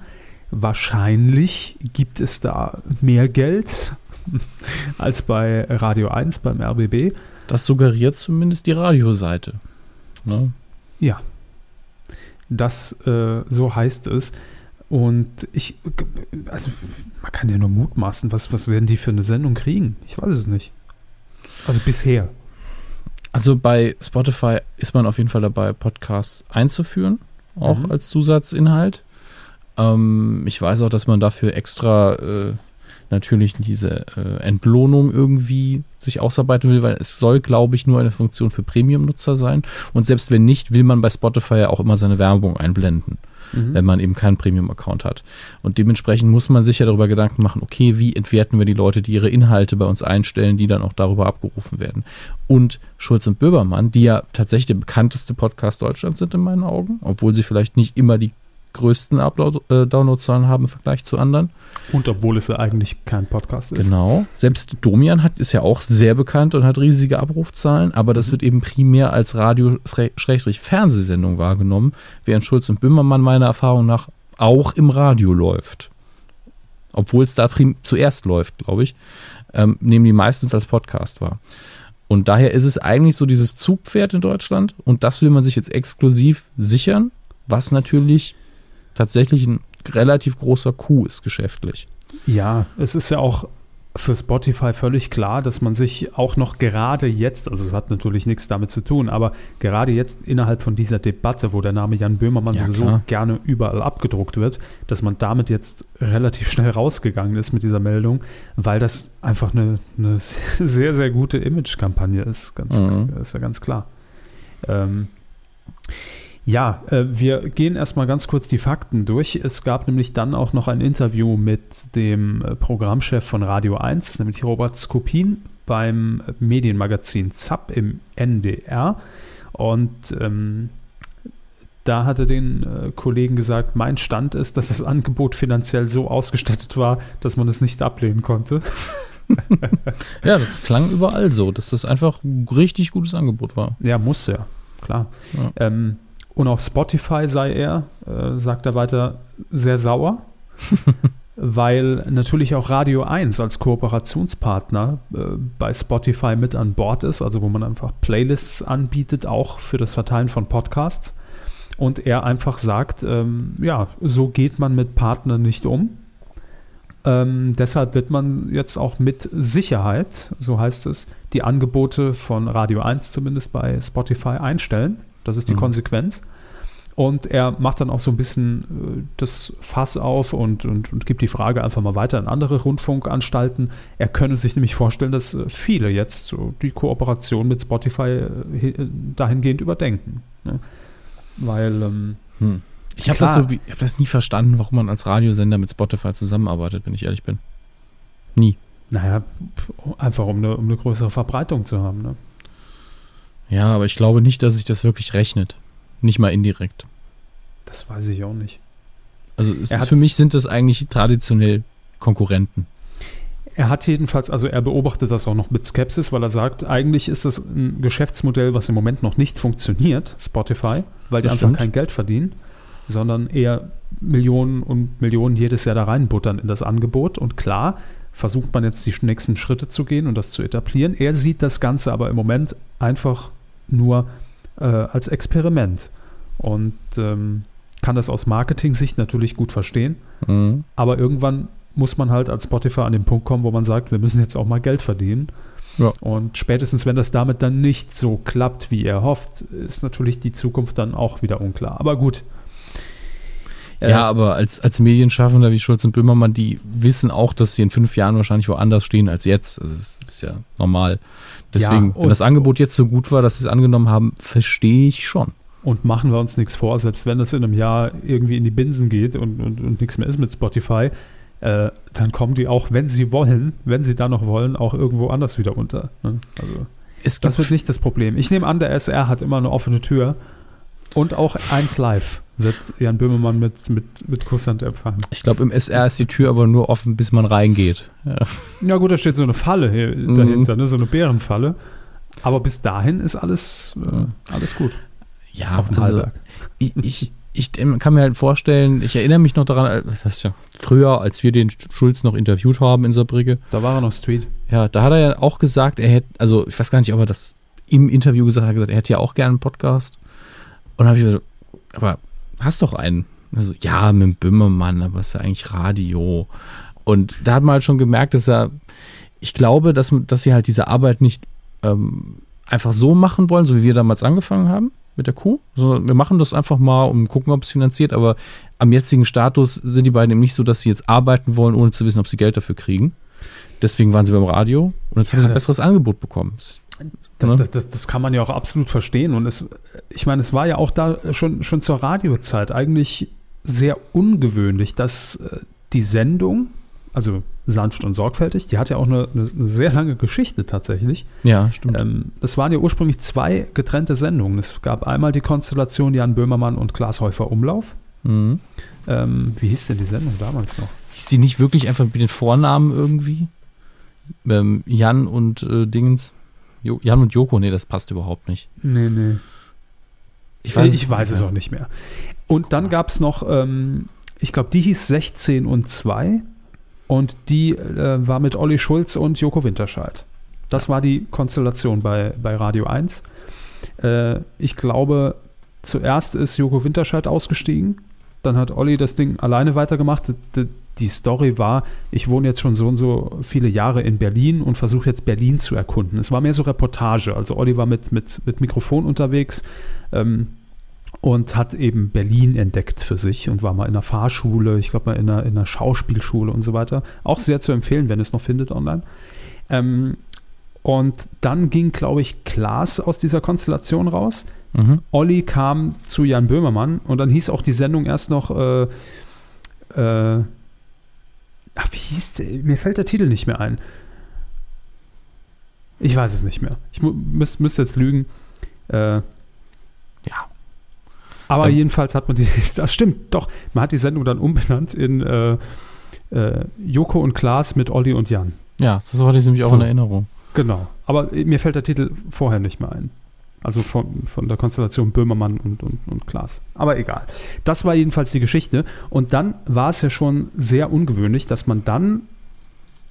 Wahrscheinlich gibt es da mehr Geld als bei Radio 1 beim RBB. Das suggeriert zumindest die Radioseite. Ne? Ja. Das, äh, so heißt es. Und ich, also man kann ja nur mutmaßen, was, was werden die für eine Sendung kriegen? Ich weiß es nicht. Also bisher. Also bei Spotify ist man auf jeden Fall dabei, Podcasts einzuführen, auch mhm. als Zusatzinhalt. Ähm, ich weiß auch, dass man dafür extra äh, natürlich diese äh, Entlohnung irgendwie sich ausarbeiten will, weil es soll, glaube ich, nur eine Funktion für Premium-Nutzer sein. Und selbst wenn nicht, will man bei Spotify ja auch immer seine Werbung einblenden, mhm. wenn man eben keinen Premium-Account hat. Und dementsprechend muss man sich ja darüber Gedanken machen, okay, wie entwerten wir die Leute, die ihre Inhalte bei uns einstellen, die dann auch darüber abgerufen werden. Und Schulz und Böbermann, die ja tatsächlich der bekannteste Podcast Deutschlands sind in meinen Augen, obwohl sie vielleicht nicht immer die größten Upload-Download-Zahlen äh, haben im Vergleich zu anderen. Und obwohl es ja eigentlich kein Podcast ist. Genau. Selbst Domian hat, ist ja auch sehr bekannt und hat riesige Abrufzahlen, aber das mhm. wird eben primär als Radio-Fernsehsendung wahrgenommen, während Schulz und Böhmermann meiner Erfahrung nach auch im Radio läuft. Obwohl es da zuerst läuft, glaube ich, ähm, nehmen die meistens als Podcast wahr. Und daher ist es eigentlich so dieses Zugpferd in Deutschland und das will man sich jetzt exklusiv sichern, was natürlich tatsächlich ein relativ großer Coup ist geschäftlich. Ja, es ist ja auch für Spotify völlig klar, dass man sich auch noch gerade jetzt, also es hat natürlich nichts damit zu tun, aber gerade jetzt innerhalb von dieser Debatte, wo der Name Jan Böhmermann ja, sowieso klar. gerne überall abgedruckt wird, dass man damit jetzt relativ schnell rausgegangen ist mit dieser Meldung, weil das einfach eine, eine sehr, sehr gute Image-Kampagne ist. Ganz, mhm. Ist ja ganz klar. Ähm, ja, äh, wir gehen erstmal ganz kurz die Fakten durch. Es gab nämlich dann auch noch ein Interview mit dem äh, Programmchef von Radio 1, nämlich Robert Skopin beim Medienmagazin ZAP im NDR. Und ähm, da hatte den äh, Kollegen gesagt, mein Stand ist, dass das Angebot finanziell so ausgestattet war, dass man es nicht ablehnen konnte. ja, das klang überall so, dass das einfach ein richtig gutes Angebot war. Ja, muss ja, klar. Ja. Ähm, und auf Spotify sei er, äh, sagt er weiter, sehr sauer, weil natürlich auch Radio 1 als Kooperationspartner äh, bei Spotify mit an Bord ist, also wo man einfach Playlists anbietet, auch für das Verteilen von Podcasts. Und er einfach sagt, ähm, ja, so geht man mit Partnern nicht um. Ähm, deshalb wird man jetzt auch mit Sicherheit, so heißt es, die Angebote von Radio 1 zumindest bei Spotify einstellen. Das ist die mhm. Konsequenz. Und er macht dann auch so ein bisschen äh, das Fass auf und, und, und gibt die Frage einfach mal weiter an andere Rundfunkanstalten. Er könne sich nämlich vorstellen, dass äh, viele jetzt so die Kooperation mit Spotify äh, dahingehend überdenken. Ne? Weil ähm, hm. Ich habe das, so hab das nie verstanden, warum man als Radiosender mit Spotify zusammenarbeitet, wenn ich ehrlich bin. Nie. Naja, einfach um eine, um eine größere Verbreitung zu haben. Ne? Ja, aber ich glaube nicht, dass sich das wirklich rechnet. Nicht mal indirekt. Das weiß ich auch nicht. Also für mich sind das eigentlich traditionell Konkurrenten. Er hat jedenfalls, also er beobachtet das auch noch mit Skepsis, weil er sagt, eigentlich ist das ein Geschäftsmodell, was im Moment noch nicht funktioniert, Spotify, weil die das einfach stimmt. kein Geld verdienen, sondern eher Millionen und Millionen jedes Jahr da reinbuttern in das Angebot. Und klar, versucht man jetzt die nächsten Schritte zu gehen und das zu etablieren. Er sieht das Ganze aber im Moment einfach nur äh, als Experiment und ähm, kann das aus Marketing-Sicht natürlich gut verstehen. Mhm. Aber irgendwann muss man halt als Spotify an den Punkt kommen, wo man sagt, wir müssen jetzt auch mal Geld verdienen. Ja. Und spätestens, wenn das damit dann nicht so klappt, wie er hofft, ist natürlich die Zukunft dann auch wieder unklar. Aber gut. Ja, aber als, als Medienschaffender wie Schulz und Böhmermann, die wissen auch, dass sie in fünf Jahren wahrscheinlich woanders stehen als jetzt. Also das ist ja normal. Deswegen, ja, wenn das Angebot jetzt so gut war, dass sie es angenommen haben, verstehe ich schon. Und machen wir uns nichts vor, selbst wenn das in einem Jahr irgendwie in die Binsen geht und, und, und nichts mehr ist mit Spotify, äh, dann kommen die auch, wenn sie wollen, wenn sie da noch wollen, auch irgendwo anders wieder unter. Ne? Also das wird nicht das Problem. Ich nehme an, der SR hat immer eine offene Tür und auch eins live wird Jan Böhmermann mit, mit, mit Kusshand empfangen. Ich glaube, im SR ist die Tür aber nur offen, bis man reingeht. Ja, ja gut, da steht so eine Falle mhm. dahinter, ne? so eine Bärenfalle. Aber bis dahin ist alles, äh, alles gut. Ja, auf dem also, ich, ich, ich, kann mir halt vorstellen, ich erinnere mich noch daran, äh, das heißt ja früher, als wir den Schulz noch interviewt haben in Saarbrücke. Da war er noch Street. Ja, da hat er ja auch gesagt, er hätte, also ich weiß gar nicht, ob er das im Interview gesagt hat, er hätte ja auch gerne einen Podcast. Und habe ich gesagt, aber hast doch einen. Also, ja, mit dem Böhmermann, aber ist ja eigentlich Radio. Und da hat man halt schon gemerkt, dass er, ich glaube, dass, dass sie halt diese Arbeit nicht ähm, einfach so machen wollen, so wie wir damals angefangen haben mit der Kuh. Sondern wir machen das einfach mal und gucken, ob es finanziert. Aber am jetzigen Status sind die beiden eben nicht so, dass sie jetzt arbeiten wollen, ohne zu wissen, ob sie Geld dafür kriegen. Deswegen waren sie beim Radio und jetzt ja, haben sie ein besseres Angebot bekommen. Das, ne? das, das, das, kann man ja auch absolut verstehen. Und es, ich meine, es war ja auch da schon, schon zur Radiozeit eigentlich sehr ungewöhnlich, dass äh, die Sendung, also sanft und sorgfältig, die hat ja auch eine, eine, eine sehr lange Geschichte tatsächlich. Ja, stimmt. Ähm, es waren ja ursprünglich zwei getrennte Sendungen. Es gab einmal die Konstellation Jan Böhmermann und Klaas Häufer Umlauf. Mhm. Ähm, wie hieß denn die Sendung damals noch? Hieß die nicht wirklich einfach mit den Vornamen irgendwie? Ähm, Jan und äh, Dingens? Jo Jan und Joko, nee, das passt überhaupt nicht. Nee, nee. Ich weiß, ich weiß es auch nicht mehr. Und dann gab es noch, ähm, ich glaube, die hieß 16 und 2 und die äh, war mit Olli Schulz und Joko Winterscheid. Das war die Konstellation bei, bei Radio 1. Äh, ich glaube, zuerst ist Joko Winterscheid ausgestiegen, dann hat Olli das Ding alleine weitergemacht die Story war, ich wohne jetzt schon so und so viele Jahre in Berlin und versuche jetzt Berlin zu erkunden. Es war mehr so Reportage. Also Olli war mit, mit, mit Mikrofon unterwegs ähm, und hat eben Berlin entdeckt für sich und war mal in einer Fahrschule, ich glaube mal in einer, in einer Schauspielschule und so weiter. Auch sehr zu empfehlen, wenn es noch findet online. Ähm, und dann ging, glaube ich, Klaas aus dieser Konstellation raus. Mhm. Olli kam zu Jan Böhmermann und dann hieß auch die Sendung erst noch äh, äh, Ach, wie hieß der? Mir fällt der Titel nicht mehr ein. Ich weiß es nicht mehr. Ich müsste müsst jetzt lügen. Äh, ja. Aber ähm, jedenfalls hat man die. Das stimmt, doch. Man hat die Sendung dann umbenannt in äh, äh, Joko und Klaas mit Olli und Jan. Ja, das hatte ich nämlich auch so, in Erinnerung. Genau. Aber mir fällt der Titel vorher nicht mehr ein. Also von, von der Konstellation Böhmermann und, und, und Klaas. Aber egal. Das war jedenfalls die Geschichte. Und dann war es ja schon sehr ungewöhnlich, dass man dann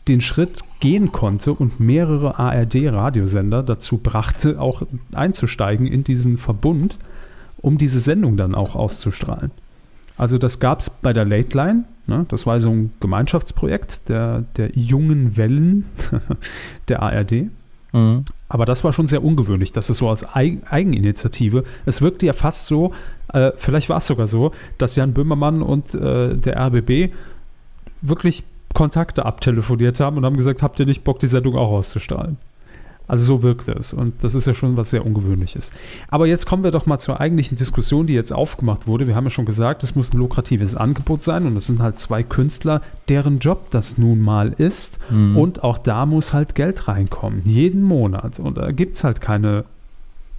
den Schritt gehen konnte und mehrere ARD-Radiosender dazu brachte, auch einzusteigen in diesen Verbund, um diese Sendung dann auch auszustrahlen. Also das gab es bei der Late Line, Ne? Das war so ein Gemeinschaftsprojekt der, der jungen Wellen der ARD. Mhm. Aber das war schon sehr ungewöhnlich, dass es so als Eigeninitiative, es wirkte ja fast so, äh, vielleicht war es sogar so, dass Jan Böhmermann und äh, der RBB wirklich Kontakte abtelefoniert haben und haben gesagt, habt ihr nicht Bock, die Sendung auch auszustrahlen? Also so wirkt es und das ist ja schon was sehr Ungewöhnliches. Aber jetzt kommen wir doch mal zur eigentlichen Diskussion, die jetzt aufgemacht wurde. Wir haben ja schon gesagt, es muss ein lukratives Angebot sein und es sind halt zwei Künstler, deren Job das nun mal ist mhm. und auch da muss halt Geld reinkommen, jeden Monat und da gibt es halt keine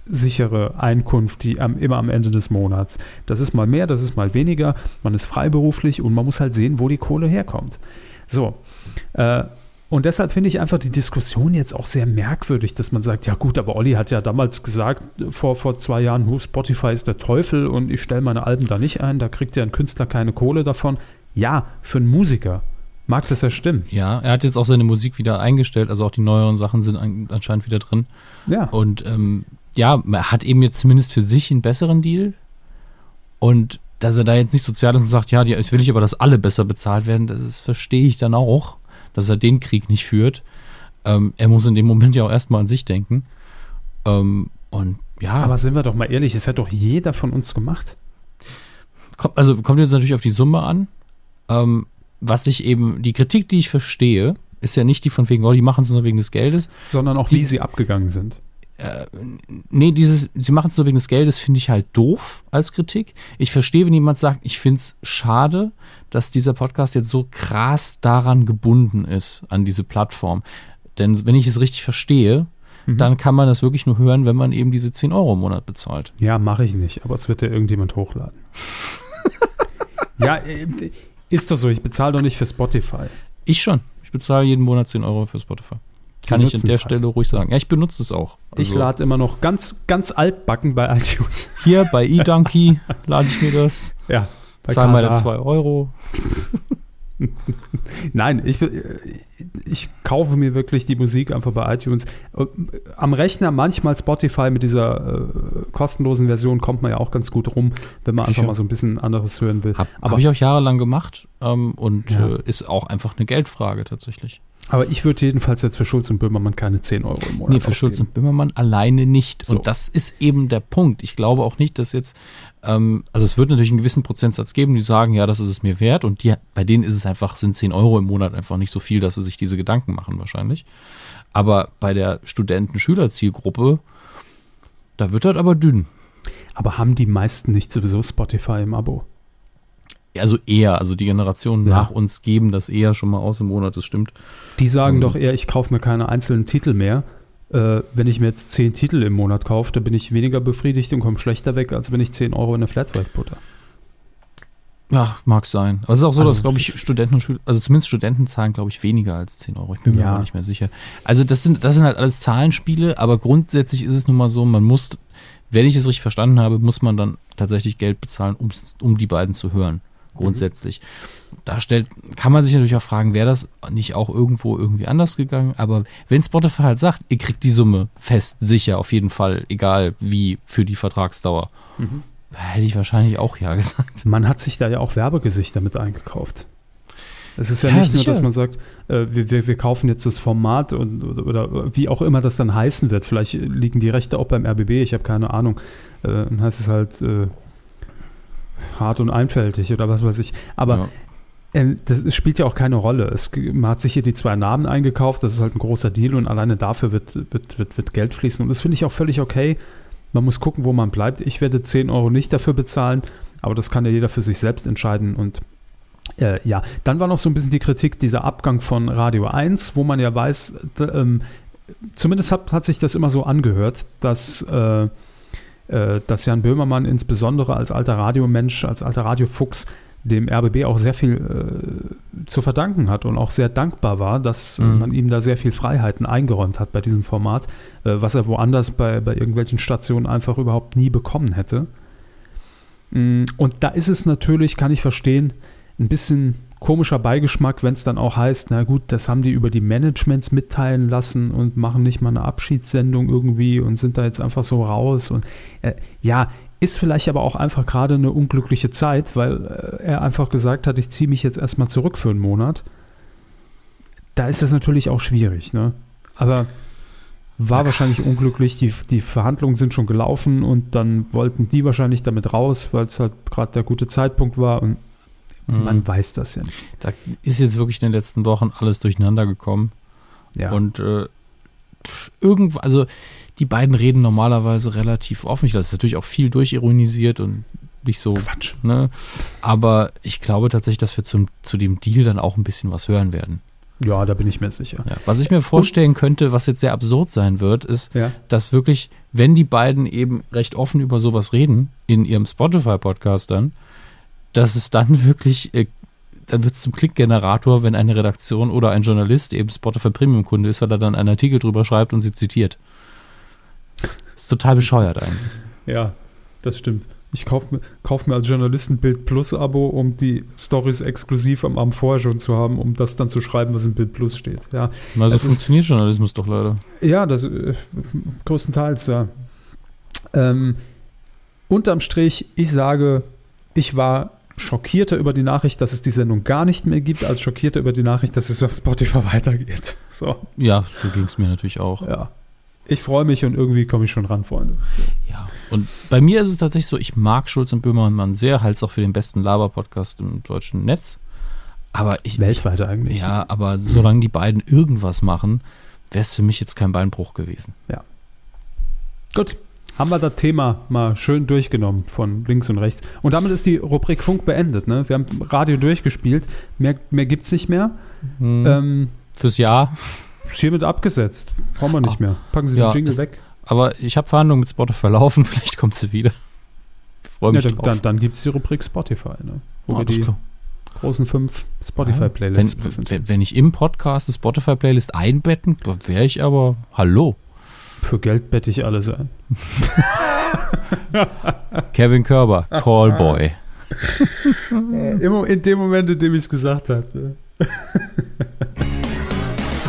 sichere Einkunft, die am, immer am Ende des Monats. Das ist mal mehr, das ist mal weniger, man ist freiberuflich und man muss halt sehen, wo die Kohle herkommt. So, äh, und deshalb finde ich einfach die Diskussion jetzt auch sehr merkwürdig, dass man sagt, ja gut, aber Olli hat ja damals gesagt, vor, vor zwei Jahren, Spotify ist der Teufel und ich stelle meine Alben da nicht ein, da kriegt ja ein Künstler keine Kohle davon. Ja, für einen Musiker mag das ja stimmen. Ja, er hat jetzt auch seine Musik wieder eingestellt, also auch die neueren Sachen sind anscheinend wieder drin. Ja. Und ähm, ja, er hat eben jetzt zumindest für sich einen besseren Deal. Und dass er da jetzt nicht sozial ist und sagt, ja, jetzt will ich aber, dass alle besser bezahlt werden, das verstehe ich dann auch dass er den Krieg nicht führt. Ähm, er muss in dem Moment ja auch erstmal an sich denken. Ähm, und ja. Aber sind wir doch mal ehrlich, es hat doch jeder von uns gemacht. Kommt, also kommt jetzt natürlich auf die Summe an. Ähm, was ich eben, die Kritik, die ich verstehe, ist ja nicht die von wegen, oh, die machen es nur wegen des Geldes. Sondern auch, die, wie sie abgegangen sind. Äh, nee, dieses, sie machen es nur wegen des Geldes, finde ich halt doof als Kritik. Ich verstehe, wenn jemand sagt, ich finde es schade, dass dieser Podcast jetzt so krass daran gebunden ist, an diese Plattform. Denn wenn ich es richtig verstehe, mhm. dann kann man das wirklich nur hören, wenn man eben diese 10 Euro im Monat bezahlt. Ja, mache ich nicht, aber es wird ja irgendjemand hochladen. ja, äh, ist doch so, ich bezahle doch nicht für Spotify. Ich schon. Ich bezahle jeden Monat 10 Euro für Spotify. Kann ich an der halt. Stelle ruhig sagen. Ja, ich benutze es auch. Also ich lade immer noch ganz, ganz altbacken bei iTunes. Hier bei eDonkey lade ich mir das. Ja, Zahl meine 2 Euro. Nein, ich, ich kaufe mir wirklich die Musik einfach bei iTunes. Am Rechner manchmal Spotify mit dieser äh, kostenlosen Version kommt man ja auch ganz gut rum, wenn man einfach mal so ein bisschen anderes hören will. Habe hab ich auch jahrelang gemacht ähm, und ja. äh, ist auch einfach eine Geldfrage tatsächlich. Aber ich würde jedenfalls jetzt für Schulz und Böhmermann keine 10 Euro im Monat Nee, für ausgeben. Schulz und Böhmermann alleine nicht. So. Und das ist eben der Punkt. Ich glaube auch nicht, dass jetzt, ähm, also es wird natürlich einen gewissen Prozentsatz geben, die sagen, ja, das ist es mir wert. Und die, bei denen ist es einfach, sind 10 Euro im Monat einfach nicht so viel, dass sie sich diese Gedanken machen wahrscheinlich. Aber bei der Studenten-Schüler-Zielgruppe, da wird das aber dünn. Aber haben die meisten nicht sowieso Spotify im Abo? Also eher, also die Generationen ja. nach uns geben das eher schon mal aus im Monat, das stimmt. Die sagen ähm, doch eher, ich kaufe mir keine einzelnen Titel mehr. Äh, wenn ich mir jetzt zehn Titel im Monat kaufe, dann bin ich weniger befriedigt und komme schlechter weg, als wenn ich 10 Euro in eine Flatrate putter. Ja, mag sein. Aber es ist auch so, also, dass, glaube ich, Studenten und Schüler, also zumindest Studenten zahlen, glaube ich, weniger als 10 Euro. Ich bin mir ja. aber nicht mehr sicher. Also das sind, das sind halt alles Zahlenspiele, aber grundsätzlich ist es nun mal so, man muss, wenn ich es richtig verstanden habe, muss man dann tatsächlich Geld bezahlen, um die beiden zu hören grundsätzlich. Mhm. Da stellt, kann man sich natürlich auch fragen, wäre das nicht auch irgendwo irgendwie anders gegangen? Aber wenn Spotify halt sagt, ihr kriegt die Summe fest, sicher, auf jeden Fall, egal wie, für die Vertragsdauer, mhm. hätte ich wahrscheinlich auch ja gesagt. Man hat sich da ja auch Werbegesichter mit eingekauft. Es ist ja, ja nicht sicher. nur, dass man sagt, äh, wir, wir, wir, kaufen jetzt das Format und, oder, oder, wie auch immer das dann heißen wird. Vielleicht liegen die Rechte auch beim RBB, ich habe keine Ahnung. Äh, dann heißt es halt äh, hart und einfältig oder was weiß ich. Aber ja. äh, das spielt ja auch keine Rolle. Es, man hat sich hier die zwei Namen eingekauft, das ist halt ein großer Deal und alleine dafür wird, wird, wird, wird Geld fließen. Und das finde ich auch völlig okay. Man muss gucken, wo man bleibt. Ich werde 10 Euro nicht dafür bezahlen, aber das kann ja jeder für sich selbst entscheiden und äh, ja, dann war noch so ein bisschen die Kritik dieser Abgang von Radio 1, wo man ja weiß, ähm, zumindest hat, hat sich das immer so angehört, dass äh, äh, dass Jan Böhmermann insbesondere als alter Radiomensch, als alter Radiofuchs dem RBB auch sehr viel äh, zu verdanken hat und auch sehr dankbar war, dass mhm. man ihm da sehr viel Freiheiten eingeräumt hat bei diesem Format, äh, was er woanders bei, bei irgendwelchen Stationen einfach überhaupt nie bekommen hätte. Mm, und da ist es natürlich, kann ich verstehen, ein bisschen komischer Beigeschmack, wenn es dann auch heißt, na gut, das haben die über die Managements mitteilen lassen und machen nicht mal eine Abschiedssendung irgendwie und sind da jetzt einfach so raus. Und äh, ja, Ist vielleicht aber auch einfach gerade eine unglückliche Zeit, weil äh, er einfach gesagt hat, ich ziehe mich jetzt erstmal zurück für einen Monat. Da ist es natürlich auch schwierig, ne? Aber war wahrscheinlich unglücklich. Die, die Verhandlungen sind schon gelaufen und dann wollten die wahrscheinlich damit raus, weil es halt gerade der gute Zeitpunkt war und Mhm. man weiß das ja nicht. Da ist jetzt wirklich in den letzten Wochen alles durcheinander gekommen. Ja. Und äh, irgendwo, also die beiden reden normalerweise relativ offen. Ich lasse es natürlich auch viel durchironisiert und nicht so. Quatsch. Ne? Aber ich glaube tatsächlich, dass wir zum, zu dem Deal dann auch ein bisschen was hören werden. Ja, da bin ich mir sicher. Ja. Was ich mir vorstellen könnte, was jetzt sehr absurd sein wird, ist, Ja. dass wirklich, wenn die beiden eben recht offen über sowas reden, in ihrem Spotify-Podcast dann, dass es dann wirklich, äh, dann wird es zum Klickgenerator, wenn eine Redaktion oder ein Journalist eben Spotify Premium-Kunde ist, weil er dann einen Artikel drüber schreibt und sie zitiert. Ist total bescheuert eigentlich. Ja, das stimmt. Ich kaufe mir, kauf mir als Journalist ein Bild Plus Abo, um die Stories exklusiv am Abend vorher schon zu haben, um das dann zu schreiben, was im Bild Plus steht. Ja, Also Es ist- funktioniert Journalismus doch leider. ja das äh, größtenteils, ja. Ähm, unterm Strich, ich sage, ich war schockierter über die Nachricht, dass es die Sendung gar nicht mehr gibt, als schockierter über die Nachricht, dass es auf Spotify weitergeht. So, Ja, so ging es mir natürlich auch. ja. Ich freue mich und irgendwie komme ich schon ran, Freunde. Ja, und bei mir ist es tatsächlich so, ich mag Schulz und Böhmermann sehr, halte es auch für den besten Laber-Podcast im deutschen Netz. Aber ich, Weltweit eigentlich. ja, aber solange die beiden irgendwas machen, wäre es für mich jetzt kein Beinbruch gewesen. Gut, haben wir das Thema mal schön durchgenommen von links und rechts. Und damit ist die Rubrik Funk beendet. Ne? Wir haben Radio durchgespielt. Mehr, mehr gibt es nicht mehr. Hm, Ähm, Fürs Jahr. ist hiermit abgesetzt. Brauchen wir nicht mehr. Packen Sie Ja, den Jingle es- weg. Aber ich habe Verhandlungen mit Spotify laufen, vielleicht kommt sie wieder. Ich freue Ja, mich dann drauf. dann, dann gibt es die Rubrik Spotify, ne? wo Ah, wir die großen fünf Spotify-Playlists wenn, präsentieren. wenn, wenn ich im Podcast eine Spotify-Playlist einbetten, wäre ich aber, hallo, Für Geld bette ich alles ein. Kevin Körber, Callboy. Immer in dem Moment, in dem ich es gesagt habe. Ne?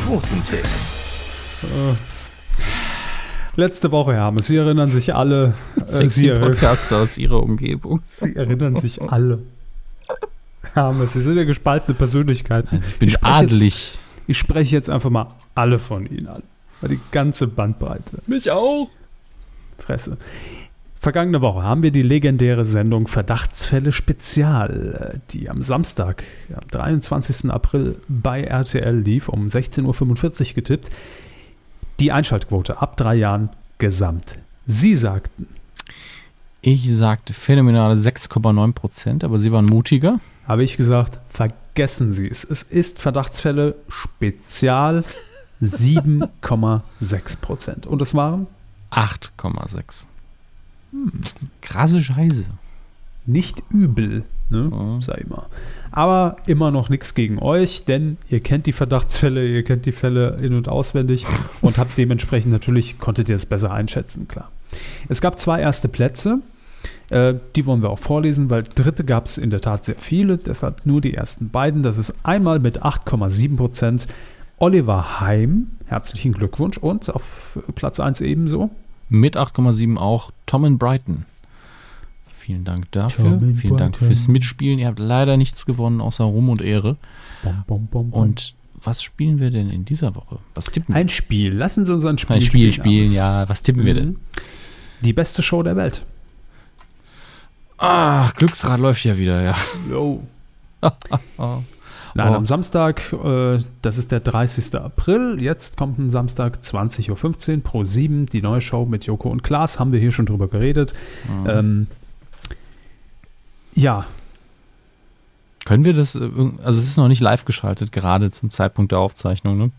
Quotentipp. Letzte Woche, Herr Hammes, Sie erinnern sich alle. Äh, Sie, Podcaster aus ihrer Umgebung. Sie erinnern sich alle. Herr Hammes, Sie sind ja gespaltene Persönlichkeiten. Ich bin Ich spreche jetzt- adelig. Ich spreche jetzt einfach mal alle von Ihnen an. Mal Die ganze Bandbreite. Mich auch. Fresse. Vergangene Woche haben wir die legendäre Sendung Verdachtsfälle Spezial, die am Samstag, am 23. April bei RTL lief, um 16.45 Uhr getippt. Die Einschaltquote ab drei Jahren gesamt. Sie sagten, Ich sagte phänomenale 6,9 Prozent, aber sie waren mutiger. habe ich gesagt, vergessen Sie es. Es ist Verdachtsfälle Spezial 7,6 Prozent. Und es waren 8,6. Krasse Scheiße. nicht übel, ne? Mhm. sag ich mal. Aber immer noch nichts gegen euch, denn ihr kennt die Verdachtsfälle, ihr kennt die Fälle in- und auswendig und habt dementsprechend natürlich, konntet ihr es besser einschätzen, klar. Es gab zwei erste Plätze, äh, die wollen wir auch vorlesen, weil dritte gab es in der Tat sehr viele, deshalb nur die ersten beiden. Das ist einmal mit 8,7 Prozent Oliver Heim, herzlichen Glückwunsch und auf Platz 1 ebenso. Mit 8,7 auch Tom and Brighton. Vielen Dank dafür. Tom Vielen Dank Brighton. fürs Mitspielen. Ihr habt leider nichts gewonnen außer Ruhm und Ehre. Bom, bom, bom. Und was spielen wir denn in dieser Woche? Was tippen wir? ein Spiel, lassen Sie uns ein Spiel Ein Spiel spielen, Amos. ja. Was tippen wir denn? Mhm. Die beste Show der Welt. Ach, Glücksrad läuft ja wieder, ja. Yo. Nein, Oh. am Samstag, äh, das ist der 30. April. Jetzt kommt ein Samstag 20.15 Uhr pro 7. Die neue Show mit Joko und Klaas. Haben wir hier schon drüber geredet. Mhm. Ähm, ja, Können wir das, äh, also es ist noch nicht live geschaltet, gerade zum Zeitpunkt der Aufzeichnung, ne?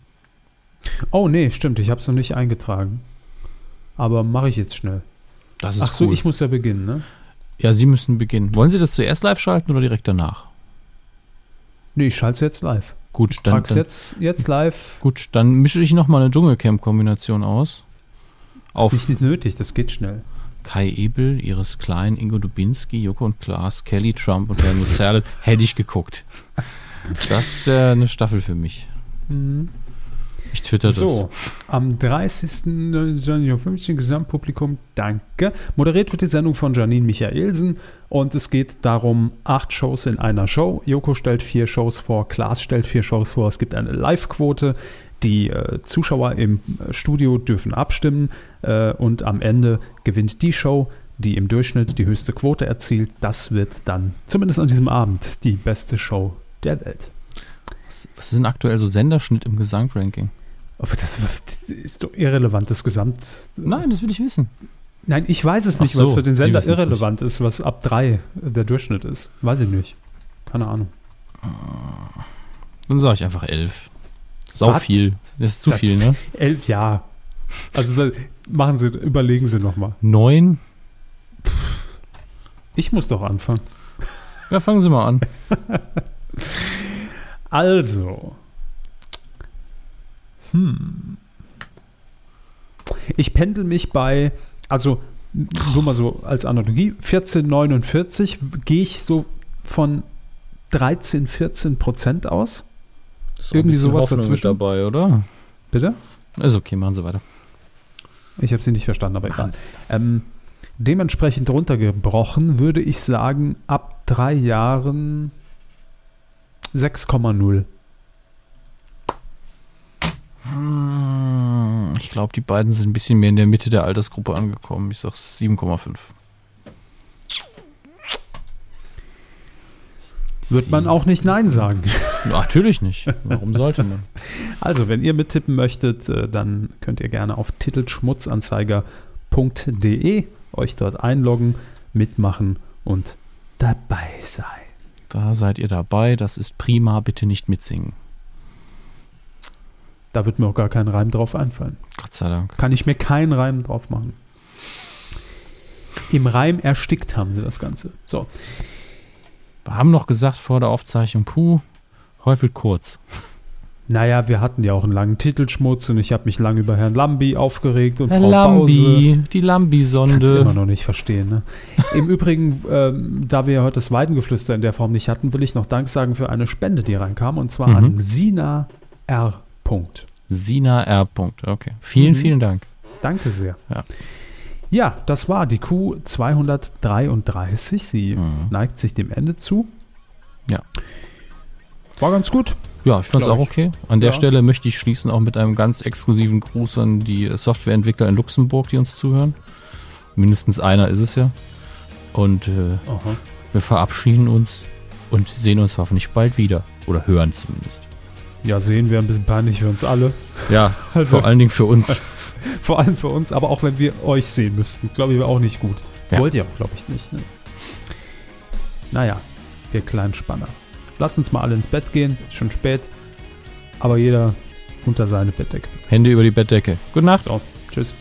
oh nee, stimmt, ich habe es noch nicht eingetragen. Aber mache ich jetzt schnell. Das ist Ach so, cool. ich muss ja beginnen, ne? ja, Sie müssen beginnen. Wollen Sie das zuerst live schalten oder direkt danach? Nee, ich schalte es jetzt live. Gut, dann, Trag's dann, jetzt, jetzt live. gut, dann mische ich nochmal eine Dschungelcamp-Kombination aus. Auf Ist nicht nötig, das geht schnell. Kai Ebel, Iris Klein, Ingo Dubinski, Joko und Klaas, Kelly Trump und Helmut Zerlett hätte ich geguckt. Das wäre eine Staffel für mich. Mhm. Ich twitter das. So, am 30. Gesamtpublikum, danke. Moderiert wird die Sendung von Janine Michaelsen und es geht darum, acht Shows in einer Show. Joko stellt vier Shows vor, Klaas stellt vier Shows vor. Es gibt eine Live-Quote. Die äh, Zuschauer im äh, Studio dürfen abstimmen äh, und am Ende gewinnt die Show, die im Durchschnitt die höchste Quote erzielt. Das wird dann zumindest an diesem Abend die beste Show der Welt. Was, ist denn aktuell so Senderschnitt im Gesamtranking? Aber das, das ist doch irrelevant, das Gesamt. Nein, das will ich wissen. Nein, ich weiß es nicht, so, was für den Sender irrelevant ist, was ab drei der Durchschnitt ist. Weiß ich nicht. Keine Ahnung. Dann sage ich einfach elf. Sau Was? viel. Das ist zu Das- viel, ne? Elf, ja. Also machen Sie, überlegen Sie nochmal. Neun? Ich muss doch anfangen. Ja, fangen Sie mal an. Also. Hm. Ich pendel mich bei, also nur mal so als Analogie, 14,49 gehe ich so von 13, 14 Prozent aus. Ist Irgendwie sowas Hoffnung dazwischen? Mit dabei, oder? Bitte? Ist okay, machen Sie weiter. Ich habe sie nicht verstanden, aber egal. Ähm, dementsprechend runtergebrochen würde ich sagen, ab drei Jahren 6,0. Hm, Ich glaube, die beiden sind ein bisschen mehr in der Mitte der Altersgruppe angekommen. Ich sag 7,5. Wird man auch nicht Nein sagen. Natürlich nicht. Warum sollte man? Also, wenn ihr mittippen möchtet, äh, dann könnt ihr gerne auf titelschmutzanzeiger.de euch dort einloggen, mitmachen und dabei sein. Da seid ihr dabei. Das ist prima. Bitte nicht mitsingen. Da wird mir auch gar kein Reim drauf einfallen. Gott sei Dank. Kann ich mir keinen Reim drauf machen. Im Reim erstickt haben sie das Ganze. So, Wir haben noch gesagt vor der Aufzeichnung, puh, wird kurz. naja, wir hatten ja auch einen langen Titelschmutz und ich habe mich lange über Herrn Lambi aufgeregt und Herr Frau Bause. Lambi, die Kannst du immer Lambi-Sonde. noch nicht verstehen. Ne? Im Übrigen, ähm, da wir heute das Weidengeflüster in der Form nicht hatten, will ich noch Dank sagen für eine Spende, die reinkam, und zwar Mhm. an Sina R. Punkt. Sina R. Punkt. Okay. Vielen, Mhm. vielen Dank. Danke sehr. Ja. Ja, das war die Q233. Sie Mhm. neigt sich dem Ende zu. Ja. War ganz gut. Ja, ich fand es auch okay. An der Ja. Stelle möchte ich schließen auch mit einem ganz exklusiven Gruß an die Softwareentwickler in Luxemburg, die uns zuhören. Mindestens einer ist es ja. Und äh, wir verabschieden uns und sehen uns hoffentlich bald wieder. Oder hören zumindest. Ja, sehen wir ein bisschen peinlich für uns alle. Ja, Also vor allen Dingen für uns. vor allem für uns, aber auch wenn wir euch sehen müssten, glaube ich, wäre auch nicht gut. Ja. Wollt ihr auch, glaube ich, nicht. Ne? Naja, ihr kleinen Spanner. Lasst uns mal alle ins Bett gehen. Ist schon spät. Aber jeder unter seine Bettdecke. Hände über die Bettdecke. Gute Nacht. So, tschüss.